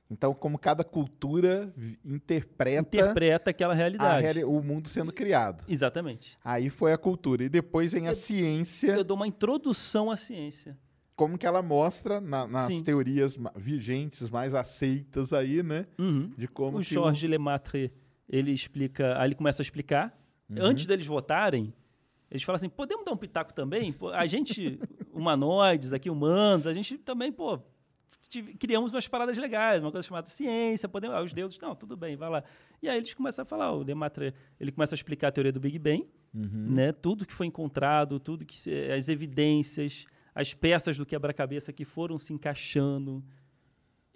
Então, como cada cultura interpreta, interpreta aquela realidade. reali- o mundo sendo criado. Exatamente. Aí foi a cultura. E depois vem a ciência, Eu dou uma introdução à ciência. como que ela mostra na- nas Sim. teorias vigentes, mais aceitas aí, né? De como o Jorge Lemaitre, ele explica, aí ele começa a explicar. Antes deles votarem, eles falam assim, podemos dar um pitaco também? A gente, humanoides aqui, humanos, a gente também, pô, criamos umas paradas legais, uma coisa chamada ciência, podemos, ah, os deuses, não, tudo bem, vai lá. E aí eles começam a falar, o Lemaitre, ele começa a explicar a teoria do Big Bang, né? Tudo que foi encontrado, tudo que as evidências, as peças do quebra-cabeça que foram se encaixando.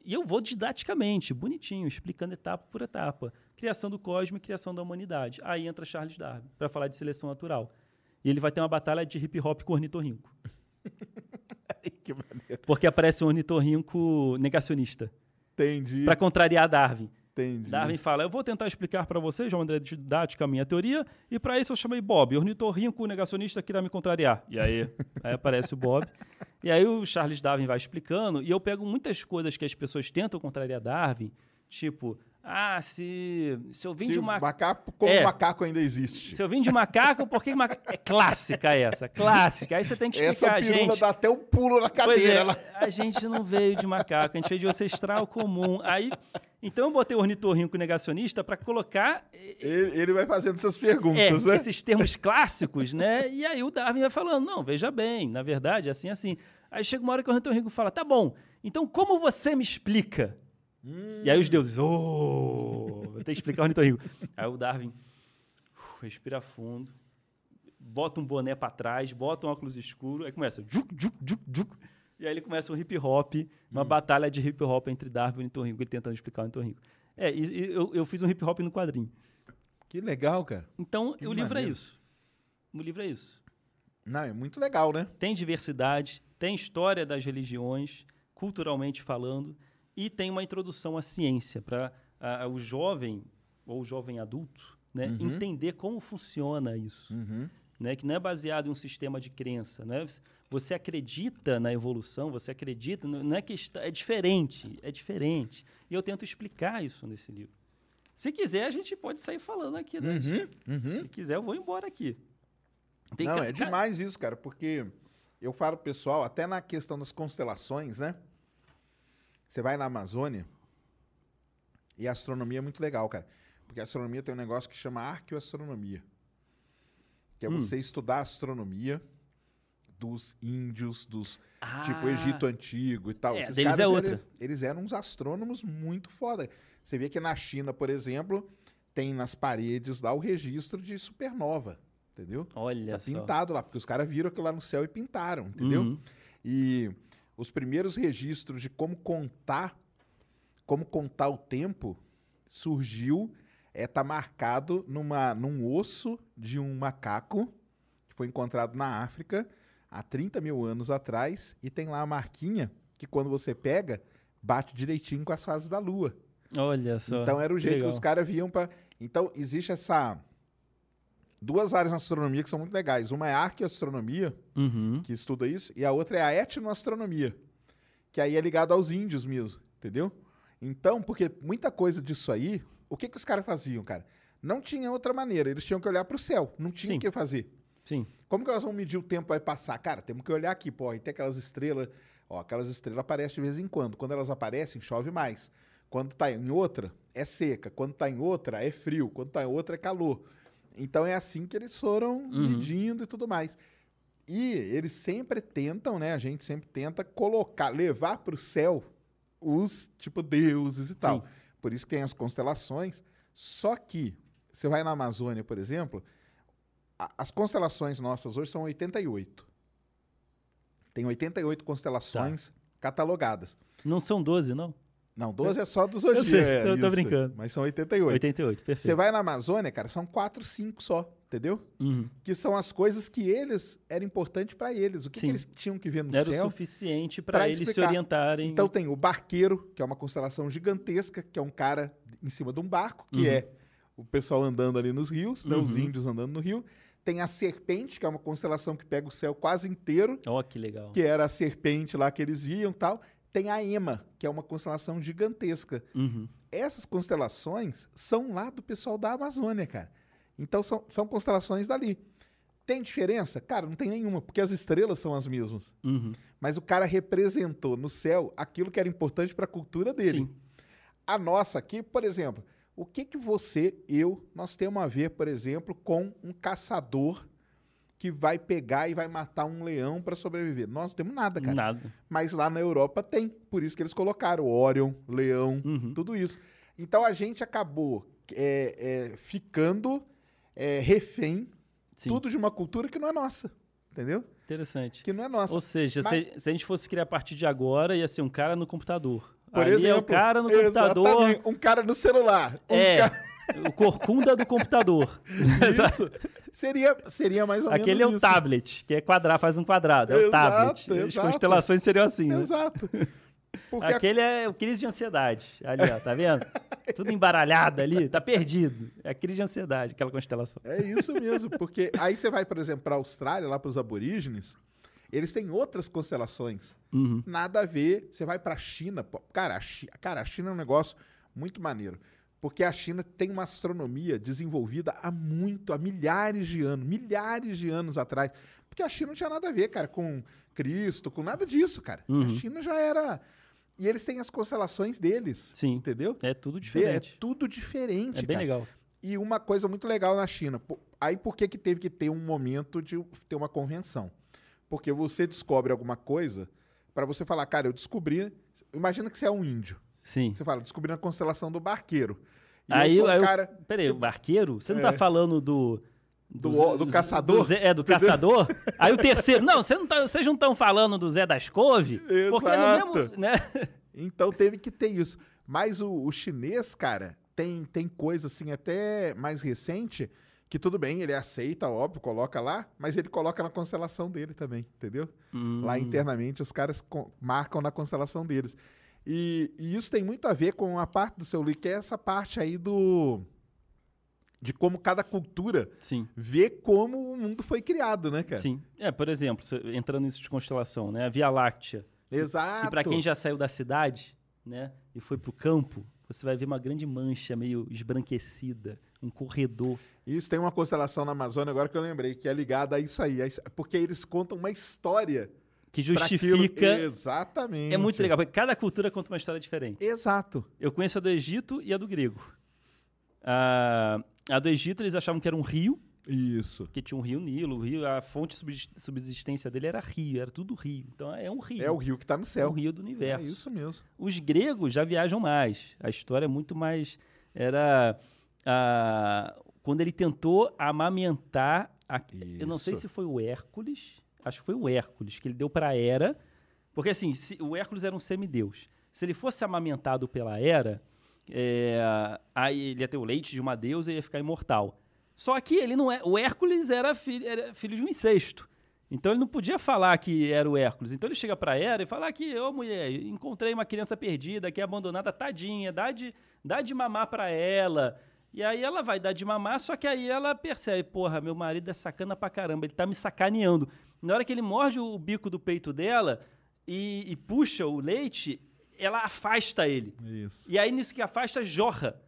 E eu vou didaticamente, bonitinho, explicando etapa por etapa. Criação do cosmos e criação da humanidade. Aí entra Charles Darwin para falar de seleção natural. E ele vai ter uma batalha de hip hop com ornitorrinco. que maneiro. Porque aparece um ornitorrinco negacionista. Entendi. Para contrariar Darwin. Entendi. Darwin fala: Eu vou tentar explicar para vocês, João André, didática, a minha teoria, e para isso eu chamei Bob, ornitorrinco negacionista que irá me contrariar. E aí, aí aparece o Bob. E aí o Charles Darwin vai explicando, e eu pego muitas coisas que as pessoas tentam contrariar Darwin, tipo, ah, se, se eu vim Se de o uma. macaco, como É. macaco ainda existe. Se eu vim de macaco, por que macaco? É clássica essa, clássica. Aí você tem que Essa explicar, pirula gente. dá até um pulo na Pois cadeira. é, a gente não veio de macaco, a gente veio de ancestral comum. Aí, então eu botei o ornitorrinco negacionista para colocar eh, Ele, ele vai fazendo essas é, perguntas, né? esses termos clássicos, né? E aí o Darwin vai falando, não, veja bem, na verdade, é assim, assim. Aí chega uma hora que o ornitorrinco fala, tá bom, então como você me explica? E aí os deuses, oh, vou ter que explicar o ornitorrinco. Aí o Darwin uf, respira fundo, bota um boné para trás, bota um óculos escuro, aí começa, juk, juk, juk, juk. E aí ele começa um hip hop, uma batalha de hip hop entre Darwin e o ornitorrinco, ele tentando explicar o ornitorrinco. É, e, e eu, eu fiz um hip hop no quadrinho. Que legal, cara. Então, Que o livro é maneiro. isso. O livro é isso. Não, é muito legal, né? Tem diversidade, tem história das religiões, culturalmente falando, e tem uma introdução à ciência para o jovem ou o jovem adulto né, Uhum. entender como funciona isso. Né, que não é baseado em um sistema de crença. Né? Você acredita na evolução, você acredita. Não é que está, é diferente, é diferente. E eu tento explicar isso nesse livro. Se quiser, a gente pode sair falando aqui. Né? Se quiser, eu vou embora aqui. Tem Não, ca- é demais isso, cara, porque eu falo pro pessoal, até na questão das constelações, né? Você vai na Amazônia e a astronomia é muito legal, cara. Porque a astronomia tem um negócio que chama arqueoastronomia. Que é Hum. você estudar a astronomia dos índios, dos tipo Ah. Egito Antigo e tal. É, Esses deles caras, é outra. Eles, eles eram uns astrônomos muito foda. Você vê que na China, por exemplo, tem nas paredes lá o registro de supernova, entendeu? Olha Tá só. pintado lá, porque os caras viram aquilo lá no céu e pintaram, entendeu? Uhum. E os primeiros registros de como contar, como contar o tempo, surgiu, é, tá marcado numa, num osso de um macaco que foi encontrado na África há 30 mil anos atrás e tem lá a marquinha que quando você pega, bate direitinho com as fases da lua. Olha só. Então era o jeito que, os caras viam para. Então existe essa duas áreas na astronomia que são muito legais. Uma é a arqueoastronomia, Uhum. que estuda isso, e a outra é a etnoastronomia, que aí é ligado aos índios mesmo, entendeu? Então, porque muita coisa disso aí, o que que os caras faziam, cara? Não tinha outra maneira, eles tinham que olhar para o céu, não tinha o que fazer. Sim. Como que nós vamos medir o tempo vai passar? Cara, temos que olhar aqui, pô, e tem aquelas estrelas, ó, aquelas estrelas aparecem de vez em quando. Quando elas aparecem, chove mais. Quando tá em outra, é seca. Quando tá em outra, é frio. Quando tá em outra, é calor. Então é assim que eles foram medindo e tudo mais. E eles sempre tentam, né? A gente sempre tenta colocar, levar para o céu os, tipo, deuses e tal. Sim. Por isso que tem as constelações. Só que, você vai na Amazônia, por exemplo, a- as constelações nossas hoje são 88. Tem 88 constelações catalogadas. Não são 12, não? Não, 12 é só dos Eu Zodíaco. sei, é, eu tô isso. brincando. Mas são 88. 88, perfeito. Você vai na Amazônia, cara, são 4, 5 só, entendeu? Uhum. Que são as coisas que eles era importante para eles. O que, que eles tinham que ver no Era o céu? suficiente pra para eles se explicar. orientarem. Então tem o barqueiro, que é uma constelação gigantesca, que é um cara em cima de um barco, que Uhum. é o pessoal andando ali nos rios, né, os Uhum. índios andando no rio. Tem a serpente, que é uma constelação que pega o céu quase inteiro, Ó, que legal. que era a serpente lá que eles iam tal. Tem a Ema, que é uma constelação gigantesca. Uhum. Essas constelações são lá do pessoal da Amazônia, cara. Então são, são constelações dali. Tem diferença? Cara, não tem nenhuma, porque as estrelas são as mesmas. Uhum. Mas o cara representou no céu aquilo que era importante para a cultura dele. Sim. A nossa aqui, por exemplo, o que que você, eu, nós temos a ver, por exemplo, com um caçador que vai pegar e vai matar um leão para sobreviver. Nós não temos nada, cara. Nada. Mas lá na Europa tem. Por isso que eles colocaram Orion, leão, Uhum. tudo isso. Então a gente acabou é, é, ficando é, refém Sim. tudo de uma cultura que não é nossa. Entendeu? Interessante. Que não é nossa. Ou seja, Mas- se, se a gente fosse criar a partir de agora, ia ser um cara no computador. Por Ali exemplo, é o cara no computador. um cara no celular. Um É, ca- o corcunda do computador. Isso. Seria, seria mais ou Aquele é menos o isso. tablet, que é quadrar, faz um quadrado. É o Exato, tablet. As exato. constelações seriam assim, né? Exato. Porque a- Aquele é o crise de ansiedade. Ali, ó, tá vendo? Tudo embaralhado ali, tá perdido. É a crise de ansiedade, aquela constelação. É isso mesmo, porque aí você vai, por exemplo, para a Austrália, lá para os aborígenes, eles têm outras constelações. Uhum. Nada a ver. Você vai para a China, pô, cara, a Chi- cara, a China é um negócio muito maneiro. Porque a China tem uma astronomia desenvolvida há muito, há milhares de anos, milhares de anos atrás. Porque a China não tinha nada a ver, cara, com Cristo, com nada disso, cara. Uhum. A China já era. E eles têm as constelações deles. Sim. Entendeu? É tudo É diferente. tudo diferente. É bem cara. legal. E uma coisa muito legal na China. Aí por que, que teve que ter um momento de ter uma convenção? Porque você descobre alguma coisa para você falar, cara, eu descobri. Imagina que você é um índio. Sim. Você fala, descobri a constelação do barqueiro. E Aí, eu aí eu- cara. Peraí, o barqueiro? Você não É. tá falando do. Do o- do caçador? Zé- é, do Entendeu? caçador. Aí o terceiro. Não, você não tá- vocês não estão falando do Zé das Couve? Porque no Exato. mesmo. Né? Então teve que ter isso. Mas o, o chinês, cara, tem, tem coisa assim até mais recente que tudo bem, ele aceita, óbvio, coloca lá, mas ele coloca na constelação dele também, entendeu? Lá Hum. internamente os caras marcam na constelação deles. E, e isso tem muito a ver com a parte do seu livro, que é essa parte aí do. de como cada cultura Sim. vê como o mundo foi criado, né, cara? Sim. É, por exemplo, entrando nisso de constelação, né? A Via Láctea. Exato. E para quem já saiu da cidade, né, e foi pro campo, você vai ver uma grande mancha meio esbranquecida, um corredor. Isso tem uma constelação na Amazônia, agora que eu lembrei, que é ligada a isso aí. Porque eles contam uma história. Que aquilo. justifica. Exatamente. É muito legal, porque cada cultura conta uma história diferente. Exato. Eu conheço a do Egito e a do grego. A, a do Egito eles achavam que era um rio, Isso. porque tinha um rio Nilo, o rio, a fonte de subsist- subsistência dele era rio, era tudo rio. Então é um rio. É o rio que tá no É céu. o rio do universo. É isso mesmo. Os gregos já viajam mais. A história é muito mais. Era. ah, quando ele tentou amamentar. a- eu não sei se foi o Hércules. Acho que foi o Hércules, que ele deu para Hera. Porque assim, se- o Hércules era um semideus. Se ele fosse amamentado pela Hera, é, aí ele ia ter o leite de uma deusa e ia ficar imortal. Só que ele não é. O Hércules era filho, era filho de um incesto. Então ele não podia falar que era o Hércules. Então ele chega pra Hera e fala que, ô mulher, encontrei uma criança perdida aqui abandonada, tadinha, dá de, dá de mamar pra ela. E aí ela vai dar de mamar, só que aí ela percebe, porra, meu marido é sacana pra caramba, ele tá me sacaneando. Na hora que ele morde o bico do peito dela e, e puxa o leite, ela afasta ele. Isso. E aí, nisso que afasta, jorra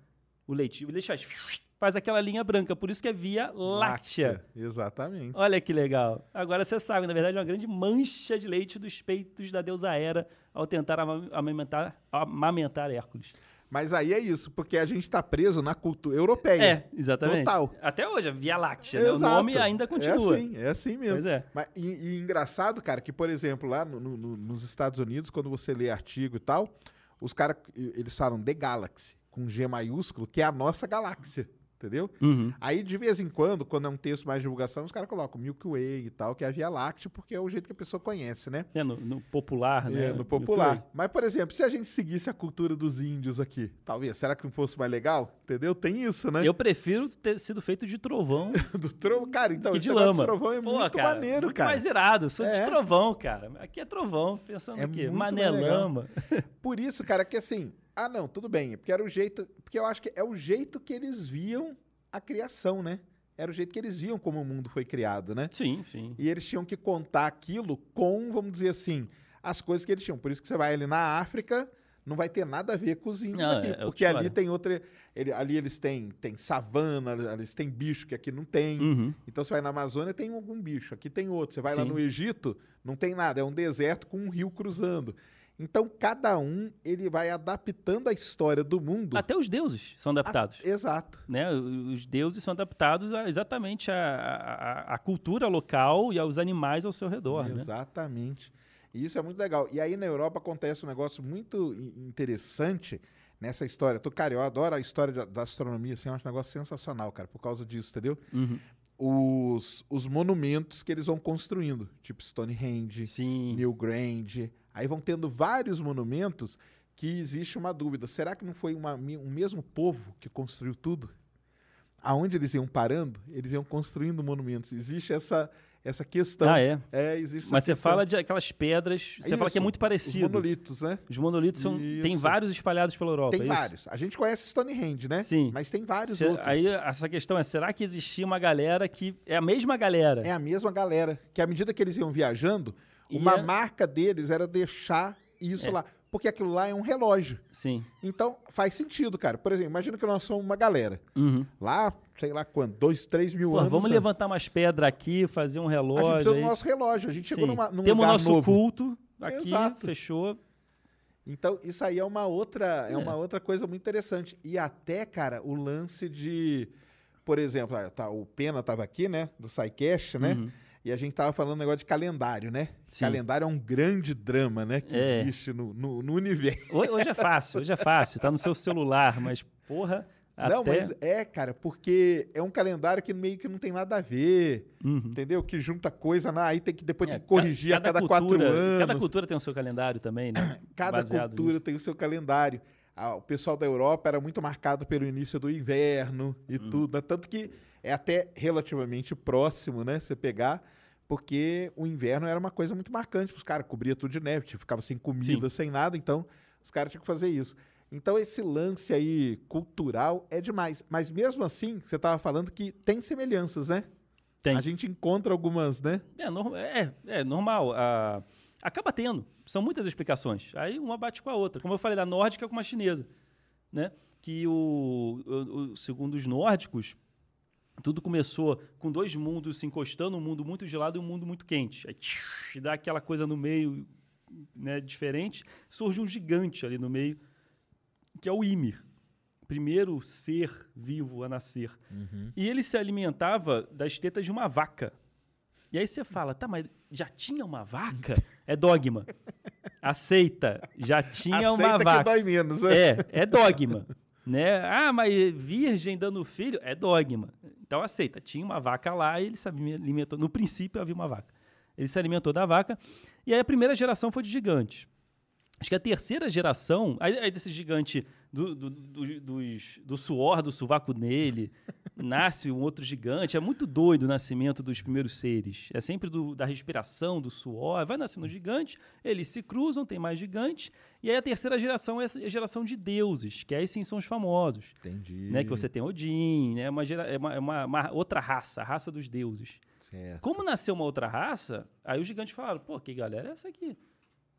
o leite. O leite faz, faz aquela linha branca. Por isso que é Via Láctea. Exatamente. Olha que legal. Agora você sabe, na verdade, é uma grande mancha de leite dos peitos da deusa Hera ao tentar ama- amamentar, amamentar Hércules. Mas aí é isso, porque a gente tá preso na cultura europeia. É, exatamente. Total. Até hoje, a Via Láctea. né? O nome ainda continua. É assim, é assim mesmo. Pois é. Mas, e, e engraçado, cara, que, por exemplo, lá no- no- nos Estados Unidos, quando você lê artigo e tal, os caras, eles falam The Galaxy, com G maiúsculo, que é a nossa galáxia, entendeu? Uhum. Aí, de vez em quando, quando é um texto mais de divulgação, os caras colocam Milky Way e tal, que é a Via Láctea, porque é o jeito que a pessoa conhece, né? É, no, no popular, né? É, no popular. Mas, por exemplo, se a gente seguisse a cultura dos índios aqui, talvez, será que não fosse mais legal? Entendeu? Tem isso, né? Eu prefiro ter sido feito de trovão Do trovão, cara, então, e de lama. trovão é Pô, muito cara, maneiro, muito cara. mais irado. Sou É. de trovão, cara. Aqui é trovão, pensando É o quê? muito Mané mais legal. lama. Por isso, cara, que assim, ah, não, tudo bem, porque era o jeito, porque eu acho que é o jeito que eles viam a criação, né? Era o jeito que eles viam como o mundo foi criado, né? Sim, sim. E eles tinham que contar aquilo com, vamos dizer assim, as coisas que eles tinham. Por isso que você vai ali na África, não vai ter nada a ver com os índios Não, aqui, é outra porque ali tem outra, ele- ali eles têm, tem savana, eles têm bicho que aqui não tem. Uhum. Então você vai na Amazônia tem algum bicho, aqui tem outro. Você vai lá Sim. no Egito, não tem nada, é um deserto com um rio cruzando. Então, cada um, ele vai adaptando a história do mundo. Até os deuses são adaptados. A... Exato. Né? Os deuses são adaptados a, exatamente à cultura local e aos animais ao seu redor. Né? Exatamente. Né? E isso é muito legal. E aí na Europa acontece um negócio muito interessante nessa história. Tu, cara, eu adoro a história da, astronomia, assim, é um negócio sensacional, cara, por causa disso, entendeu? Uhum. Os, os monumentos que eles vão construindo, tipo Stonehenge, Sim. Newgrange, aí vão tendo vários monumentos que existe uma dúvida, será que não foi uma, um mesmo povo que construiu tudo? Aonde eles iam parando, eles iam construindo monumentos. Existe essa essa questão. Ah, é? É, existe Mas você fala de aquelas pedras, você Isso, fala que é muito parecido. Os monolitos, né? Os monolitos são, tem vários espalhados pela Europa. Tem é vários. A gente conhece Stonehenge, né? Sim. Mas tem vários Cê, outros. Aí essa questão é, será que existia uma galera que é a mesma galera? É a mesma galera, que à medida que eles iam viajando, uma é... marca deles era deixar isso é. lá porque aquilo lá é um relógio. Sim. Então, faz sentido, cara. Por exemplo, imagina que nós somos uma galera. Uhum. Lá, sei lá quanto, dois, três mil Pô, anos. Vamos né? levantar umas pedras aqui, fazer um relógio. A gente precisa do nosso relógio. A gente Sim. chegou numa, num Temos lugar nosso novo. culto aqui, Exato. fechou. Então, isso aí é uma outra, é. é. uma outra coisa muito interessante. E até, cara, o lance de... Por exemplo, ah, tá, o Pena estava aqui, né? Do SciCast, né? Uhum. E a gente tava falando um negócio de calendário, né? Sim. Calendário é um grande drama, né? Que é. existe no, no, no, universo. Hoje é fácil, hoje é fácil. Tá no seu celular, mas, porra. Não, até... mas é, cara, porque é um calendário que meio que não tem nada a ver, uhum. entendeu? Que junta coisa, na, aí tem que depois é, tem que corrigir cada a cada cultura, quatro anos. Cada cultura tem o seu calendário também, né? cada Baseado cultura nisso. tem o seu calendário. Ah, o pessoal da Europa era muito marcado pelo início do inverno e uhum. tudo, né? tanto que é até relativamente próximo, né? Você pegar porque o inverno era uma coisa muito marcante para os caras, cobria tudo de neve, tipo, ficava sem comida, Sim. sem nada, então os caras tinham que fazer isso. Então esse lance aí cultural é demais. Mas mesmo assim, você estava falando que tem semelhanças, né? Tem. A gente encontra algumas, né? É, é, é normal. Ah, acaba tendo. São muitas explicações. Aí uma bate com a outra. Como eu falei, da nórdica com a chinesa. Né? Que o, o, o segundo os nórdicos, tudo começou com dois mundos se encostando, um mundo muito gelado e um mundo muito quente. Aí tsh, dá aquela coisa no meio né, diferente. Surge um gigante ali no meio, que é o Ymir. Primeiro ser vivo a nascer. Uhum. E ele se alimentava das tetas de uma vaca. E aí você fala, tá, mas já tinha uma vaca? É dogma. Aceita, já tinha Aceita uma vaca. que dói menos, né? É, é dogma. Né? Ah, mas virgem dando filho? É dogma. Então aceita. Tinha uma vaca lá e ele se alimentou. No princípio havia uma vaca. Ele se alimentou da vaca. E aí a primeira geração foi de gigantes. Acho que a terceira geração, aí, aí desse gigante do, do, do, dos, do suor do sovaco nele, nasce um outro gigante. É muito doido o nascimento dos primeiros seres. É sempre do, da respiração, do suor. Vai nascendo um gigante, eles se cruzam, tem mais gigantes. E aí a terceira geração é a geração de deuses, que aí sim são os famosos. Entendi. Né? Que você tem Odin, né? uma, gera, é uma, é uma, uma outra raça, a raça dos deuses. Certo. Como nasceu uma outra raça, aí os gigantes falaram, pô, que galera é essa aqui?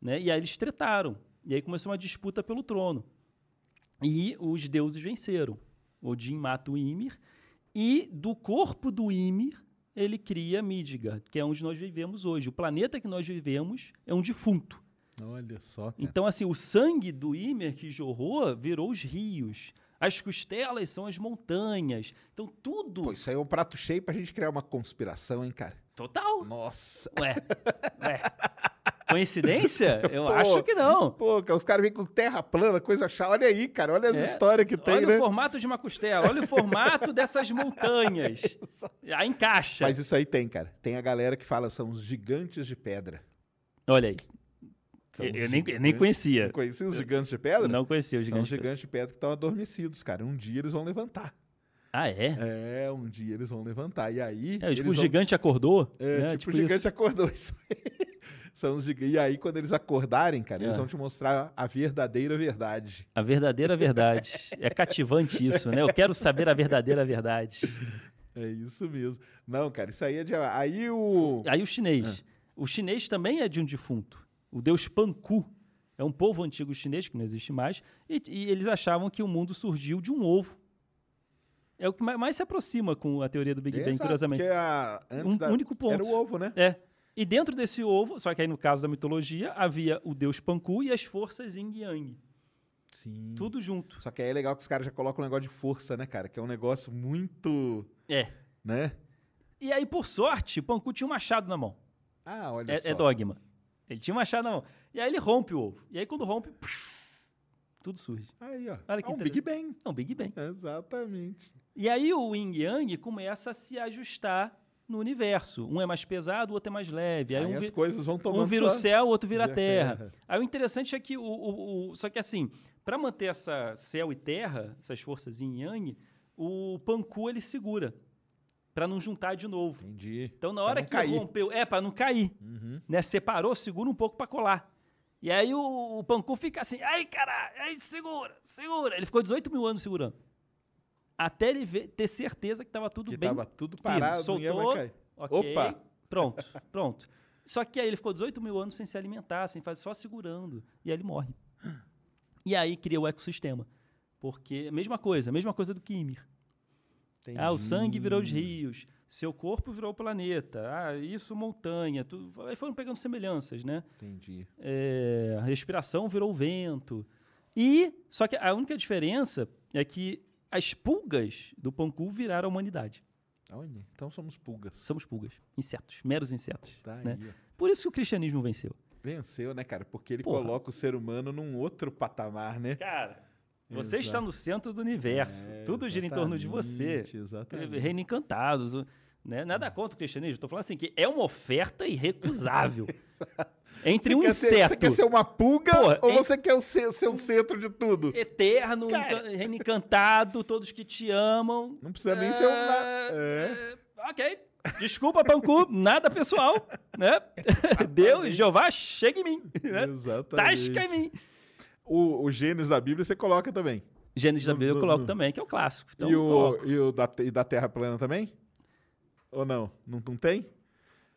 Né? E aí eles tretaram. E aí começou uma disputa pelo trono. E os deuses venceram. Odin mata o Ymir e do corpo do Ymir, ele cria Midgard, que é onde nós vivemos hoje. O planeta que nós vivemos é um defunto. Olha só. Cara. Então, assim, o sangue do Ymir que jorrou virou os rios. As costelas são as montanhas. Então, tudo. Pô, isso aí é um prato cheio pra gente criar uma conspiração, hein, cara? Total. Nossa. Ué. Ué. Coincidência? Eu pô, acho que não. Pô, os caras vêm com terra plana, coisa chata. Olha aí, cara, olha as é. histórias que tem, olha né? o formato de uma costela, olha o formato dessas montanhas. Aí encaixa. Mas isso aí tem, cara. Tem a galera que fala, são os gigantes de pedra. Olha aí. Eu, eu, nem, eu, nem, conhecia. Não conhecia os gigantes de pedra? Não conhecia os gigantes. São os gigantes de pedra que estão adormecidos, cara. Um dia eles vão levantar. Ah, é? É, um dia eles vão levantar. E aí. É, tipo, o vão... gigante acordou? É, né? tipo, tipo, o gigante isso. acordou. Isso aí. São os E aí, quando eles acordarem, cara, é. eles vão te mostrar a verdadeira verdade. A verdadeira verdade. é cativante isso, né? Eu quero saber a verdadeira verdade. É isso mesmo. Não, cara, isso aí é de. Aí o. Aí o chinês. É. O chinês também é de um defunto. O deus Panku. É um povo antigo chinês, que não existe mais. E, e eles achavam que o mundo surgiu de um ovo. É o que mais se aproxima com a teoria do Big Bang, curiosamente. Porque a, antes um da, único ponto. Era o ovo, né? É. E dentro desse ovo, só que aí no caso da mitologia, havia o deus Panku e as forças Yin Yang. Sim. Tudo junto. Só que aí é legal que os caras já colocam um negócio de força, né, cara? Que é um negócio muito. É. Né? E aí, por sorte, Panku tinha um machado na mão. Ah, olha É, só. é dogma. Ele tinha um machado na mão. E aí ele rompe o ovo. E aí quando rompe, tudo surge. Aí, ó. Olha que é um Big. Bang. É um Big Bang. Exatamente. E aí o Yin Yang começa a se ajustar no universo. Um é mais pesado, o outro é mais leve. Aí, Aí um, as coisas vão tomando um vira o céu, o outro vira a a terra. terra. Aí o interessante é que o, o- o- só que assim, para manter essa céu e terra, essas forças Yin Yang, o Panku ele segura para não juntar de novo. Entendi. Então na hora que cair. Uhum. rompeu, é para não cair, né? Separou, segura um pouco para colar. E aí o, o Panku fica assim, ai caralho, aí segura, segura. Ele ficou 18 mil anos segurando. Até ele ver- ter certeza que tava tudo Que bem. tava tudo firme. parado, não ia mais Soltou, cair. ok, Opa! pronto, pronto. Só que aí ele ficou 18 mil anos sem se alimentar, sem fazer, só segurando. E aí ele morre. E aí cria o ecossistema. Porque, mesma coisa, mesma coisa do Kimir. Ah, o sangue virou os rios, seu corpo virou o planeta, ah, isso montanha, tudo. Aí foram pegando semelhanças, né? Entendi. É, a respiração virou o vento. E, só que a única diferença é que as pulgas do Panku viraram a humanidade. Olha, então somos pulgas. Somos pulgas, insetos, meros insetos. Tá né? aí. Por isso que o cristianismo venceu. Venceu, né, cara? Porque ele Porra. coloca o ser humano num outro patamar, né? Cara, você Exato. está no centro do universo. É, Tudo gira em torno de você. exatamente. Reino encantado. Né? Nada contra o cristianismo. Estou falando assim que é uma oferta irrecusável. Entre Você um quer ser- inseto você quer ser uma pulga Porra, ou em- você quer ser, ser o centro de tudo? eterno, Cara. reino encantado, todos que te amam. Não precisa nem ser um... na- É, Ok. Desculpa, Panku, nada pessoal, né? Deus, Jeová, chega em mim. Né? Exatamente. Tasca em mim. O, o Gênesis da Bíblia você coloca também. Gênesis da Bíblia eu coloco também, que é o clássico. Então, e, o, e o da, e da Terra plana também? Ou não? Não, não tem?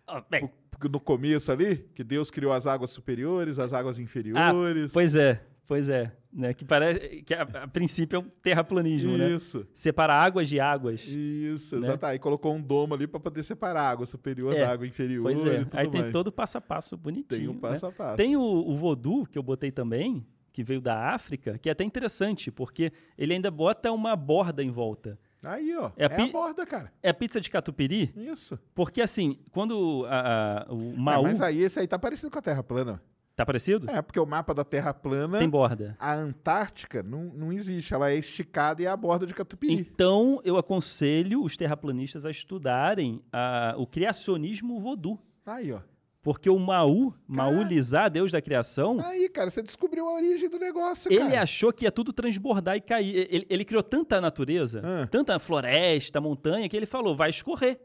Ah, bem, No começo ali, que Deus criou as águas superiores, as águas Ah, inferiores. pois é, pois é. Né? Que parece que a, a princípio é um terraplanismo, né? Isso. Separa águas de águas. Isso, Né? exato. Aí colocou um domo ali pra poder separar a água superior É, da água inferior Pois e é. Aí tem mais. todo o passo a passo bonitinho. Tem um né? passo a passo. Tem o, o voodoo, que eu botei também, que veio da África, que é até interessante, porque ele ainda bota uma borda em volta. Aí, ó. É É, a pi- a borda, cara. É pizza de catupiry, Isso. porque assim, quando a- a- o É, Maú... mas aí esse aí tá parecido com a Terra plana. Tá parecido? É, porque o mapa da Terra plana, Tem borda. a Antártica não, não existe. Ela é esticada e é a borda de Catupiry. Então, eu aconselho os terraplanistas a estudarem a- o criacionismo voodoo. Aí, ó. Porque o Maú, Maulizar, Deus da criação, Aí, cara, você descobriu a origem do negócio, ele cara. achou que ia tudo transbordar e cair. Ele, ele criou tanta natureza, Ah. tanta floresta, montanha, que ele falou, vai escorrer.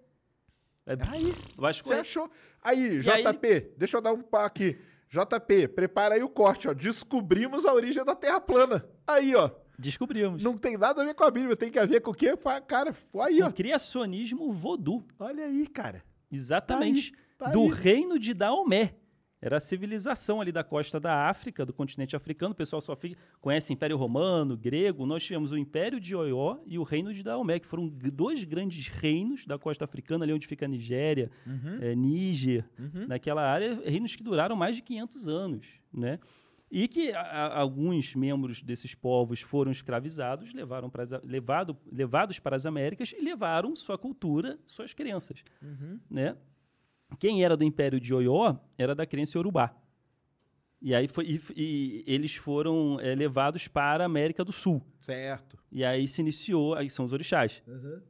É, Aí, vai Você escorrer. achou? Aí, E aí JP, deixa eu dar um pá aqui. JP, prepara aí o corte, ó. Descobrimos a origem da Terra plana. Aí, ó. Descobrimos. Não tem nada a ver com a Bíblia, tem que a ver com o quê? Cara, aí, O ó. criacionismo voodoo. Olha aí, cara. Exatamente. Tá aí, tá do aí. reino de Daomé. Era a civilização ali da costa da África, do continente africano. O pessoal só fica, conhece Império Romano, grego. Nós tivemos o Império de Oió e o Reino de Daomé, que foram dois grandes reinos da costa africana, ali onde fica a Nigéria, Uhum. eh, Níger, naquela área, reinos que duraram mais de 500 anos, né? E que a- a- alguns membros desses povos foram escravizados, levaram pras a- levado, levados para as Américas e levaram sua cultura, suas crenças, né? Quem era do Império de Oió era da crença Yorubá. E aí foi, e, e eles foram eh, levados para a América do Sul. Certo. E aí se iniciou, aí são os orixás.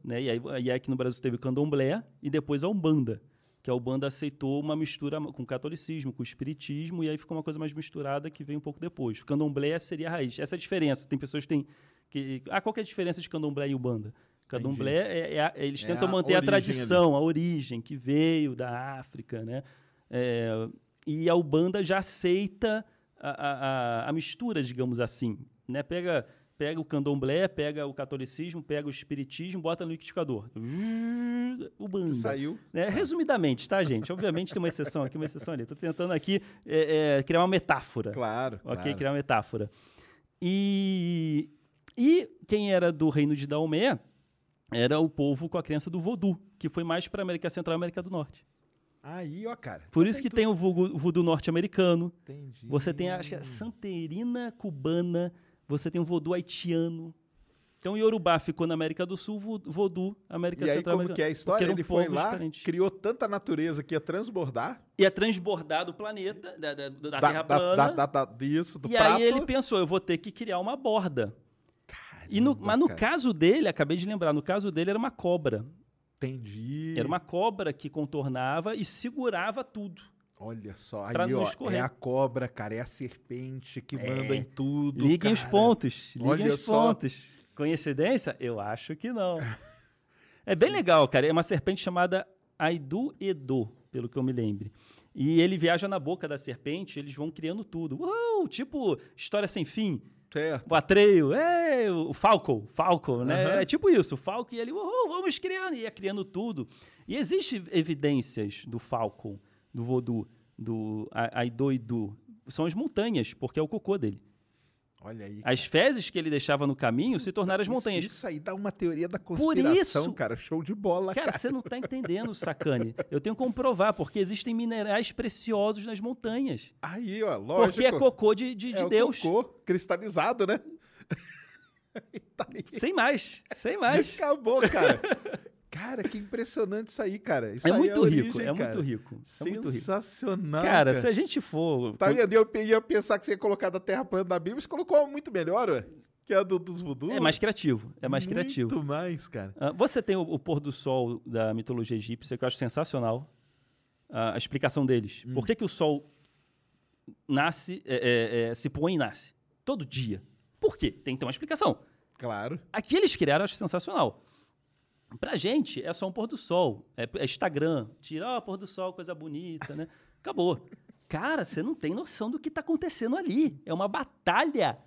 Né? E aí e aí aqui no Brasil teve o candomblé e depois a Umbanda. Que a Umbanda aceitou uma mistura com o catolicismo, com o espiritismo, e aí ficou uma coisa mais misturada que veio um pouco depois. O candomblé seria a raiz. Essa é a diferença. Tem pessoas que têm. Que, ah, qual que é a diferença de candomblé e Umbanda? Candomblé, é, é a- eles É tentam a manter a tradição, a origem que veio da África, né? É, e a Ubanda já aceita a, a, a- a mistura, digamos assim. Né? Pega, pega o candomblé, pega o catolicismo, pega o espiritismo, bota no liquidificador. Ubanda. Saiu. Né? Resumidamente, tá, gente? Obviamente tem uma exceção aqui, uma exceção ali. Estou tentando aqui é, é, criar uma metáfora. Claro. Ok, claro. criar uma metáfora. E, e quem era do reino de Daomé era o povo com a crença do voodoo, que foi mais para a América Central e América do Norte. Aí, ó, cara. Por isso que tem o voodoo, norte-americano. Entendi. Você tem, acho que é santerina cubana. Você tem o voodoo haitiano. Então, Yorubá ficou na América do Sul, vo- voodoo América E aí, Central. como que é a história? Ele foi lá, diferentes. criou tanta natureza que ia transbordar Ia transbordar do planeta, da, da- da da, Terra plana. da, da, disso, do e prato. aí ele pensou, eu vou ter que criar uma borda. E no- mas no caso dele, acabei de lembrar, no caso dele era uma cobra. Entendi. Era uma cobra que contornava e segurava tudo. Olha só, aí, ó, escorrer. é a cobra, cara, é a serpente que manda em tudo, Liguem os cara. pontos, liguem Olha os só. pontos. Coincidência? Eu acho que não. É bem legal, cara. É uma serpente chamada Aidu Edo, pelo que eu me lembre. E ele viaja na boca da serpente, eles vão criando tudo. Uau, tipo história sem fim. Certo. O Atreio, é, o Falco, Falco, né? Aham. É tipo isso, o Falco e ele, uhul, vamos criando, e ia criando tudo. E existe evidências do Falco, do Voodoo, do A- Aido Idu. São as montanhas, porque é o cocô dele. Olha aí. As fezes que ele deixava no caminho se tornaram as Isso- montanhas. Isso, aí dá uma teoria da conspiração, isso- cara. Show de bola, cara. Cara, você não tá entendendo, sacane. Eu tenho que comprovar, porque existem minerais preciosos nas montanhas. Aí, ó, lógico. Porque é cocô de, de, de É Deus. cocô cristalizado, né? Tá. Sem mais, sem mais. Acabou, cara. Cara, que impressionante isso aí, cara. Isso É aí muito rico, origem, é cara. muito rico. É muito rico. Sensacional. Cara, se a gente for. Tá vendo? Eu ia pensar que você ia colocar da Terra plana da Bíblia, você colocou muito melhor, ué. Que é a do, dos voodoo. É mais criativo. É mais criativo. Muito mais, cara. Ah, você tem o, o pôr do sol da mitologia egípcia, que eu acho sensacional. A explicação deles. Hum. Por que, que o sol nasce, é, é, é, se põe e nasce? Todo dia. Por quê? Tem que ter uma explicação. Claro. Aqui eles criaram, eu acho sensacional. Pra gente, é só um pôr do sol. É, é Instagram. Tira, ó, pôr do sol, coisa bonita, né? Acabou. Cara, você não tem noção do que tá acontecendo ali. É uma batalha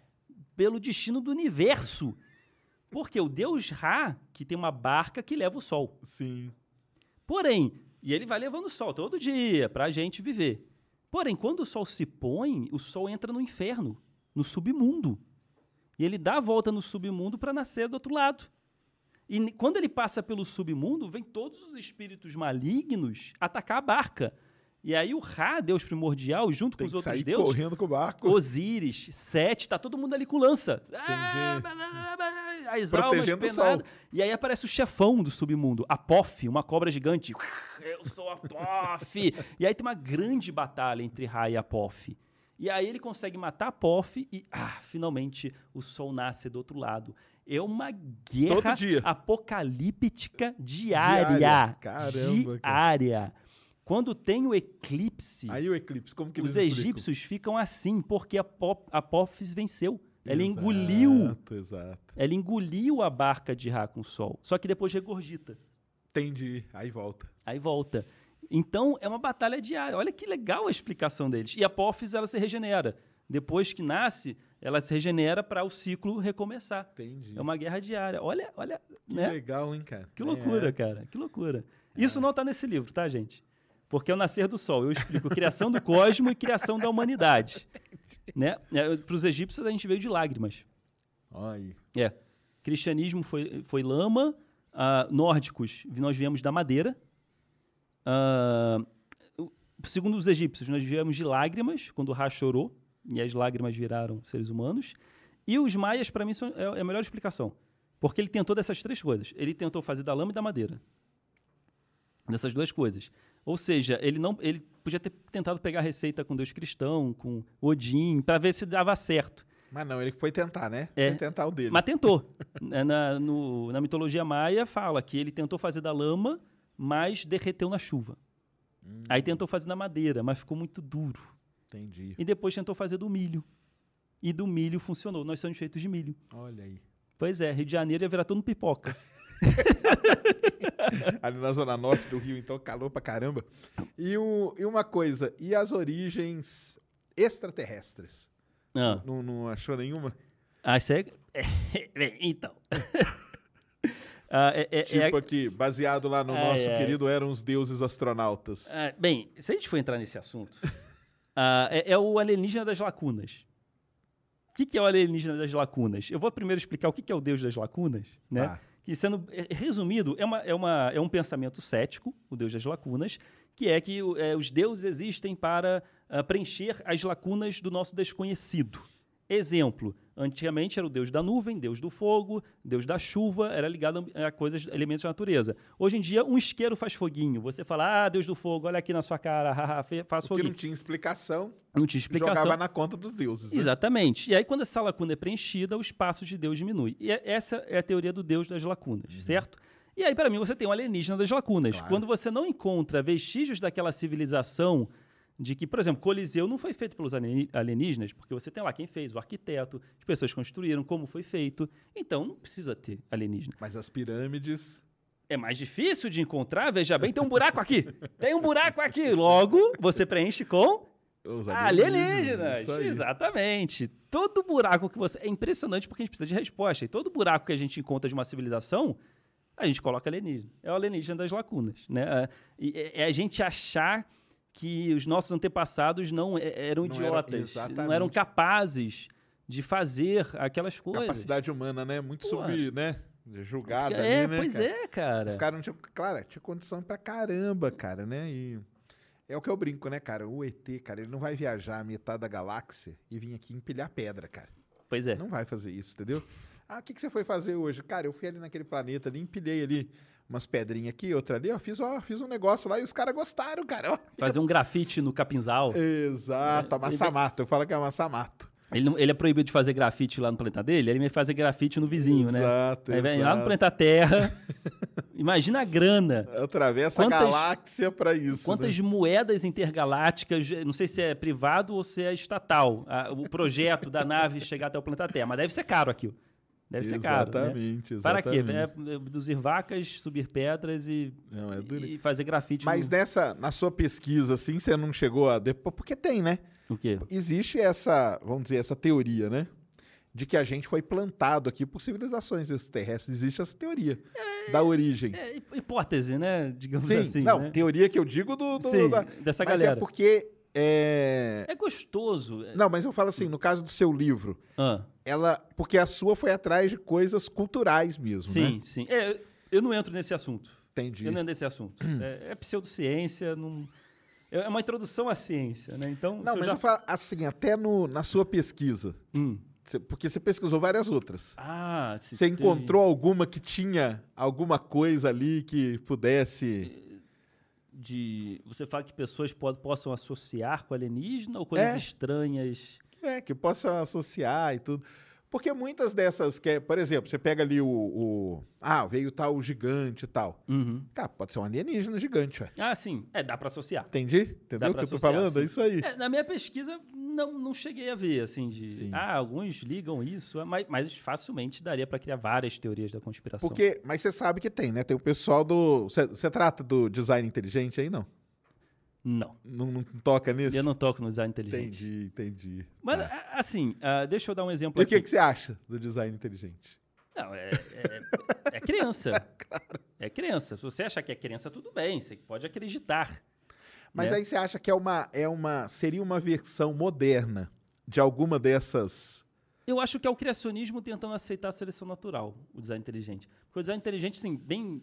pelo destino do universo. Porque o deus Ra, que tem uma barca que leva o sol. Sim. Porém, e ele vai levando o sol todo dia pra gente viver. Porém, quando o sol se põe, o sol entra no inferno, no submundo. E ele dá a volta no submundo para nascer do outro lado. E quando ele passa pelo submundo, vem todos os espíritos malignos atacar a barca. E aí o Ra, Deus primordial, junto Tem com os outros sair deuses, correndo com o barco. Osíris, Sete, tá todo mundo ali com lança. Ah, As almas Protegendo sol. penadas. E aí aparece o chefão do submundo, Apof, uma cobra gigante. Eu sou Apof. e aí tem uma grande batalha entre Ra e Apof. E aí ele consegue matar Apof e, ah, finalmente o sol nasce do outro lado. É uma guerra apocalíptica diária. Diária. Caramba, cara. Diária. Quando tem o eclipse, Aí o eclipse, como que os egípcios ficam assim, porque a Pop- a Apophis venceu. Ela engoliu. Exato, exato. Ela engoliu a barca de Ra com o sol. Só que depois regurgita. Entendi. Aí volta. Aí volta. Então é uma batalha diária. Olha que legal a explicação deles. E a Apophis ela se regenera. Depois que nasce, ela se regenera para o ciclo recomeçar. Entendi. É uma guerra diária. Olha, olha, Que né? legal, hein, cara? Que loucura, É. cara. Que loucura. Isso não tá nesse livro, tá, gente? Porque é o nascer do sol. Eu explico criação do cosmo e criação da humanidade. Né? Para os egípcios, a gente veio de lágrimas. Aí. É. Cristianismo foi, foi lama. ah, nórdicos, nós viemos da madeira. O- segundo os egípcios, nós viemos de lágrimas, quando o Ra chorou, e as lágrimas viraram seres humanos. E os maias, para mim, são, é é a melhor explicação. Porque ele tentou dessas três coisas. Ele tentou fazer da lama e da madeira. Dessas duas coisas. Ou seja, ele não, ele podia ter tentado pegar a receita com Deus cristão, com Odin, para ver se dava certo. Mas não, ele foi tentar, né? É. Foi tentar o dele. Mas tentou. É, na, no- na mitologia maia fala que ele tentou fazer da lama, mas derreteu na chuva. Aí tentou fazer na madeira, mas ficou muito duro. Entendi. E depois tentou fazer do milho. E do milho funcionou. Nós somos feitos de milho. Olha aí. Pois é, Rio de Janeiro ia virar todo pipoca. Ali na zona norte do Rio, então, calor pra caramba. E, o, e uma coisa, e as origens extraterrestres? Ah, Não, não achou nenhuma? ah isso é... Então... Ah, é- é- é- Tipo aqui, baseado lá no Ai, nosso ai. querido Eram os Deuses Astronautas. Ah, bem, se a gente for entrar nesse assunto, ah, é, é o alienígena das lacunas. O que, que é o alienígena das lacunas? Eu vou primeiro explicar o que, que é o Deus das lacunas, né? Tá. Que, sendo é, resumido, é, uma, é, uma, é um pensamento cético, o Deus das lacunas, que é que é, os deuses existem para uh, preencher as lacunas do nosso desconhecido. Exemplo, antigamente era o deus da nuvem, deus do fogo, deus da chuva, era ligado a coisas, elementos da natureza. Hoje em dia, um isqueiro faz foguinho. Você fala, ah, deus do fogo, olha aqui na sua cara, haha, faz Porque foguinho. não tinha explicação. Não tinha explicação. Jogava na conta dos deuses. Né? Exatamente. E aí, quando essa lacuna é preenchida, o espaço de Deus diminui. E essa é a teoria do Deus das lacunas, uhum. certo? E aí, para mim, você tem um alienígena das lacunas. Claro. Quando você não encontra vestígios daquela civilização de que, por exemplo, Coliseu não foi feito pelos alienígenas, porque você tem lá quem fez, o arquiteto, as pessoas construíram, como foi feito. Então, não precisa ter alienígena. Mas as pirâmides... É mais difícil de encontrar, veja bem, tem um buraco aqui. Tem um buraco aqui. Logo, você preenche com os alienígenas. Exatamente. Todo buraco que você. É impressionante porque a gente precisa de resposta. E todo buraco que a gente encontra de uma civilização, a gente coloca alienígena. É o alienígena das lacunas. Né? É, é a gente achar que os nossos antepassados não eram não idiotas, era, não eram capazes de fazer aquelas coisas. Capacidade humana, né? Muito Pô, sub, né? Julgada é, ali, né, pois cara? é, cara. Os caras não tinham, claro, tinha condição pra caramba, cara, né? E é o que eu brinco, né, cara? O ET, cara, ele não vai viajar a metade da galáxia e vir aqui empilhar pedra, cara. Pois é. Não vai fazer isso, entendeu? Ah, o que, que você foi fazer hoje? Cara, eu fui ali naquele planeta ali, empilhei ali umas pedrinhas aqui, outra ali, ó, fiz, ó, fiz um negócio lá e os caras gostaram, cara. Ó. Fazer um grafite no capinzal. Exato, é, amassamato. Eu falo que é amassamato. Ele, ele é proibido de fazer grafite lá no planeta dele, ele vai fazer grafite no vizinho, exato, né? Exato, Aí vem lá no planeta Terra. imagina a grana. Atravessa quantas, a galáxia para isso. Quantas né? moedas intergalácticas, não sei se é privado ou se é estatal, a, o projeto da nave chegar até o planeta Terra, mas deve ser caro aquilo. Deve ser caro. Né? Exatamente, né? Para quê? É, abduzir vacas, subir pedras e, não, é e fazer grafite. Mas no... nessa, na sua pesquisa, assim, você não chegou a. Porque tem, né? O quê? Existe essa, vamos dizer, essa teoria, né? De que a gente foi plantado aqui por civilizações extraterrestres. Existe essa teoria é, da origem. É, hipótese, né? Digamos Sim, assim. Não, né? teoria que eu digo do, do Sim, da, dessa mas galera. é porque é... é gostoso. Não, mas eu falo assim, no caso do seu livro, ah. ela. Porque a sua foi atrás de coisas culturais mesmo. Sim, né? sim. É, eu não entro nesse assunto. Entendi. Eu não entro nesse assunto. é, é pseudociência, não. É uma introdução à ciência, né? Então. Não, mas já... eu falo assim, até no, na sua pesquisa. Hum. Porque você pesquisou várias outras. Ah, Você encontrou alguma que tinha alguma coisa ali que pudesse de. Você fala que pessoas pod, possam associar com alienígena ou coisas É. estranhas? É, que possa associar e tudo. Porque muitas dessas, que é, por exemplo, você pega ali o, o- Ah, veio tal gigante e tal. Uhum. Cara, pode ser um alienígena gigante, ué. Ah, sim. É, dá pra associar. Entendi? Entendeu o que eu tô falando? sim. É isso aí. É, na minha pesquisa, não, não cheguei a ver, assim, de. Sim. Ah, alguns ligam isso, mas, mas facilmente daria pra criar várias teorias da conspiração. Porque, mas você sabe que tem, né? Tem o pessoal do. Você trata do design inteligente aí, não? Não. Não, não toca nisso? Eu não toco no design inteligente. Entendi, entendi. Mas, Tá. assim, ah, deixa eu dar um exemplo E o aqui. que, que você acha do design inteligente? Não, é, é, é criança. É criança. Se você achar que é criança, tudo bem. Você pode acreditar. Mas né? aí você acha que é uma, é uma. Seria uma versão moderna de alguma dessas. Eu acho que é o criacionismo tentando aceitar a seleção natural, o design inteligente. Porque o design inteligente, assim, bem.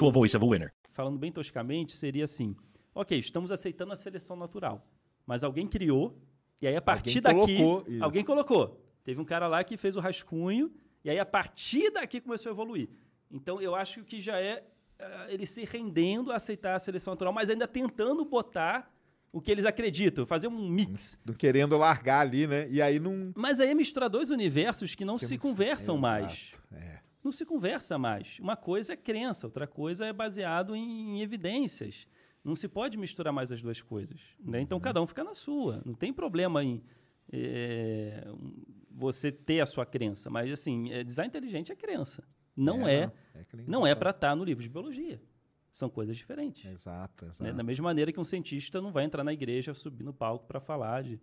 voice of a winner. falando bem toscamente, seria assim: ok, estamos aceitando a seleção natural, mas alguém criou, e aí a partir daqui. colocou, isso. alguém colocou. Teve um cara lá que fez o rascunho, e aí a partir daqui começou a evoluir. Então eu acho que já é ah, ele se rendendo a aceitar a seleção natural, mas ainda tentando botar o que eles acreditam, fazer um mix. Não querendo largar ali, né? E aí não. Mas aí é misturar dois universos que não que se não- conversam Exato, mais. É. não se conversa mais. Uma coisa é crença, outra coisa é baseado em, em evidências. Não se pode misturar mais as duas coisas. né? Então, cada um fica na sua. Não tem problema em é, você ter a sua crença. Mas, assim, é, design inteligente é crença. Não é, não, é não é eu para estar no livro de biologia. São coisas diferentes. Exato, exato. né? Da mesma maneira que um cientista não vai entrar na igreja, subir no palco para falar de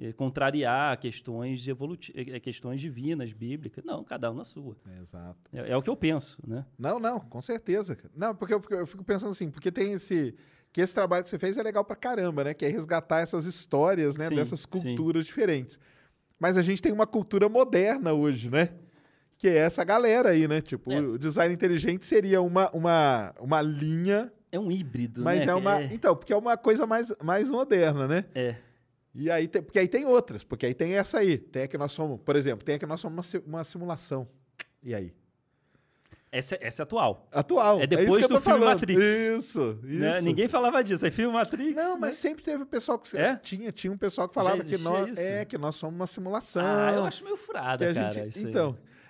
eh, contrariar questões evoluti eh, questões divinas, bíblicas. Não, cada um na sua. Exato. É, é o que eu penso, né? Não, não, com certeza. Não, porque eu, porque eu fico pensando assim, porque tem esse. Que esse trabalho que você fez é legal pra caramba, né? Que é resgatar essas histórias, né? Sim, dessas sim. culturas diferentes. Mas a gente tem uma cultura moderna hoje, né? Que é essa galera aí, né? Tipo, É. o design inteligente seria uma, uma, uma linha, É um híbrido, mas né? é uma. É, Então, porque é uma coisa mais, mais moderna, né? é. E aí tem, porque aí tem outras, porque aí tem essa aí. Tem a que nós somos, por exemplo, tem a que nós somos uma, uma simulação. E aí? Essa, essa é atual. Atual. É depois isso que eu do filme falando. Matrix. Isso, isso. né? Ninguém falava disso. Aí filme Matrix. Não, né? mas sempre teve pessoal que É? tinha, tinha um pessoal que falava que nós isso? é que nós somos uma simulação. Ah, eu acho meio a cara. gente, isso aí.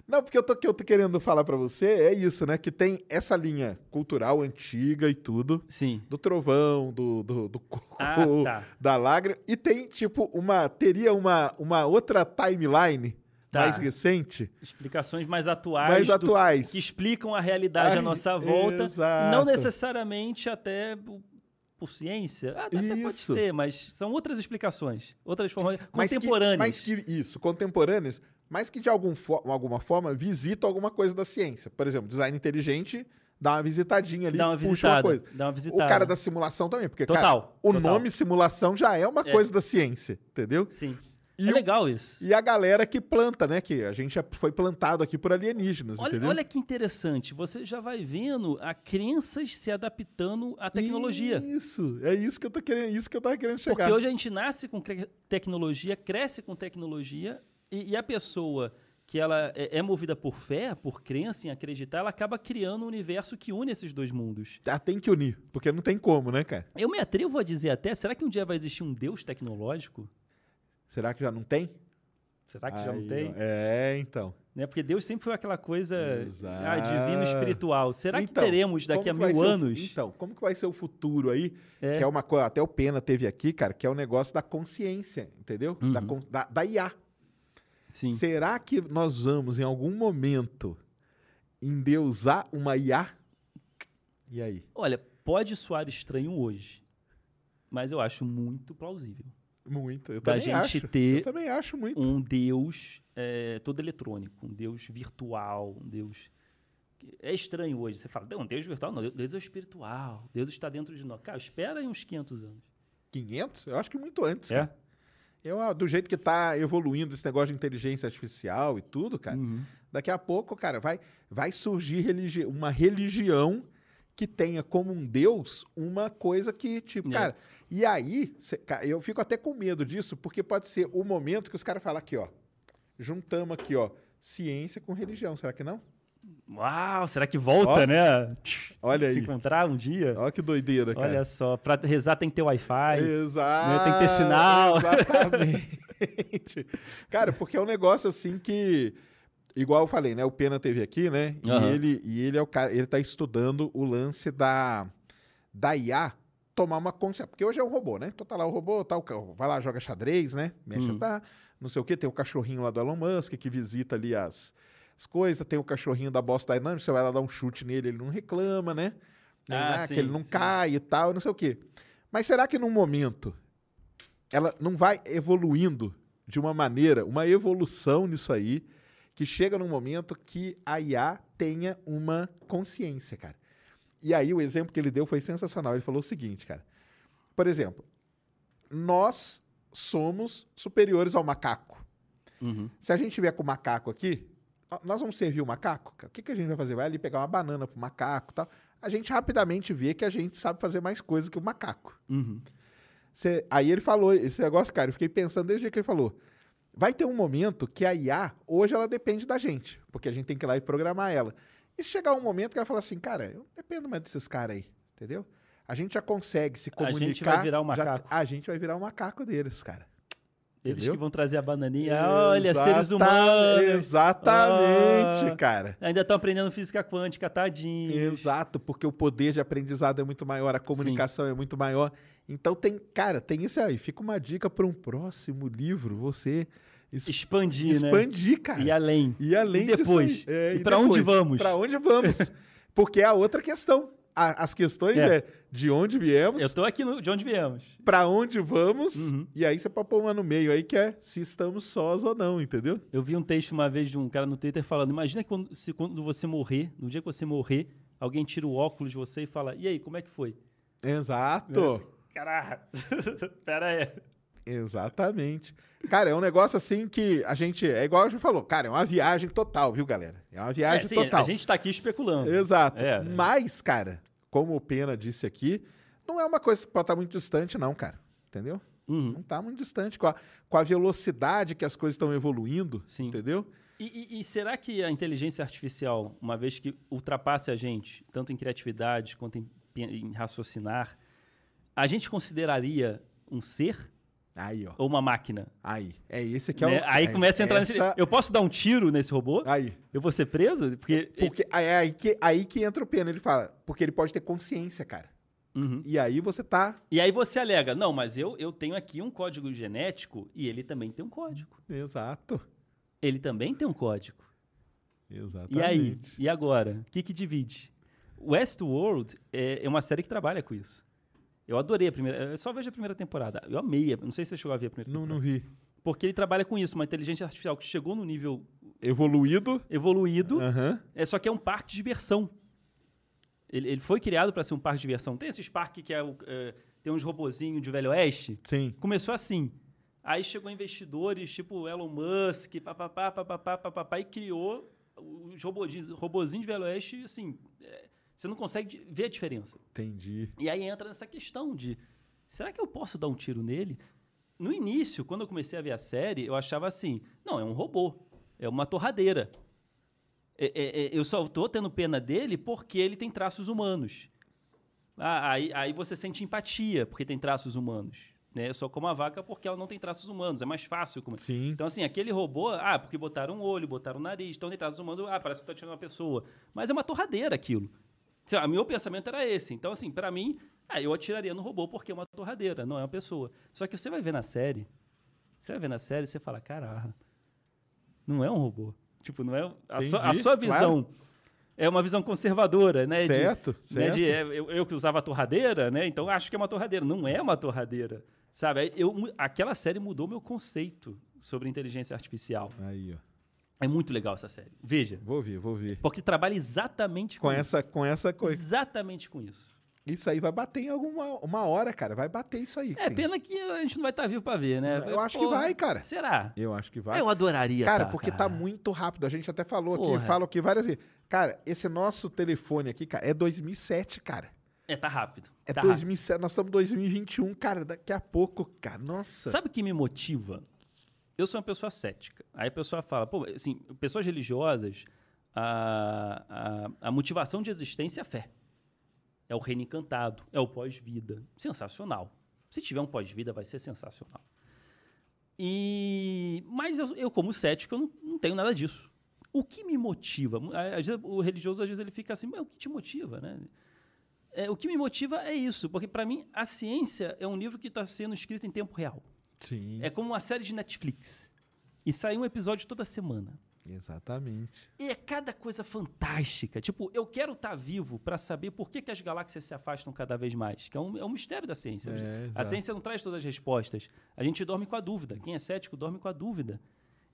Não, porque eu tô, que eu tô querendo falar pra você é isso, né? Que tem essa linha cultural antiga e tudo, Sim. do trovão, do, do, do coco, Ah, tá. da lágrima, e tem tipo uma teria uma, uma outra timeline Tá. mais recente, Explicações mais atuais. mais do- atuais. Que explicam a realidade à nossa volta. exato. Não necessariamente até por, ciência. Ah, Até pode Isso. ter, mas são outras explicações. Outras formas Mas que- contemporâneas. Mas que, isso, contemporâneas, mas que de algum fo- alguma forma visitam alguma coisa da ciência. Por exemplo, design inteligente dá uma visitadinha ali, Dá uma puxa uma coisa. dá uma visitada. O cara da simulação também, porque cara, Total, o total. nome simulação já é uma É. coisa da ciência, entendeu? Sim. E é o- legal isso. E a galera que planta, né? Que a gente já foi plantado aqui por alienígenas, Olha, entendeu? olha que interessante. Você já vai vendo a crenças se adaptando à tecnologia. Isso, é isso que eu tô querendo, isso que eu tava querendo chegar. Porque hoje a gente nasce com tecnologia, cresce com tecnologia, e, e a pessoa que ela é, é movida por fé, por crença em acreditar, ela acaba criando um universo que une esses dois mundos. Ah, tem que unir, porque não tem como, né, cara? Eu me atrevo a dizer até, será que um dia vai existir um Deus tecnológico? Será que já não tem? Será que já não Aí, tem? É, então. Né? Porque Deus sempre foi aquela coisa ah, divino espiritual. Será que Então, teremos daqui a que mil ser o anos? então, como que vai ser o futuro aí? É. Que é uma coisa, até o Pena teve aqui, cara, que é o negócio da consciência, entendeu? Da, Uhum. con- da, da IA. Sim. Será que nós vamos, em algum momento, endeusar uma IA? E aí? Olha, pode soar estranho hoje, mas eu acho muito plausível. Muito. Eu Da também gente acho. ter Eu também acho muito. um Deus é, todo eletrônico, um Deus virtual, um Deus. É estranho hoje. Você fala, não, um Deus virtual, não, Deus é espiritual, Deus está dentro de nós. Cara, espera aí uns 500 anos. 500? Eu acho que muito antes, É? cara. Eu, ah, do jeito que tá evoluindo esse negócio de inteligência artificial e tudo, cara, Uhum. daqui a pouco, cara, vai, vai surgir religi uma religião que tenha como um deus uma coisa que, tipo, É. cara, e aí, cê- eu fico até com medo disso, porque pode ser o momento que os caras falam aqui, ó, juntamos aqui, ó, ciência com religião, será que não? Uau, será que volta, Ó, né? olha Se aí. encontrar um dia. Olha que doideira, cara. Olha só, pra rezar tem que ter Wi-Fi. Exato. né, tem que ter sinal. Exatamente. Cara, porque é um negócio assim que. Igual eu falei, né? O Pena teve aqui, né? E, Aham. ele, e ele é o cara, ele tá estudando o lance da, da IA tomar uma consciência. Porque hoje é um robô, né? Então tá lá o robô, tá o, vai lá, joga xadrez, né? Mexe, Hum. tá, não sei o quê. Tem o cachorrinho lá do Elon Musk que visita ali as, as coisas. Tem o cachorrinho da Boston Dynamics, você vai lá dar um chute nele, ele não reclama, né? Nem Ah, sim, que ele não sim. cai e tal, não sei o quê. Mas será que num momento ela não vai evoluindo de uma maneira, uma evolução nisso aí, que chega num momento que a IA tenha uma consciência, cara. E aí o exemplo que ele deu foi sensacional. Ele falou o seguinte, cara. Por exemplo, nós somos superiores ao macaco. Uhum. Se a gente vier com o macaco aqui, nós vamos servir o macaco? O que, que a gente vai fazer? Vai ali pegar uma banana pro macaco e tal. A gente rapidamente vê que a gente sabe fazer mais coisas que o macaco. Uhum. Cê- aí ele falou esse negócio, cara, eu fiquei pensando desde o dia que ele falou. Vai ter um momento que a IA, hoje ela depende da gente, porque a gente tem que ir lá e programar ela. E se chegar um momento que ela fala assim, cara, eu não dependo mais desses caras aí, entendeu? A gente já consegue se A comunicar. gente vai virar o já- macaco. a gente vai virar o macaco deles, cara. Eles Entendeu? que vão trazer a bananinha. Olha, seres Exata- humanos. Exatamente, Ah. cara. Ainda estão aprendendo física quântica, tadinho. Exato, porque o poder de aprendizado é muito maior, a comunicação é muito maior. Então tem, cara, tem isso aí. Fica uma dica para um próximo livro, você es- Expandir, né? expandir, cara. E além. E além E depois? É, E pra onde vamos? Para onde vamos? Porque é a outra questão. A- as questões É. é. de onde viemos, Eu tô aqui no, de onde viemos. pra onde vamos, Uhum. e aí você pode pôr uma no meio aí que é se estamos sós ou não, entendeu? Eu vi um texto uma vez de um cara no Twitter falando: imagina quando, se quando você morrer, no dia que você morrer, alguém tira o óculos de você e fala: e aí, como é que foi? Exato. Caralho, pera aí. Exatamente. Cara, é um negócio assim que a gente. É igual a gente falou, cara, é uma viagem total, viu, galera? É uma É, viagem sim, total. a gente tá aqui especulando. Exato. É. Mas, cara, como o Pena disse aqui, não é uma coisa que pode estar muito distante, não, cara. Entendeu? Uhum. Não tá muito distante. Com a, com a velocidade que as coisas estão evoluindo, Sim. entendeu? E, e- e será que a inteligência artificial, uma vez que ultrapasse a gente, tanto em criatividade quanto em, em raciocinar, a gente consideraria um ser Aí, ó. ou uma máquina? Aí. É esse que é Né? o. Aí é começa a entrar nesse. essa- Eu posso dar um tiro nesse robô? Aí. Eu vou ser preso? Porque. Porque é aí que, aí que entra o Pena. Ele fala, porque ele pode ter consciência, cara. Uhum. E aí você tá. E aí você alega, não, mas eu, eu tenho aqui um código genético e ele também tem um código. Exato. Ele também tem um código. Exatamente. E aí? E agora? O que, que divide? Westworld é, é uma série que trabalha com isso. Eu adorei a primeira. Eu só vejo a primeira temporada. Eu amei. a- Não sei se você chegou a ver a primeira Não, temporada. não vi. Porque ele trabalha com isso, uma inteligência artificial que chegou no nível Evoluído. evoluído, Aham. é só que é um parque de diversão. Ele, ele foi criado para ser um parque de diversão. Tem esses parques que é, o- é, tem uns robozinhos de Velho Oeste. Sim. Começou assim. Aí chegou investidores tipo Elon Musk, papapá, papapá, papapá, e criou os robozinhos, robozinhos de Velho Oeste, assim, é, você não consegue ver a diferença. Entendi. E aí entra nessa questão de, será que eu posso dar um tiro nele? No início, quando eu comecei a ver a série, eu achava assim, não, é um robô, é uma torradeira. É- é- é, eu só tô tendo pena dele porque ele tem traços humanos. Ah, aí, aí você sente empatia porque tem traços humanos. Né? Eu só como a vaca porque ela não tem traços humanos, é mais fácil. comer. Sim. Então, assim, aquele robô, ah, porque botaram um olho, botaram um nariz, então tem traços humanos, ah, parece que tá tirando uma pessoa. Mas é uma torradeira aquilo. Sei lá, meu pensamento era esse. Então, assim, pra mim, ah, eu atiraria no robô porque é uma torradeira, não é uma pessoa. Só que você vai ver na série, você vai ver na série e você fala, caralho, não é um robô. Tipo, não é. A, sua, a sua visão é uma visão conservadora, né? de- Certo, né, certo. de, é, eu, eu que usava torradeira, né? Então acho que é uma torradeira. Não é uma torradeira. Sabe? Eu, aquela série mudou meu conceito sobre inteligência artificial. Aí, ó. É muito legal essa série. Veja. Vou ver, vou ver. Porque trabalha exatamente com, Com isso. essa, com essa coisa. Exatamente com isso. Isso aí vai bater em alguma uma hora, cara. Vai bater isso aí. É sim. pena que a gente não vai estar vivo pra ver, né? Eu acho que vai, cara. Será? Eu acho que vai. Eu adoraria. Cara, tá, porque tá cara. muito rápido. A gente até falou Porra. aqui, fala aqui várias vezes. Cara, esse nosso telefone aqui, cara, é 2007, cara. É, tá rápido. É tá rápido. 2007, nós estamos em 2021, cara. Daqui a pouco, cara. Nossa. Sabe o que me motiva? Eu sou uma pessoa cética. Aí a pessoa fala, pô, assim, pessoas religiosas, a, a, a motivação de existência é a fé. É o reino encantado, é o pós-vida. Sensacional. Se tiver um pós-vida, vai ser sensacional. E, mas eu, eu, como cético, eu não, não tenho nada disso. O que me motiva? Às vezes, o religioso, às vezes, ele fica assim, mas o que te motiva, né? É, o que me motiva é isso, porque para mim a ciência é um livro que está sendo escrito em tempo real. Sim. É como uma série de Netflix. E sai um episódio toda semana. Exatamente. E é cada coisa fantástica. Tipo, eu quero estar vivo para saber por que, que as galáxias se afastam cada vez mais. Que é um, é um mistério da ciência. É, a ciência não traz todas as respostas. A gente dorme com a dúvida. Quem é cético dorme com a dúvida.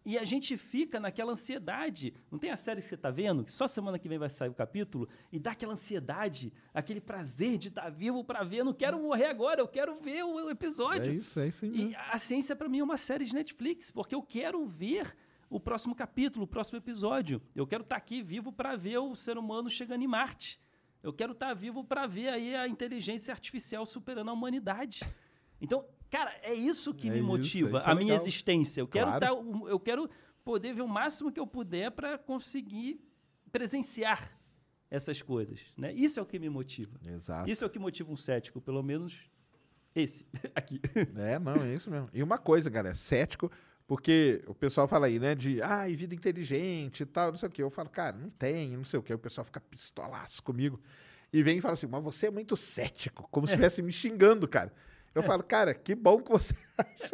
E a gente fica naquela ansiedade. Não tem a série que você está vendo? Que só semana que vem vai sair o capítulo. E dá aquela ansiedade, aquele prazer de estar vivo para ver. Não quero morrer agora, eu quero ver o, episódio. É isso, é isso mesmo. E a ciência, para mim, é uma série de Netflix, porque eu quero ver o próximo capítulo, o próximo episódio. Eu quero estar aqui vivo para ver o ser humano chegando em Marte. Eu quero estar vivo para ver aí a inteligência artificial superando a humanidade. Então, cara, é isso que É me isso, motiva, é a minha legal. existência. Eu quero, Claro. tá, um- eu quero poder ver o máximo que eu puder para conseguir presenciar essas coisas. Né? Isso é o que me motiva. Exato. Isso é o que motiva um cético, pelo menos esse aqui. É, não, é isso mesmo. E uma coisa, galera, cético, porque o pessoal fala aí, né, de, ai, vida inteligente e tal, não sei o quê. Eu falo, cara, não tem, não sei o quê. O pessoal fica pistolaço comigo. E vem e fala assim, mas você é muito cético, como se estivesse me xingando, cara. Eu falo, cara, que bom que você acha.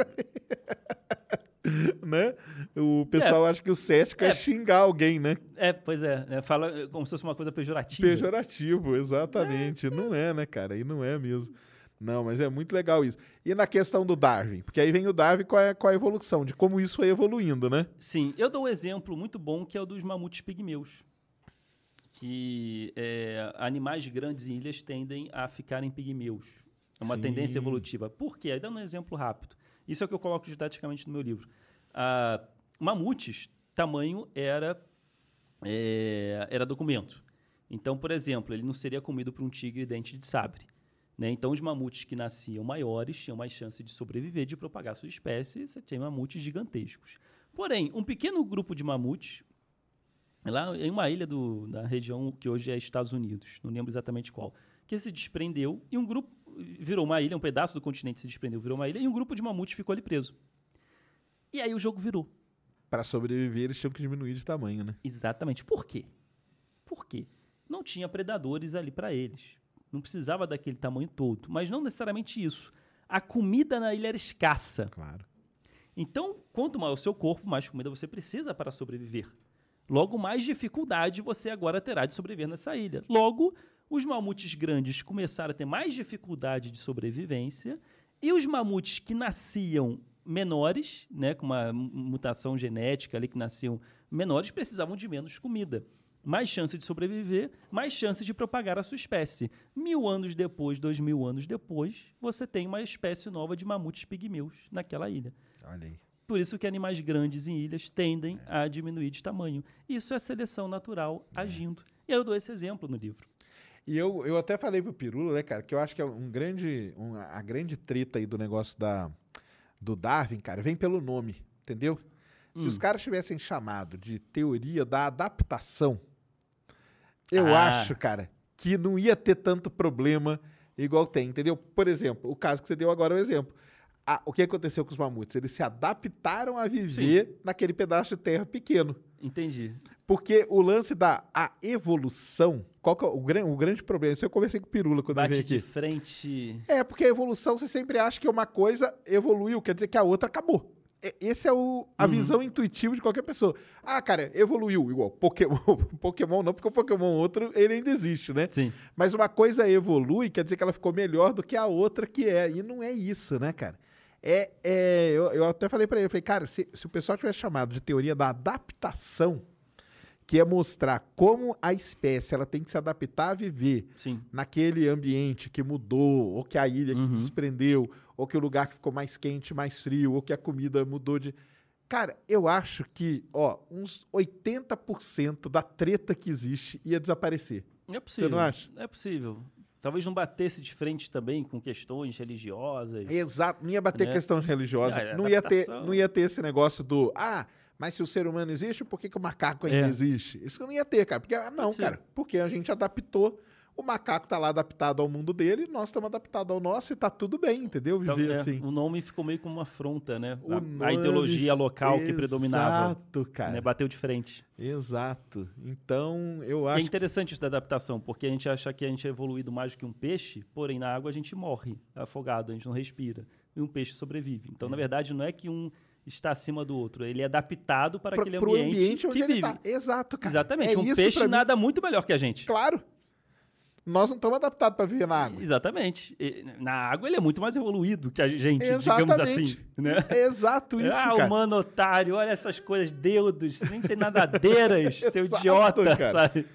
né? O pessoal acha que o cético é, É. xingar alguém, né? É, pois é. é, Fala é, como se fosse uma coisa pejorativa. Pejorativo, exatamente. Não é, né, cara? Aí não é mesmo. Não, mas é muito legal isso. E na questão do Darwin? Porque aí vem o Darwin com a, com a evolução, de como isso foi evoluindo, né? Sim, eu dou um exemplo muito bom que é o dos mamutes pigmeus. Que é, animais grandes em ilhas tendem a ficarem pigmeus. É uma Sim. tendência evolutiva. Por quê? Aí dando um exemplo rápido. Isso é o que eu coloco didaticamente no meu livro. Ah, mamutes, tamanho era, é, era documento. Então, por exemplo, ele não seria comido por um tigre dente de sabre. Né? Então, os mamutes que nasciam maiores tinham mais chance de sobreviver, de propagar sua espécie. Você tinha mamutes gigantescos. Porém, um pequeno grupo de mamutes, lá em uma ilha do, da região que hoje é Estados Unidos, não lembro exatamente qual, que se desprendeu e um grupo virou uma ilha, um pedaço do continente se desprendeu, virou uma ilha e um grupo de mamutes ficou ali preso. E aí o jogo virou. Para sobreviver, eles tinham que diminuir de tamanho, né? Exatamente. Por quê? Por quê? Não tinha predadores ali para eles. Não precisava daquele tamanho todo. Mas não necessariamente isso. A comida na ilha era escassa. Claro. Então, quanto maior o seu corpo, mais comida você precisa para sobreviver. Logo, mais dificuldade você agora terá de sobreviver nessa ilha. Logo, os mamutes grandes começaram a ter mais dificuldade de sobrevivência e os mamutes que nasciam menores, né, com uma mu- mutação genética ali que nasciam menores, precisavam de menos comida. Mais chance de sobreviver, mais chance de propagar a sua espécie. Mil anos depois, dois mil anos depois, você tem uma espécie nova de mamutes pigmeus naquela ilha. Olha aí. Por isso que animais grandes em ilhas tendem a diminuir de tamanho. Isso é seleção natural agindo. E eu dou esse exemplo no livro. E eu, eu até falei pro Pirula, né, cara, que eu acho que é um grande, um- a grande treta aí do negócio da, do Darwin, cara, vem pelo nome, entendeu? Se Hum. os caras tivessem chamado de teoria da adaptação, eu Ah. acho, cara, que não ia ter tanto problema igual tem, entendeu? Por exemplo, o caso que você deu agora é o exemplo. Ah, o que aconteceu com os mamutes? Eles se adaptaram a viver naquele pedaço de terra pequeno. Entendi. Porque o lance da a evolução, qual que é o, gran- o grande problema? Isso eu conversei com o Pirula quando Bate veio de aqui. frente. É, porque a evolução você sempre acha que uma coisa evoluiu, quer dizer que a outra acabou. Esse é o, a visão intuitiva de qualquer pessoa. Ah, cara, evoluiu igual Pokémon. Pokémon não, porque o Pokémon outro, ele ainda existe, né? Sim. Mas uma coisa evolui, quer dizer que ela ficou melhor do que a outra que é. E não é isso, né, cara? É, é, eu, eu até falei pra ele, eu falei, cara, se, se o pessoal tivesse chamado de teoria da adaptação, que é mostrar como a espécie ela tem que se adaptar a viver Sim. naquele ambiente que mudou, ou que a ilha que Uhum. desprendeu, ou que o lugar que ficou mais quente, mais frio, ou que a comida mudou de. Cara, eu acho que, ó, uns 80% da treta que existe ia desaparecer. É possível. não acha? É possível. Talvez não batesse de frente também com questões religiosas. Exato, não ia bater Né? religiosa, Ah, é não, ia ter, não ia ter esse negócio do, ah, mas se o ser humano existe, por que, que o macaco ainda É. existe? Isso não ia ter, cara. Porque, ah, não, ser. cara, porque a gente adaptou, o macaco tá lá adaptado ao mundo dele, nós estamos adaptados ao nosso e tá tudo bem, entendeu? Então, Viver é, assim. O nome ficou meio como uma afronta, né? O A- a, nome- ideologia local que predominava. Exato, cara. Né? Bateu de frente. Exato. Então, eu é acho que interessante isso da adaptação, porque a gente acha que a gente é evoluído mais do que um peixe, porém na água a gente morre afogado, a gente não respira. E um peixe sobrevive. Então, na verdade, não é que um está acima do outro, ele é adaptado para aquele ambiente, ambiente onde que ele vive. tá. Exato, cara. Exatamente. É um peixe pra mim. nada muito melhor que a gente. Claro. Nós não estamos adaptados para viver na água. Exatamente. Na água ele é muito mais evoluído que a gente, digamos Exatamente. assim. Né? Exato isso, ah, cara. o mano otário, olha essas coisas, deudos, nem tem nadadeiras, seu Exato, idiota, cara. sabe?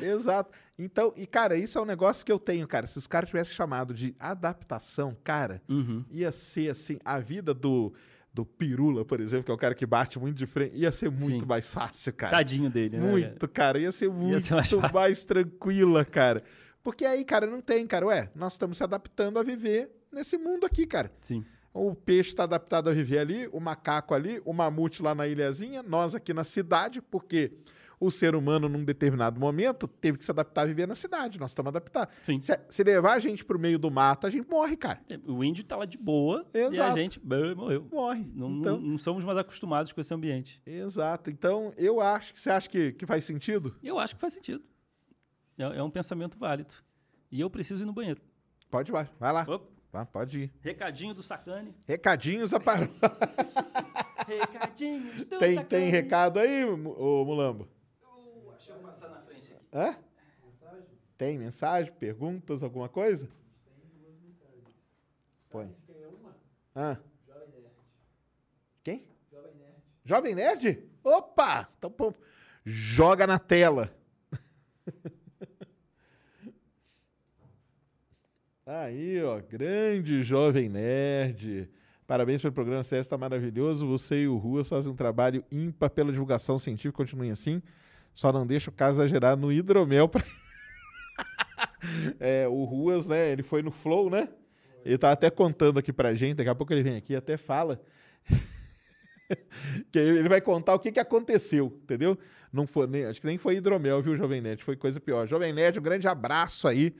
Exato. Então, e cara, isso é um negócio que eu tenho, cara. Se os caras tivessem chamado de adaptação, cara, Uhum. ia ser assim, a vida do, do Pirula, por exemplo, que é o cara que bate muito de frente, ia ser muito Sim. mais fácil, cara. Tadinho dele, né? Muito, cara. Ia ser muito ser mais mais, tranquila, cara. Porque aí, cara, não tem, cara. Ué, nós estamos se adaptando a viver nesse mundo aqui, cara. Sim. O peixe está adaptado a viver ali, o macaco ali, o mamute lá na ilhazinha, nós aqui na cidade, porque o ser humano, num determinado momento, teve que se adaptar a viver na cidade. Nós estamos adaptados. Se, se levar a gente pro meio do mato, a gente morre, cara. O índio tá lá de boa e a Exato. gente morreu. Morre. Não, então, não, não somos mais acostumados com esse ambiente. Exato. Então, eu acho que você acha que, que faz sentido? Eu acho que faz sentido. É, é um pensamento válido. E eu preciso ir no banheiro. Pode ir, vai. Vai lá. Opa, pode ir. recadinho do Sacane. Recadinhos da paróquia. Recadinho do Tem, sacão. tem recado aí, ô Mulambo? Hã? Tem mensagem, perguntas, alguma coisa? Põe. Ah. Quem? Jovem Nerd. Opa! Então, pô, joga na tela. Aí, ó, grande Jovem Nerd. Parabéns pelo programa, CS está maravilhoso. Você e o Ruas fazem um trabalho ímpar pela divulgação científica. Continuem assim. Só não deixa o caso exagerar no hidromel pra... é, o Ruas, né? Ele foi no Flow, né? Ele tá até contando aqui pra gente, daqui a pouco ele vem aqui e até fala. que ele vai contar o que, que aconteceu, entendeu? Não foi, nem, acho que nem foi hidromel, viu, Jovem Nerd? Foi coisa pior. Jovem Nerd, um grande abraço aí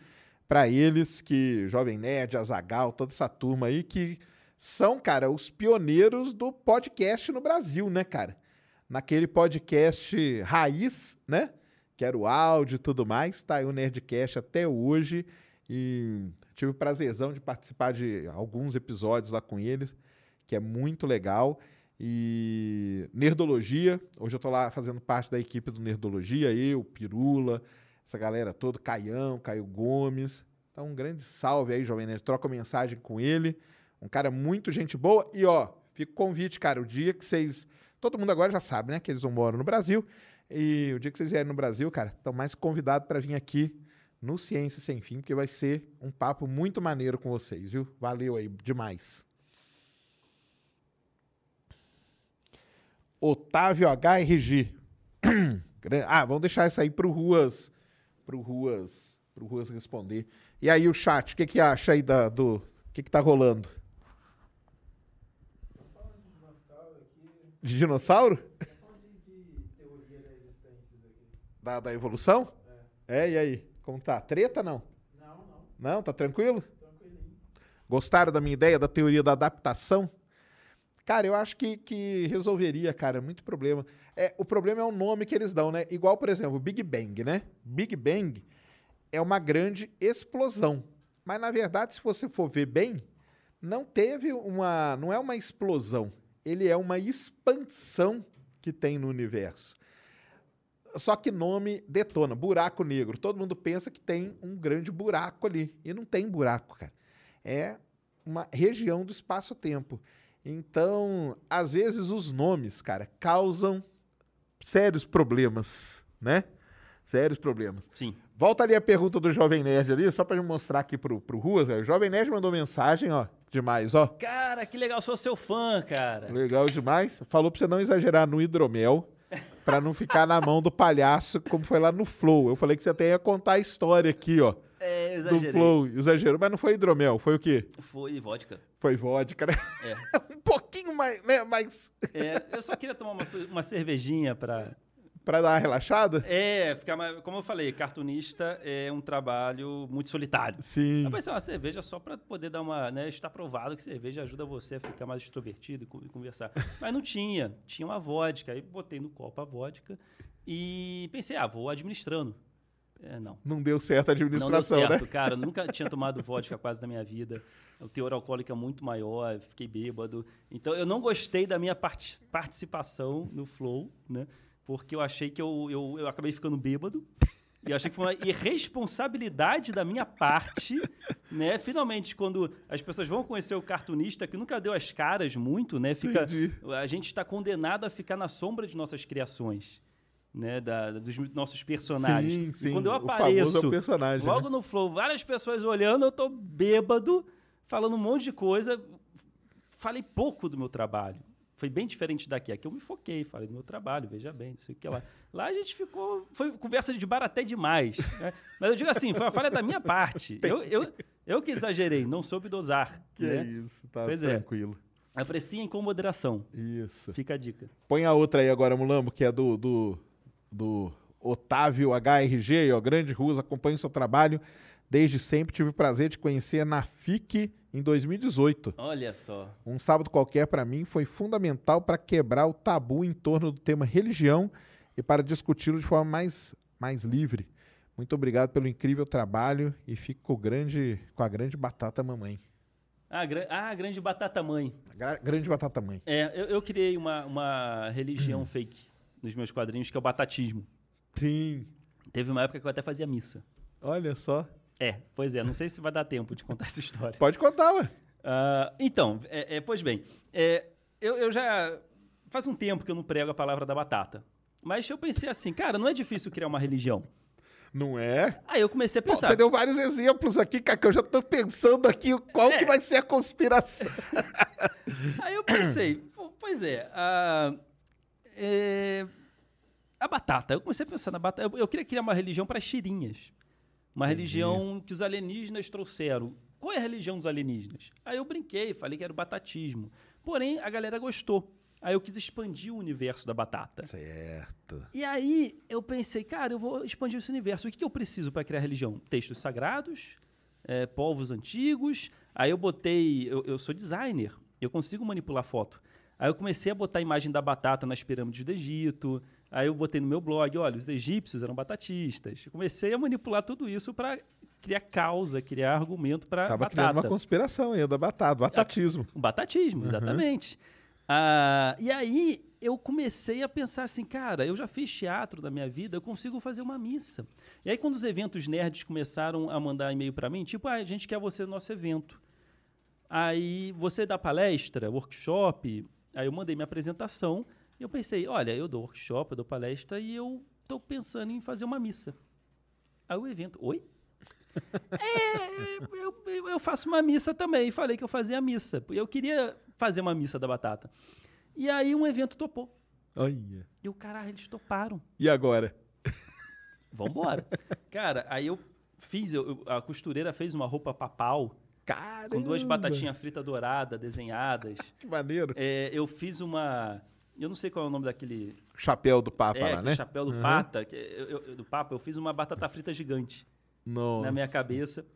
pra eles, que Jovem Nerd, Azagal, toda essa turma aí, que são, cara, os pioneiros do podcast no Brasil, né, cara? Naquele podcast raiz, né? Que era o áudio e tudo mais. Tá aí o Nerdcast até hoje. E tive o prazerzão de participar de alguns episódios lá com eles, que é muito legal. E Nerdologia, hoje eu tô lá fazendo parte da equipe do Nerdologia, eu, Pirula, essa galera toda, Caião, Caio Gomes. Então, um grande salve aí, Jovem Nerd. Troca mensagem com ele. Um cara muito gente boa. E, ó, fica o convite, cara, o dia que vocês. Todo mundo agora já sabe, né? Que eles não moram no Brasil. E o dia que vocês vierem no Brasil, cara, estão mais convidados para vir aqui no Ciência Sem Fim, porque vai ser um papo muito maneiro com vocês, viu? Valeu aí, demais. Otávio HRG. Ah, vamos deixar isso aí pro Ruas, pro Ruas, pro Ruas responder. E aí o chat, o que que acha aí da, do, o que que tá rolando? De dinossauro? Da, da evolução? É. e aí? Como tá? Treta não? Não, não. Não, tá tranquilo? Gostaram da minha ideia da teoria da adaptação? Cara, eu acho que, que resolveria, cara, muito problema. É, o problema é o nome que eles dão, né? Igual, por exemplo, Big Bang, né? Big Bang é uma grande explosão. Mas, na verdade, se você for ver bem, não teve uma. Não é uma explosão. Ele é uma expansão que tem no universo. Só que nome detona. Buraco negro. Todo mundo pensa que tem um grande buraco ali. E não tem buraco, cara. É uma região do espaço-tempo. Então, às vezes, os nomes, cara, causam sérios problemas, né? Sérios problemas. Sim. Volta ali a pergunta do Jovem Nerd ali, só pra mostrar aqui pro, pro Ruas. velho. O Jovem Nerd mandou mensagem, ó. Demais, ó. Cara, que legal, sou seu fã, cara. Legal demais. Falou pra você não exagerar no hidromel, pra não ficar na mão do palhaço, como foi lá no Flow. Eu falei que você até ia contar a história aqui, ó. É, Do exagerei. Flow. Exagerou, mas não foi hidromel, foi o quê? Foi vodka. Foi vodka, né? É. um pouquinho mais, né? Mais. É, eu só queria tomar uma, uma cervejinha pra. Pra dar uma relaxada? É, ficar mais. Como eu falei, cartunista é um trabalho muito solitário. Sim. Vai ser uma cerveja só pra poder dar uma. Né, está provado que cerveja ajuda você a ficar mais extrovertido e con- conversar. Mas não tinha. Tinha uma vodka. Aí botei no copo a vodka e pensei, ah, vou administrando. É, não. Não deu certo a Não deu administração, certo, né? cara. Nunca tinha tomado vodka quase na minha vida. O teor alcoólico é muito maior, fiquei bêbado. Então, eu não gostei da minha parti- participação no Flow, né? Porque eu achei que eu, eu, eu acabei ficando bêbado. E eu achei que foi uma irresponsabilidade da minha parte, né? Finalmente, quando as pessoas vão conhecer o cartunista, que nunca deu as caras muito, né? Fica, Entendi. a gente está condenado a ficar na sombra de nossas criações. Né, da- dos nossos personagens. Sim, E sim, quando eu o famoso apareço, é o personagem, logo né? no flow, várias pessoas olhando, eu tô bêbado, falando um monte de coisa. Falei pouco do meu trabalho. Foi bem diferente daqui. Aqui eu me foquei, falei do meu trabalho, veja bem, não sei o que lá. Lá a gente ficou. Foi conversa de bar até demais. né? Mas eu digo assim, foi uma falha da minha parte. Eu, eu, eu que exagerei, não soube dosar. Que né? é isso, tá Pois é. tranquilo. Apreciem com moderação. Isso. Fica a dica. Põe a outra aí agora, Mulambo, que é do, do, do Otávio HRG, ó, grande Ruas, acompanho o seu trabalho. Desde sempre tive o prazer de conhecer na FIC em 2018. Olha só. Um sábado qualquer para mim foi fundamental para quebrar o tabu em torno do tema religião e para discuti-lo de forma mais, mais livre. Muito obrigado pelo incrível trabalho e fico com, grande, com a grande batata mamãe. Ah, gra- ah, grande batata mãe. Gra- grande batata mãe. É, eu, eu criei uma, uma religião fake nos meus quadrinhos, que é o batatismo. Sim. Teve uma época que eu até fazia missa. Olha só. É, pois é, não sei se vai dar tempo de contar essa história. Pode contar, ué. Ah, então, é, é, pois bem, é, eu, eu já. Faz um tempo que eu não prego a palavra da batata. Mas eu pensei assim, cara, não é difícil criar uma religião. Não é? Aí eu comecei a Pô, pensar. você deu vários exemplos aqui, cara, que eu já tô pensando aqui qual É. que vai ser a conspiração. Aí eu pensei, pô, pois é, a, é, a batata. Eu comecei a pensar na batata. Eu, eu queria criar uma religião para tirinhas. Uma religião que os alienígenas trouxeram. Qual é a religião dos alienígenas? Aí eu brinquei, falei que era o batatismo. Porém, a galera gostou. Aí eu quis expandir o universo da batata. Certo. E aí eu pensei, cara, eu vou expandir esse universo. O que, que eu preciso para criar religião? Textos sagrados, é, povos antigos. Aí eu botei. Eu, eu sou designer, eu consigo manipular foto. Aí eu comecei a botar a imagem da batata nas pirâmides do Egito. Aí eu botei no meu blog, olha, os egípcios eram batatistas. Comecei a manipular tudo isso para criar causa, criar argumento para Tava batata. criando uma conspiração aí da batata, batatismo. O batatismo, exatamente. Ah, e aí eu comecei a pensar assim, cara, eu já fiz teatro na minha vida, eu consigo fazer uma missa. E aí quando os eventos nerds começaram a mandar e-mail para mim, tipo, ah, a gente quer você no nosso evento. Aí você dá palestra, workshop, aí eu mandei minha apresentação, e eu pensei, olha, eu dou workshop, eu dou palestra e eu tô pensando em fazer uma missa. Aí o evento, oi? É, eu, eu- eu faço uma missa também. Falei que eu fazia missa. Eu queria fazer uma missa da batata. E aí um evento topou. Olha. E o caralho, eles toparam. E agora? Vambora. Cara, aí eu fiz, eu- a costureira fez uma roupa papal Caramba. com duas batatinhas fritas douradas desenhadas. Que maneiro. É, eu fiz uma. Eu não sei qual é o nome daquele. Chapéu do Papa é, lá, né? chapéu do Uhum. pata. que eu- eu- do Papa. Eu fiz uma batata frita gigante. Nossa. na minha cabeça.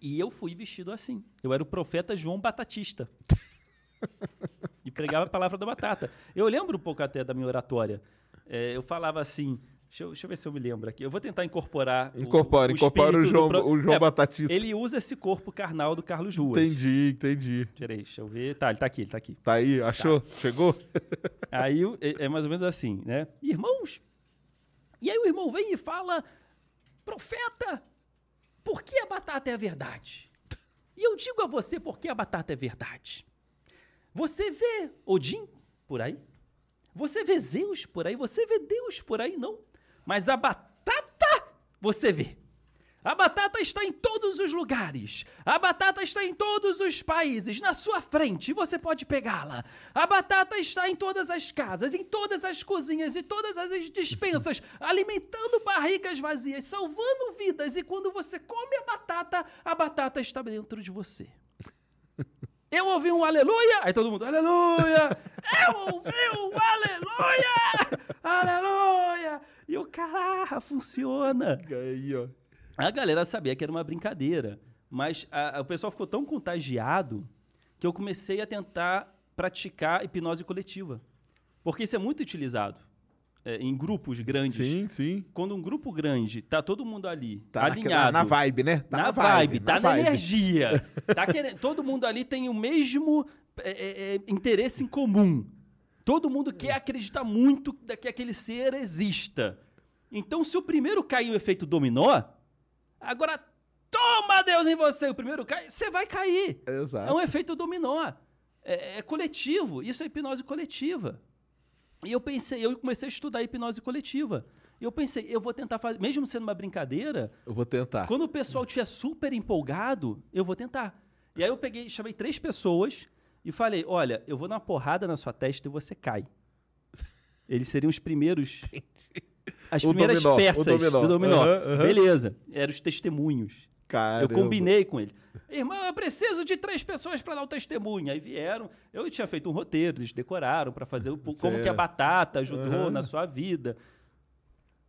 E eu fui vestido assim. Eu era o profeta João Batatista. e pregava a palavra da batata. Eu lembro um pouco até da minha oratória. É, eu falava assim. Deixa eu, deixa eu ver se eu me lembro aqui. Eu vou tentar incorporar. o- Incorpora, incorpora o espírito do João- pro- o João É, Batatista. Ele usa esse corpo carnal do Carlos Ruas. Entendi, entendi. Peraí, deixa eu ver. Tá, ele tá aqui, ele tá aqui. Tá aí, achou? Chegou? Aí o- é, é mais ou menos assim, né? Irmãos! E aí o irmão vem e fala: Profeta, por que a batata é a verdade? E eu digo a você por que a batata é verdade. Você vê Odin por aí? Você vê Zeus por aí? Você vê Deus por aí? Não. Mas a batata você vê. A batata está em todos os lugares. A batata está em todos os países, na sua frente. Você pode pegá-la. A batata está em todas as casas, em todas as cozinhas e todas as despensas, alimentando barrigas vazias, salvando vidas. E quando você come a batata, a batata está dentro de você. Eu ouvi um aleluia, aí todo mundo, aleluia! Eu ouvi um aleluia! Aleluia! E o cara, funciona. Aí, ó. A galera sabia que era uma brincadeira, mas a- a- o pessoal ficou tão contagiado que eu comecei a tentar praticar hipnose coletiva. Porque isso é muito utilizado é, em grupos grandes. Sim, sim. Quando um grupo grande, tá todo mundo ali, Tá alinhado. na vibe, né? Tá na, na vibe, tá na vibe. energia. tá querendo- todo mundo ali tem o mesmo é, é, é, interesse em comum. Todo mundo quer acreditar muito que aquele ser exista. Então, se o primeiro cair o efeito dominó, agora toma Deus em você, o primeiro cai, você vai cair. Exato. É um efeito dominó. É, é coletivo. Isso é hipnose coletiva. E eu pensei, eu comecei a estudar hipnose coletiva. E eu pensei, eu vou tentar fazer, mesmo sendo uma brincadeira, Eu vou tentar. quando o pessoal estiver super empolgado, eu vou tentar. E aí eu peguei, chamei três pessoas e falei: olha, eu vou dar uma porrada na sua testa e você cai. Eles seriam os primeiros. As O primeiras dominó, o peças dominó. do dominó. Aham, aham. Beleza. Eram os testemunhos. Caramba. Eu combinei com ele. Irmão, eu preciso de três pessoas para dar o testemunho. Aí vieram. Eu tinha feito um roteiro, eles decoraram para fazer o, como que a batata ajudou Aham. na sua vida.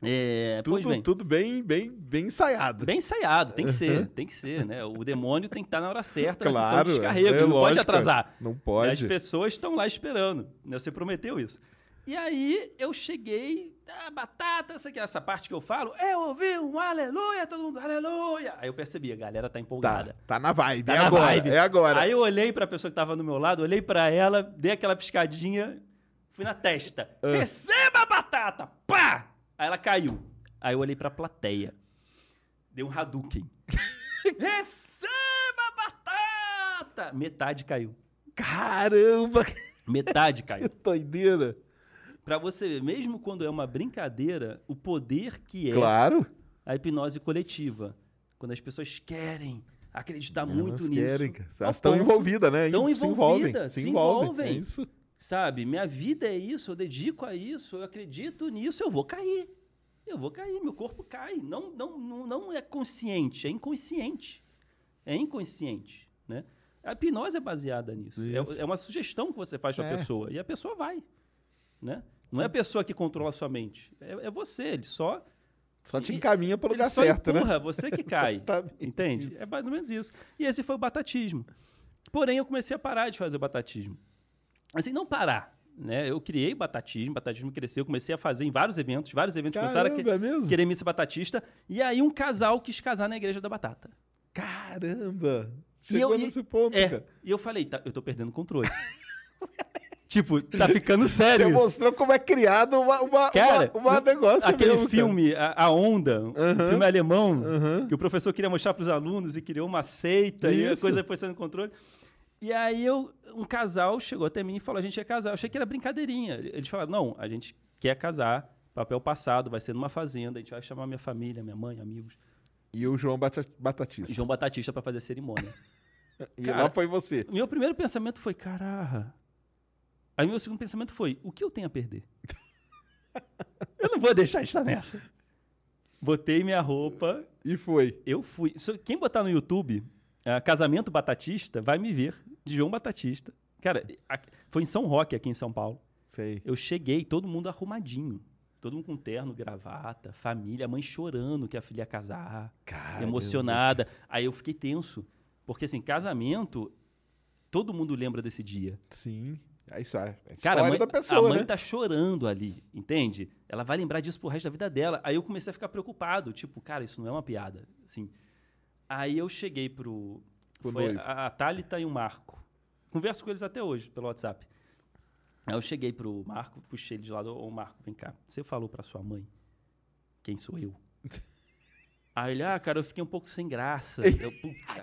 É, Tudo, bem. tudo bem, bem, bem ensaiado. Bem ensaiado, tem que ser, tem que ser, né? O demônio tem que estar na hora certa na Claro, de descarrego, é não pode lógico, atrasar. não E pode. as pessoas estão lá esperando. né? Você prometeu isso. E aí eu cheguei, ah, batata, essa, aqui, essa parte que eu falo, eu ouvi um aleluia, todo mundo, aleluia. Aí eu percebi, a galera tá Tá, empolgada. tá na vibe. Tá é na agora. vibe. É agora. Aí eu olhei pra pessoa que tava do meu lado, olhei pra ela, dei aquela piscadinha, fui na testa. Ah. Receba a batata! Pá! Aí ela caiu. Aí eu olhei pra plateia. Dei um Hadouken. Receba a batata! Metade caiu. Caramba, Metade que caiu. doideira. Pra você ver, mesmo quando é uma brincadeira, o poder que é Claro. a hipnose coletiva. Quando as pessoas querem acreditar muito Elas nisso. querem, cara. ao Elas estão envolvidas, né? Tão se envolvem. envolvidas, Se se envolvem. envolvem. É isso. Sabe, minha vida é isso, eu dedico a isso, eu acredito nisso, eu vou cair. Eu vou cair, meu corpo cai. Não, não, não, não é consciente, é inconsciente. É inconsciente, né? A hipnose é baseada nisso. É-. É, uma sugestão que você faz para a É. pessoa e a pessoa vai, né? Não é a pessoa que controla a sua mente, é, é você, ele só Só te encaminha para o lugar certo, empurra, né? você que cai. Entende? isso. É mais ou menos isso. E esse foi o batatismo. Porém, eu comecei a parar de fazer batatismo. Assim, não parar. Né? Eu criei batatismo, batatismo cresceu, comecei a fazer em vários eventos, vários eventos começaram a que- Caramba, é querer ser batatista. E aí um casal quis casar na igreja da batata. Caramba! E Chegou eu- e- nesse ponto, É, cara. e eu falei, tá, eu tô perdendo o controle. tipo, tá ficando Você sério. isso. mostrou como é criado uma, uma, Cara, uma, uma negócio aquele mesmo, filme, a, A Onda, um Aham. filme alemão, Aham. que o professor queria mostrar para os alunos e criou uma seita e a Isso. coisa foi sendo controle. E aí eu, um casal chegou até mim e falou: a gente é casar. Eu achei que era brincadeirinha. Eles falaram: não, a gente quer casar, papel passado, vai ser numa fazenda, a gente vai chamar minha família, minha mãe, amigos. E o João Bata- Batatista. João Batista para fazer a cerimônia. E Cara, lá foi você. Meu primeiro pensamento foi: caraca. Aí meu segundo pensamento foi: o que eu tenho a perder? eu não vou deixar de estar nessa. Botei minha roupa, E foi. eu fui. Quem botar no YouTube ah, Casamento Batatista vai me ver, de João Batatista. Cara, foi em São Roque, aqui em São Paulo. Sei. Eu cheguei, todo mundo arrumadinho. Todo mundo com terno, gravata, família, mãe chorando que a filha ia casar, Caramba. emocionada. Aí eu fiquei tenso. Porque, assim, casamento, todo mundo lembra desse dia. Sim. É isso, é. é a Cara, a mãe, da pessoa, a mãe né? tá chorando ali, entende? Ela vai lembrar disso pro resto da vida dela. Aí eu comecei a ficar preocupado, tipo, cara, isso não é uma piada, assim. Aí eu cheguei pro, Pro foi noivo. a, a Thalita e o Marco. Converso com eles até hoje pelo WhatsApp. Aí eu cheguei pro Marco, puxei ele de lado, ô Marco, vem cá. Você falou pra sua mãe quem sou eu? Aí ele, ah, cara, eu fiquei um pouo sem graça. Eu,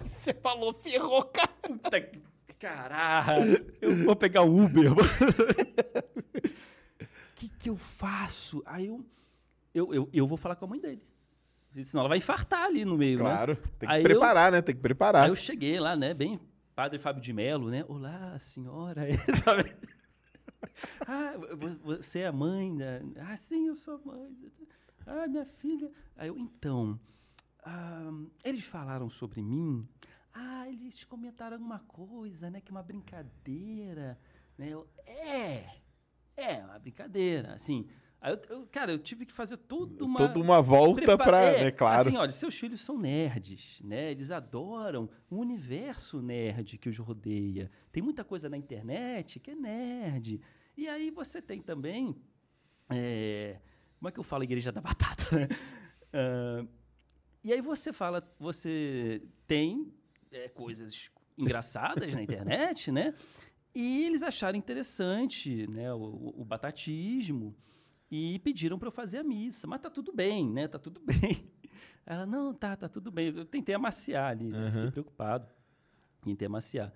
Você falou, ferrou, cara. Puta que caralho. Eu vou pegar o Uber. O que, que eu faço? Aí eu, eu, eu, eu vou falar com a mãe dele. Senão ela vai infartar ali no meio, Claro. né? Tem que Aí preparar, né? Tem que preparar. Aí eu cheguei lá, né? Bem padre Fábio de Melo, né? Olá, senhora. Sabe? ah, vo- você é a mãe da... Ah, sim, eu sou a mãe. Ah, minha filha. Aí eu, então, ah, eles falaram sobre mim. Ah, eles comentaram alguma coisa, né? Que é uma brincadeira. Né? Eu, é, é uma brincadeira, assim. Aí eu, eu- cara, eu tive que fazer toda uma... Toda uma volta pra. é, né, claro. Assim, olha, seus filhos são nerds, né? Eles adoram o universo nerd que os rodeia. Tem muita coisa na internet que é nerd. E aí você tem também. é, como é que eu falo Igreja da Batata? né? Ah, e aí você fala, você tem é, coisas engraçadas na internet, né? E eles acharam interessante né, o, o- batatismo e pediram para eu fazer a missa. Mas tá tudo bem, né? Tá tudo bem. Ela, não, tá, tá tudo bem. Eu tentei amaciar ali, né? Fiquei preocupado. Tentei amaciar.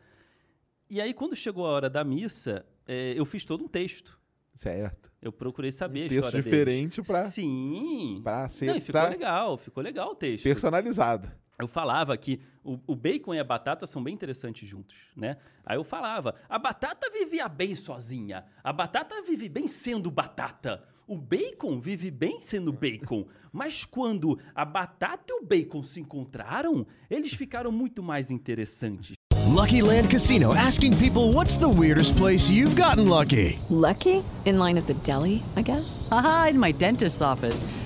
E aí, quando chegou a hora da missa, eh, eu fiz todo um texto. Certo. Eu procurei saber Um texto diferente pra- Sim. Pra ser ficou legal, ficou legal o texto. personalizado. Eu falava que o, o bacon e a batata são bem interessantes juntos, né? Aí eu falava, a batata vivia bem sozinha, a batata vive bem sendo batata, o bacon vive bem sendo bacon, mas quando a batata e o bacon se encontraram, eles ficaram muito mais interessantes. Lucky Land Casino asking people what's the weirdest place you've gotten lucky? Lucky? In line at the deli, I guess? Haha, in my dentist's office.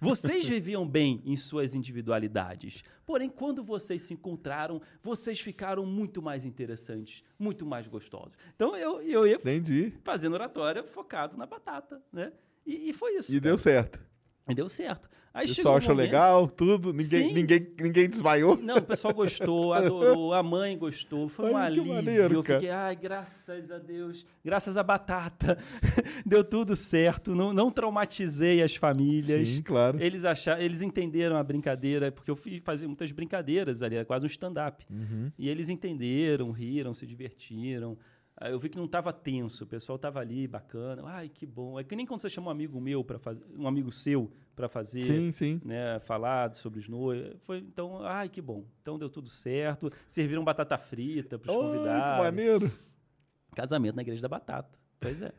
Vocês viviam bem em suas individualidades. Porém, quando vocês se encontraram, vocês ficaram muito mais interessantes, muito mais gostosos. Então, eu, eu ia Entendi. fazendo oratória focado na batata, né? E, e foi isso. E deu certo. E deu certo. Aí O pessoal achou legal, tudo. Ninguém, Sim. ninguém, ninguém desmaiou. Não, o pessoal gostou, adorou, a mãe gostou, foi um Ai, que alívio. maneiro, eu fiquei, ai, graças a Deus, graças à batata, deu tudo certo, não, não traumatizei as famílias. Sim, claro. Eles acharam, eles entenderam a brincadeira, porque eu fui fazer muitas brincadeiras ali, era quase um stand-up. Uhum. E eles entenderam, riram, se divertiram. Aí Eu vi que não estava tenso, o pessoal estava ali, bacana. Ai, que bom. É que nem quando você chama um amigo meu para fazer, um amigo seu para fazer, Sim, sim. né, falar sobre os noivos. Foi então, ai, que bom. Então deu tudo certo. Serviram batata frita para os convidados. que maneiro. Casamento na igreja da batata. Pois é.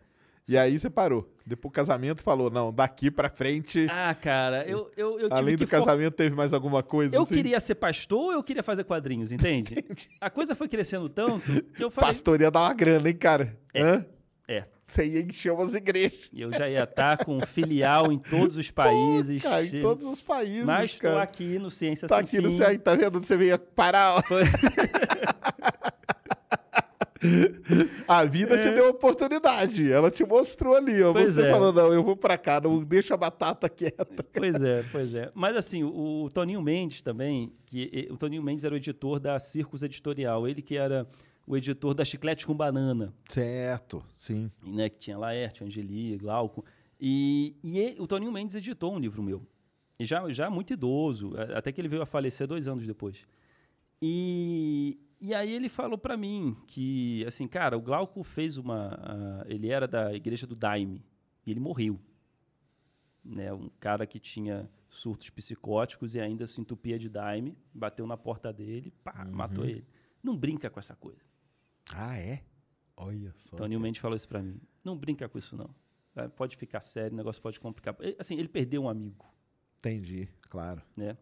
E aí você parou. Depois do casamento falou, não, daqui pra frente, Ah, cara, eu, eu, eu além do casamento, teve mais alguma coisa Eu assim? queria ser pastor ou eu queria fazer quadrinhos, entende? A coisa foi crescendo tanto que eu falei. Pastor ia dar uma grana, hein, cara? Hã? É. Você ia encher umas igrejas. E eu já ia estar com filial em todos os países. Cara, em todos os países, Mas estou cara. aqui no Ciência Tá Sem aqui no Fim. céu, tá vendo? Você veio parar, ó. A vida te deu oportunidade. Ela te mostrou ali, ó. É. Pois Você é. falou, não, eu vou pra cá, não deixa a batata quieta. Pois é, pois é. Mas assim, o, o Toninho Mendes também, que e- o Toninho Mendes era o editor da Circus Editorial, ele que era o editor da Chiclete com Banana, Certo, sim. né, que tinha Laerte, Angeli, Glauco. E, e ele- o Toninho Mendes editou um livro meu. E já, já muito idoso, até que ele veio a falecer dois anos depois. E, e aí ele falou pra mim que, assim, cara, o Glauco fez uma... a- ele era da igreja do Daime, e ele morreu. Né, um cara que tinha surtos psicóticos e ainda se entupia de Daime, bateu na porta dele, pá, matou ele. Não brinca com essa coisa. Ah, é? Olha só. Toninho Mendes falou isso pra mim. Não brinca com isso, não. É, Pode ficar sério, o negócio pode complicar. Assim, ele perdeu um amigo, Entendi, claro. né?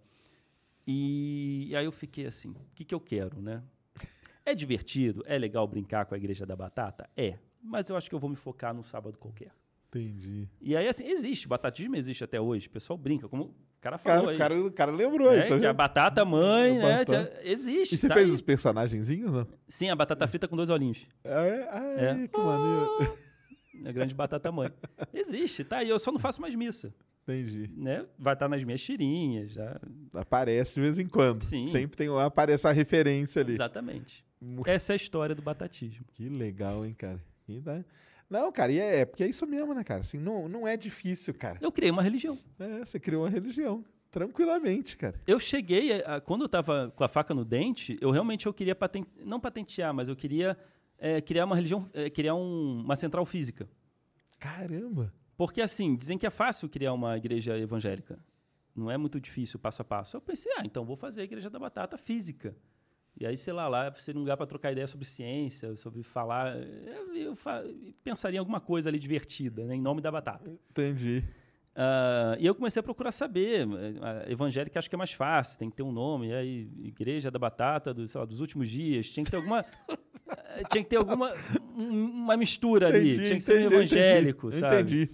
E, e aí eu fiquei assim, o que, que eu quero, né? É divertido, é legal brincar com a Igreja da Batata? É. Mas eu acho que eu vou me focar num sábado qualquer. Entendi. E aí, assim, existe, batatismo existe até hoje. O pessoal brinca, como o cara Cara, falou o aí. cara, o cara lembrou aí, né, tá que a batata mãe, né? batata. Existe. E você tá fez aí. os personagenzinhos, não? Sim, a batata frita com dois olhinhos. É, ai, É. que maneiro. A grande batata mãe. Existe, tá aí. Eu só não faço mais missa. Entendi. né? Vai estar nas minhas tirinhas, já. Aparece de vez em quando. Sim. Sempre tem aparece a referência ali. Exatamente. Essa é a história do batatismo. Que legal, hein, cara. Não, cara, e é, é porque é isso mesmo, né, cara? Assim, não, não é difícil, cara. Eu criei uma religião. É, você criou uma religião. Tranquilamente, cara. Eu cheguei, a- quando eu estava com a faca no dente, eu realmente eu queria paten- não patentear, mas eu queria é, criar uma religião, é, criar um- uma central física. Caramba. Porque assim, dizem que é fácil criar uma igreja evangélica. Não é muito difícil, passo a passo. Eu pensei, ah, então vou fazer a igreja da batata física. E aí, sei lá, lá seria um lugar para trocar ideia sobre ciência, sobre falar. Eu, eu fa- pensaria em alguma coisa ali divertida, né, em nome da batata. Entendi. Ah, e eu comecei a procurar saber. A evangélica acho que é mais fácil, tem que ter um nome. E aí, Igreja da Batata do, sei lá, dos últimos dias. Tinha que ter alguma. eh, tinha que ter alguma. um- uma mistura ali. Entendi, tinha que ser um evangélico, entendi. sabe? Entendi.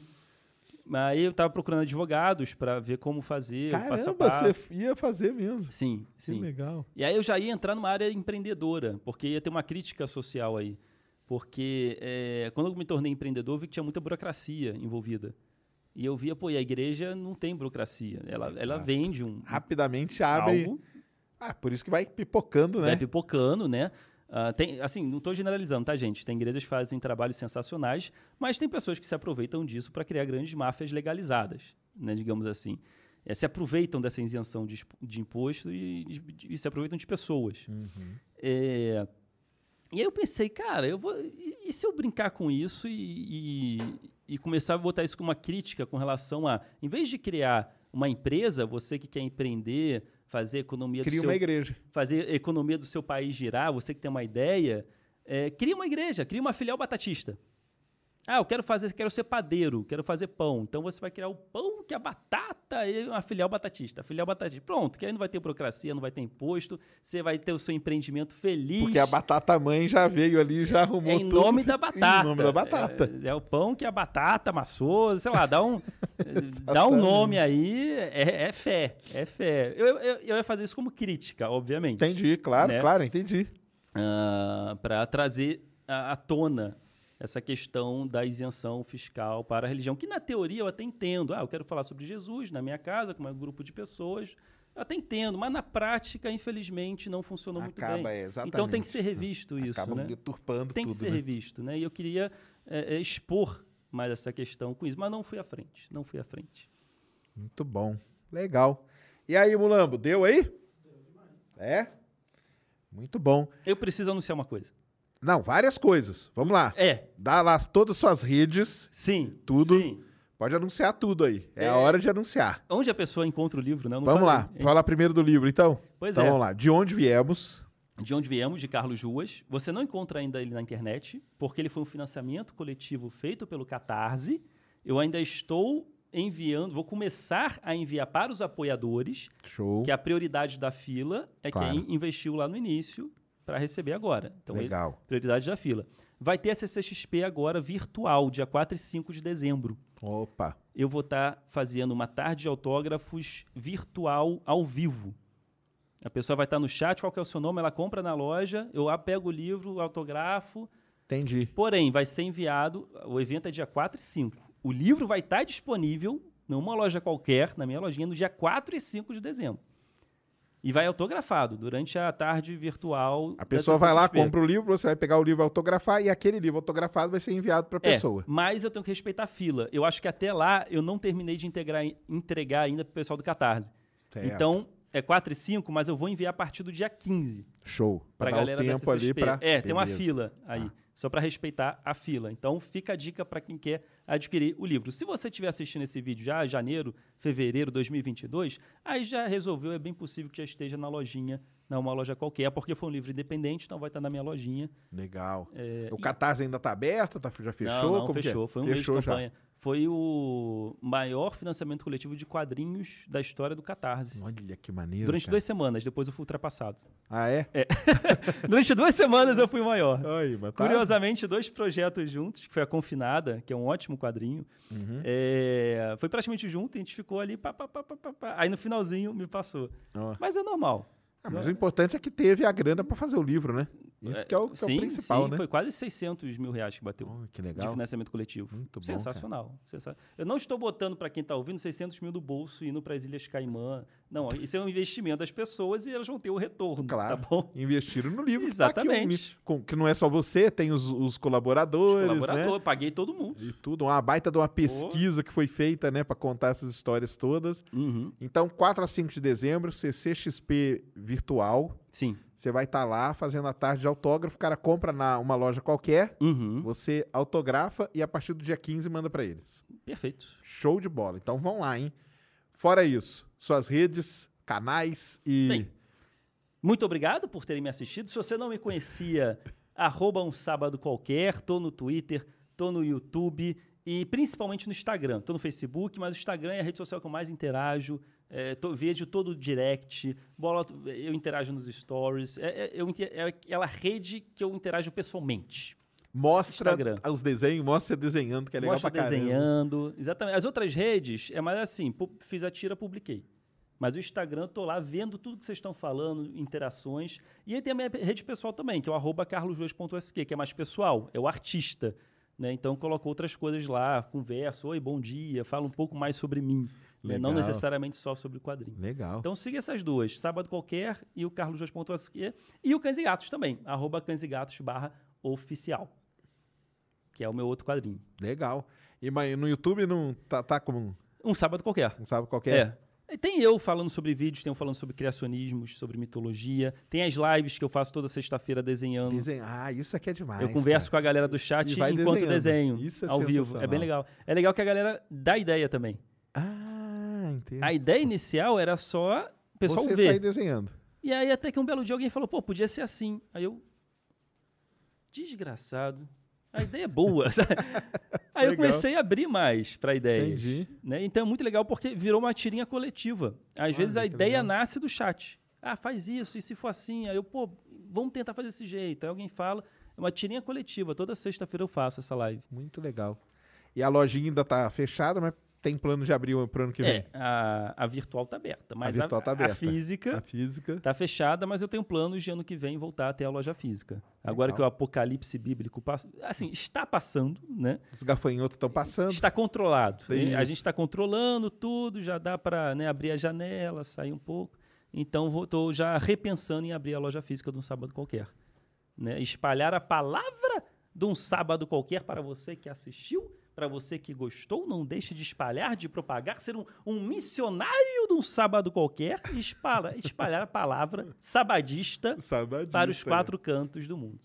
Aí eu tava procurando advogados para ver como fazer, passo a Caramba, passo. você ia fazer mesmo. Sim, Que sim. legal. E aí eu já ia entrar numa área empreendedora, porque ia ter uma crítica social aí. Porque eh, quando eu me tornei empreendedor, eu vi que tinha muita burocracia envolvida. E eu via, pô, e a igreja não tem burocracia. Ela, ela vende um, Rapidamente abre. algo, Ah, por isso que vai pipocando, né? vai pipocando, né? Ah, tem, assim, não estou generalizando, tá, gente? Tem igrejas que fazem trabalhos sensacionais, mas tem pessoas que se aproveitam disso para criar grandes máfias legalizadas, né, digamos assim. Eh, se aproveitam dessa isenção de, de imposto e, e- e se aproveitam de pessoas. É, e aí eu pensei, cara, eu vou. E, e se eu brincar com isso e, e, e começar a botar isso como uma crítica com relação a, em vez de criar uma empresa, você que quer empreender, fazer a economia Cria do seu uma igreja. fazer economia do seu país girar, você que tem uma ideia, é, cria uma igreja, cria uma filial batatista. Ah, eu quero fazer, quero ser padeiro, quero fazer pão. Então você vai criar o pão que a batata é uma filial batatista. Filial batatista. Pronto, que aí não vai ter burocracia, não vai ter imposto, você vai ter o seu empreendimento feliz. Porque a batata mãe já veio ali, já arrumou É em tudo. nome da batata. Em nome da batata. É, é o pão que a batata amassou, sei lá, dá um, dá um nome aí, é, é fé, é fé. Eu, eu, eu ia fazer isso como crítica, obviamente. Entendi, claro, Né? claro, entendi. para trazer à tona essa questão da isenção fiscal para a religião, que na teoria eu até entendo. Ah, eu quero falar sobre Jesus na minha casa, com um grupo de pessoas. Eu até entendo, mas na prática, infelizmente, não funcionou muito Acaba, bem. é, então tem que exatamente. ser revisto isso, Acabam né? deturpando Tem que tudo, ser né? revisto, né? E eu queria é, é, expor mais essa questão com isso, mas não fui à frente, não fui à frente. Muito bom. Legal. E aí, Mulambo, deu aí? É? Muito bom. Eu preciso anunciar uma coisa. Não, várias coisas. Vamos lá. É. Dá lá todas as suas redes. Sim. Tudo. Sim. Pode anunciar tudo aí. É, É. a hora de anunciar. Onde a pessoa encontra o livro, né? Não Vamos falei, lá. Fala primeiro do livro, então. Pois então é. vamos lá. De onde viemos? De onde viemos, de Carlos Ruas. Você não encontra ainda ele na internet, porque ele foi um financiamento coletivo feito pelo Catarse. Eu ainda estou enviando, vou começar a enviar para os apoiadores, Show. que a prioridade da fila é Claro. quem investiu lá no início para receber agora. Então, ele- Legal. prioridade da fila. Vai ter a CCXP agora virtual, dia 4 e 5 de dezembro. Opa. Eu vou estar fazendo uma tarde de autógrafos virtual ao vivo. A pessoa vai estar no chat, qual que é o seu nome, ela compra na loja, eu pego o livro, autografo. Entendi. Porém, vai ser enviado, o evento é dia 4 e 5. O livro vai estar disponível numa loja qualquer, na minha lojinha, no dia 4 e 5 de dezembro. E vai autografado durante a tarde virtual. A pessoa vai lá, compra o o livro, você vai pegar o livro e autografar, e aquele livro autografado vai ser enviado para a pessoa. É, mas eu tenho que respeitar a fila. Eu acho que até lá eu não terminei de integrar, entregar ainda pro pessoal do Catarse. Certo. Então, é 4 e 5, mas eu vou enviar a partir do dia 15 Show. dar o galera da tempo ali CCXP. pra... É, tem uma Beleza. fila aí, Tá. Só para respeitar a fila. Então, fica a dica para quem quer adquirir o livro. Se você estiver assistindo esse vídeo já, janeiro, fevereiro de 2022, aí já resolveu, é bem possível que já esteja na lojinha, não uma loja qualquer, porque foi um livro independente, então vai estar na minha lojinha. Legal. É, o e- Catarse ainda tá aberto? Tá, já fechou? Não, não, é? fechou. Foi um fechou mês de já. Foi o maior financiamento coletivo de quadrinhos da história do Catarse. Olha que maneiro. Durante cara. duas semanas, depois eu fui ultrapassado. Ah, é? Durante duas semanas eu fui o maior. Mas tá- Curiosamente, dois projetos juntos, que foi a Confinada, que é um ótimo quadrinho. Uhum. É, foi praticamente junto, a gente ficou ali, pá, pá, pá, pá, pá, pá. aí no finalzinho me passou. Ó. Mas é normal. Ah, mas o importante é que teve a grana pra fazer o livro, né? Isso que é o, que é o sim, principal, sim, né? Foi quase 600 mil reais que bateu. Oh, que de legal. financiamento coletivo. Muito bom, Sensacional. sensa- Eu não estou botando para quem está ouvindo 600 mil do bolso e indo para as Ilhas Caimã. Não, isso é um investimento das pessoas e elas vão ter o retorno. Claro. Tá bom? Investiram no livro. que tá aqui, Exatamente. que não é só você, tem os, os colaboradores, Colaborador, né? paguei todo mundo. E tudo. Uma baita de uma pesquisa que foi feita, né? Pra contar essas histórias todas. Uhum. Então, 4 a 5 de dezembro, CCXP virtual. Sim. Você vai estar lá fazendo a tarde de autógrafo. O cara compra na uma loja qualquer, Uhum. você autografa e a partir do dia 15 manda pra eles. Perfeito. Show de bola. Então vão lá, hein? Fora isso, suas redes, canais e. Bem, Muito obrigado por terem me assistido. Se você não me conhecia, arroba um sábado qualquer, tô no Twitter, tô no YouTube e principalmente no Instagram. Tô no Facebook, mas o Instagram é a rede social que eu mais interajo. É, tô, vejo todo o direct, bola, eu interajo nos stories. É, é- eu é aquela rede que eu interajo pessoalmente. Mostra Instagram. os desenhos, mostra você desenhando, que é legal Mostra pra caramba. desenhando. Exatamente. As outras redes é mais assim, fiz a tira, publiquei. Mas o Instagram, tô lá vendo tudo que vocês estão falando, interações. E aí tem a minha rede pessoal também, que é o arroba carlosjoes.sk, que é mais pessoal, é o artista. Né? Então coloco outras coisas lá, converso, oi, bom dia, falo um pouco mais sobre mim. né? Não necessariamente só sobre o quadrinho. Legal. Então siga essas duas, Sábado Qualquer e o carlosjoes.sk. E o Cães e Gatos também, arroba cães e gatos barra oficial. Que é o meu outro quadrinho. Legal. E mas no YouTube não tá, tá como. Um sábado qualquer. Não sabe qual que é? Tem eu falando sobre vídeos, tem eu falando sobre criacionismos, sobre mitologia. Tem as lives que eu faço toda sexta-feira desenhando. Desenho. Ah, isso aqui é demais. eu converso cara. com a galera do chat enquanto desenho. Isso é ao vivo. É bem legal. É legal que a galera dá ideia também. Ah, entendi. A ideia inicial era só pessoal Você vê. sair desenhando. E aí até que um belo dia alguém falou, pô, podia ser assim. Aí eu. Desgraçado. A ideia é boa. aí eu Legal. comecei a abrir mais pra ideias. Entendi. Né? Então é muito legal porque virou uma tirinha coletiva. Às vezes a ideia legal. nasce do chat. Ah, faz isso, e se for assim? Aí eu, pô, vamos tentar fazer desse jeito. Aí alguém fala. É uma tirinha coletiva. Toda sexta-feira eu faço essa live. Muito legal. E a lojinha ainda tá fechada, mas tem plano de abrir pro ano que vem. É, a, a virtual tá aberta. Mas a, virtual tá a aberta. física A física. Tá fechada, mas eu tenho planos de ano que vem voltar até a loja física. Agora que o apocalipse bíblico passa, assim, está passando, né? Os gafanhotos estão passando. Está controlado. Isso. A gente está controlando tudo, já dá para abrir a janela, sair um pouco. Então estou já repensando em abrir a loja física de um sábado qualquer, né? Espalhar a palavra de um sábado qualquer para você que assistiu, para você que gostou, não deixe de espalhar, de propagar, ser um, um missionário de um sábado qualquer e espalhar, espalhar a palavra sabadista, Sabadista, para os né? quatro cantos do mundo.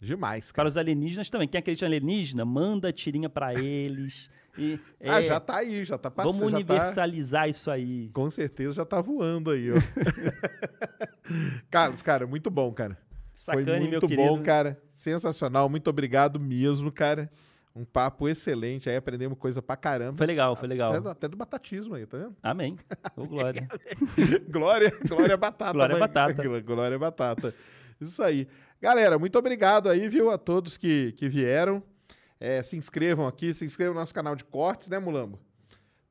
Demais, Para cara. os alienígenas também. Quem acredita em alienígena, manda tirinha para eles. E, Ah, é, já tá aí, já tá passando. Vamos tá- universalizar isso aí. Com certeza já tá voando aí, ó. Carlos, cara, muito bom, cara. Sacane, Foi muito bom, cara. Sensacional. Muito obrigado mesmo, cara. Um papo excelente. Aí aprendemos coisa pra caramba. Foi legal, foi legal. Até, do- até do batatismo aí, tá vendo? Amém. Ô, glória. Glória, glória batata. Glória mãe. batata. Glória batata. Isso aí. Galera, muito obrigado aí, viu, a todos que, que vieram. É, se inscrevam aqui, se inscrevam no nosso canal de cortes, né, Mulambo?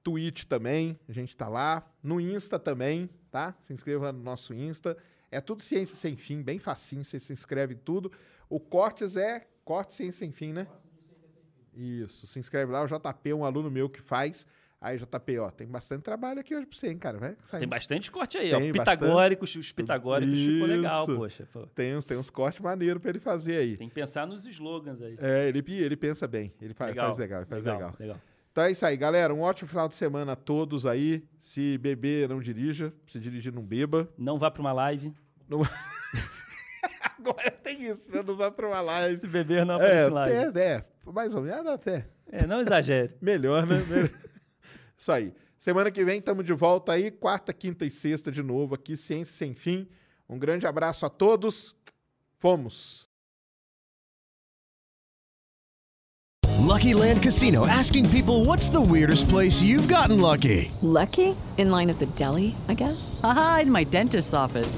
Twitch também, a gente tá lá. No Insta também, tá? Se inscreva lá no nosso Insta. É tudo Ciência Sem Fim, bem facinho, você se inscreve em tudo. O Cortes é Corte Ciência Sem Fim, né? Isso, se inscreve lá. O JP é um aluno meu que faz. Aí, JP, ó, tem bastante trabalho aqui hoje pra você, hein, cara? Vai sair Tem bastante corte aí, Tem ó. Pitagóricos, os pitagóricos ficou legal, poxa. Pô, Tem uns, tem uns cortes maneiros pra ele fazer aí. Tem que pensar nos slogans aí. É, ele, ele pensa bem. Ele faz legal, faz legal, faz legal. legal. Então é isso aí, galera. Um ótimo final de semana a todos aí. Se beber, não dirija. Se dirigir, não beba. Não vá para uma live. Não- Agora tem isso, né? Não vai pra uma live. Se beber, não É, aparece live. até, é, mais ou menos até. É, não exagere. Melhor, né? Isso aí. Semana que vem estamos de volta aí, quarta, quinta e sexta de novo aqui, Ciência Sem Fim. Um grande abraço a todos. Fomos. Lucky Land Casino asking people what's the weirdest place you've gotten lucky? Lucky? In line at the deli, I guess? Aha, in my dentist's office.